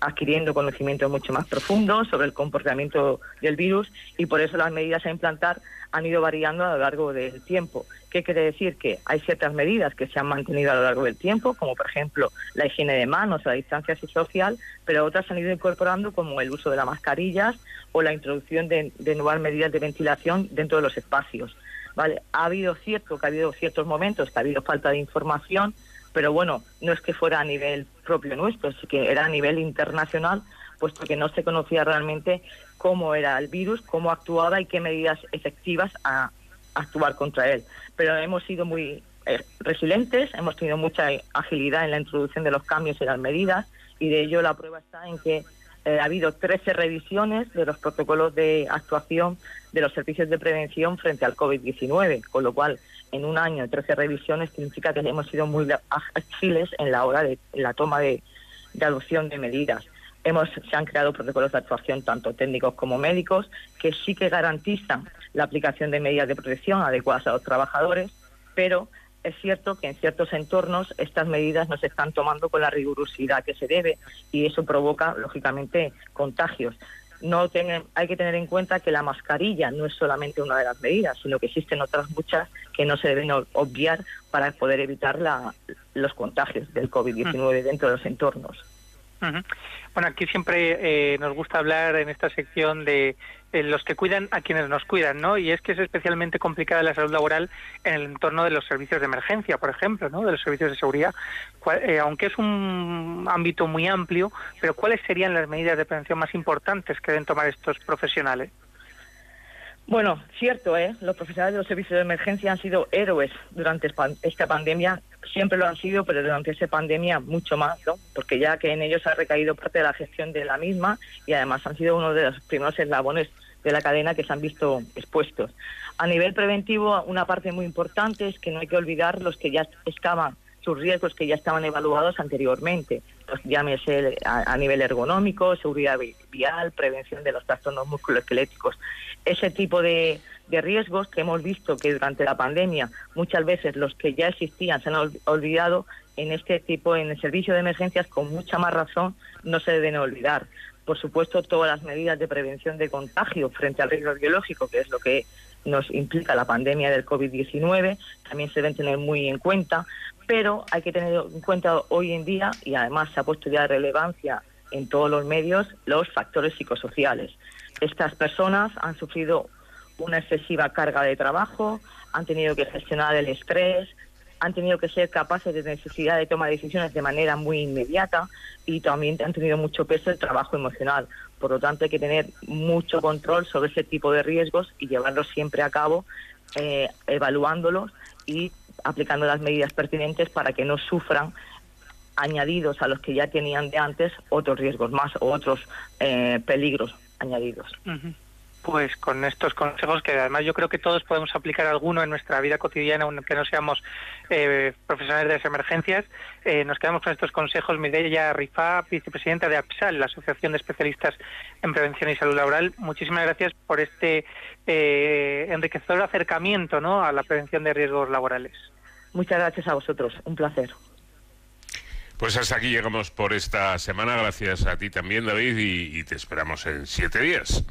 adquiriendo conocimientos mucho más profundos sobre el comportamiento del virus y por eso las medidas a implantar han ido variando a lo largo del tiempo. ¿Qué quiere decir? Que hay ciertas medidas que se han mantenido a lo largo del tiempo, como por ejemplo la higiene de manos, la distancia social, pero otras se han ido incorporando como el uso de las mascarillas o la introducción de, nuevas medidas de ventilación dentro de los espacios. ¿Vale? Ha habido cierto que ha habido ciertos momentos que ha habido falta de información, pero bueno, no es que fuera a nivel propio nuestro, sí que era a nivel internacional, puesto que no se conocía realmente cómo era el virus, cómo actuaba y qué medidas efectivas a, actuar contra él. Pero hemos sido muy eh, resilientes, hemos tenido mucha agilidad en la introducción de los cambios y las medidas y de ello la prueba está en que eh, ha habido 13 revisiones de los protocolos de actuación de los servicios de prevención frente al COVID-19, con lo cual en un año 13 revisiones significa que hemos sido muy ágiles en la hora de la toma de adopción de medidas. Hemos, se han creado protocolos de actuación tanto técnicos como médicos que sí que garantizan la aplicación de medidas de protección adecuadas a los trabajadores, pero es cierto que en ciertos entornos estas medidas no se están tomando con la rigurosidad que se debe y eso provoca, lógicamente, contagios. No hay que tener en cuenta que la mascarilla no es solamente una de las medidas, sino que existen otras muchas que no se deben obviar para poder evitar los contagios del COVID-19 dentro de los entornos. Bueno, aquí siempre eh, nos gusta hablar en esta sección de los que cuidan a quienes nos cuidan, ¿no? Y es que es especialmente complicada la salud laboral en el entorno de los servicios de emergencia, por ejemplo, ¿no? De los servicios de seguridad. Eh, aunque es un ámbito muy amplio, pero ¿cuáles serían las medidas de prevención más importantes que deben tomar estos profesionales? Bueno, cierto, ¿eh? Los profesionales de los servicios de emergencia han sido héroes durante esta pandemia siempre lo han sido, pero durante esa pandemia mucho más, ¿no? Porque ya que en ellos ha recaído parte de la gestión de la misma y además han sido uno de los primeros eslabones de la cadena que se han visto expuestos. A nivel preventivo, una parte muy importante es que no hay que olvidar los que ya estaban, sus riesgos que ya estaban evaluados anteriormente. Llámese a, nivel ergonómico, seguridad vial, prevención de los trastornos musculoesqueléticos. Ese tipo de, de riesgos que hemos visto que durante la pandemia muchas veces los que ya existían se han olvidado en este tipo, en el servicio de emergencias, con mucha más razón no se deben olvidar. Por supuesto, todas las medidas de prevención de contagio frente al riesgo biológico, que es lo que nos implica la pandemia del COVID-19, también se deben tener muy en cuenta, pero hay que tener en cuenta hoy en día, y además se ha puesto ya de relevancia en todos los medios, los factores psicosociales. Estas personas han sufrido una excesiva carga de trabajo, han tenido que gestionar el estrés, han tenido que ser capaces de necesidad tomar decisiones de manera muy inmediata y también han tenido mucho peso el trabajo emocional. Por lo tanto, hay que tener mucho control sobre ese tipo de riesgos y llevarlos siempre a cabo, eh, evaluándolos y aplicando las medidas pertinentes para que no sufran añadidos a los que ya tenían de antes otros riesgos más o otros eh, peligros añadidos. Pues con estos consejos que además yo creo que todos podemos aplicar alguno en nuestra vida cotidiana, aunque no seamos eh, profesionales de las emergencias, eh, nos quedamos con estos consejos. Mireia Rifá, vicepresidenta de APSAL, la Asociación de Especialistas en Prevención y Salud Laboral, muchísimas gracias por este eh, enriquecedor acercamiento ¿no? a la prevención de riesgos laborales. Muchas gracias a vosotros, un placer. Pues hasta aquí llegamos por esta semana. Gracias a ti también, David, y te esperamos en siete días.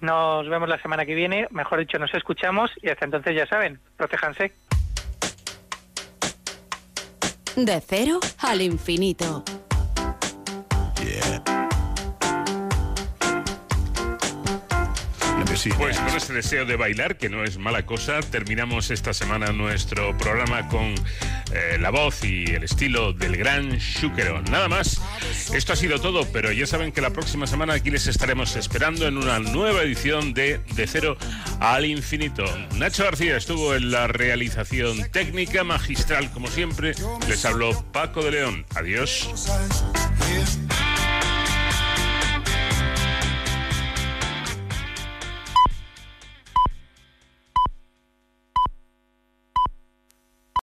Nos vemos la semana que viene, mejor dicho, nos escuchamos y hasta entonces ya saben, protéjanse. De cero al infinito. Pues con este deseo de bailar, que no es mala cosa, terminamos esta semana nuestro programa con eh, la voz y el estilo del gran Shukero. Nada más, esto ha sido todo, pero ya saben que la próxima semana aquí les estaremos esperando en una nueva edición de De Cero al Infinito. Nacho García estuvo en la realización técnica magistral, como siempre. Les habló Paco de León. Adiós.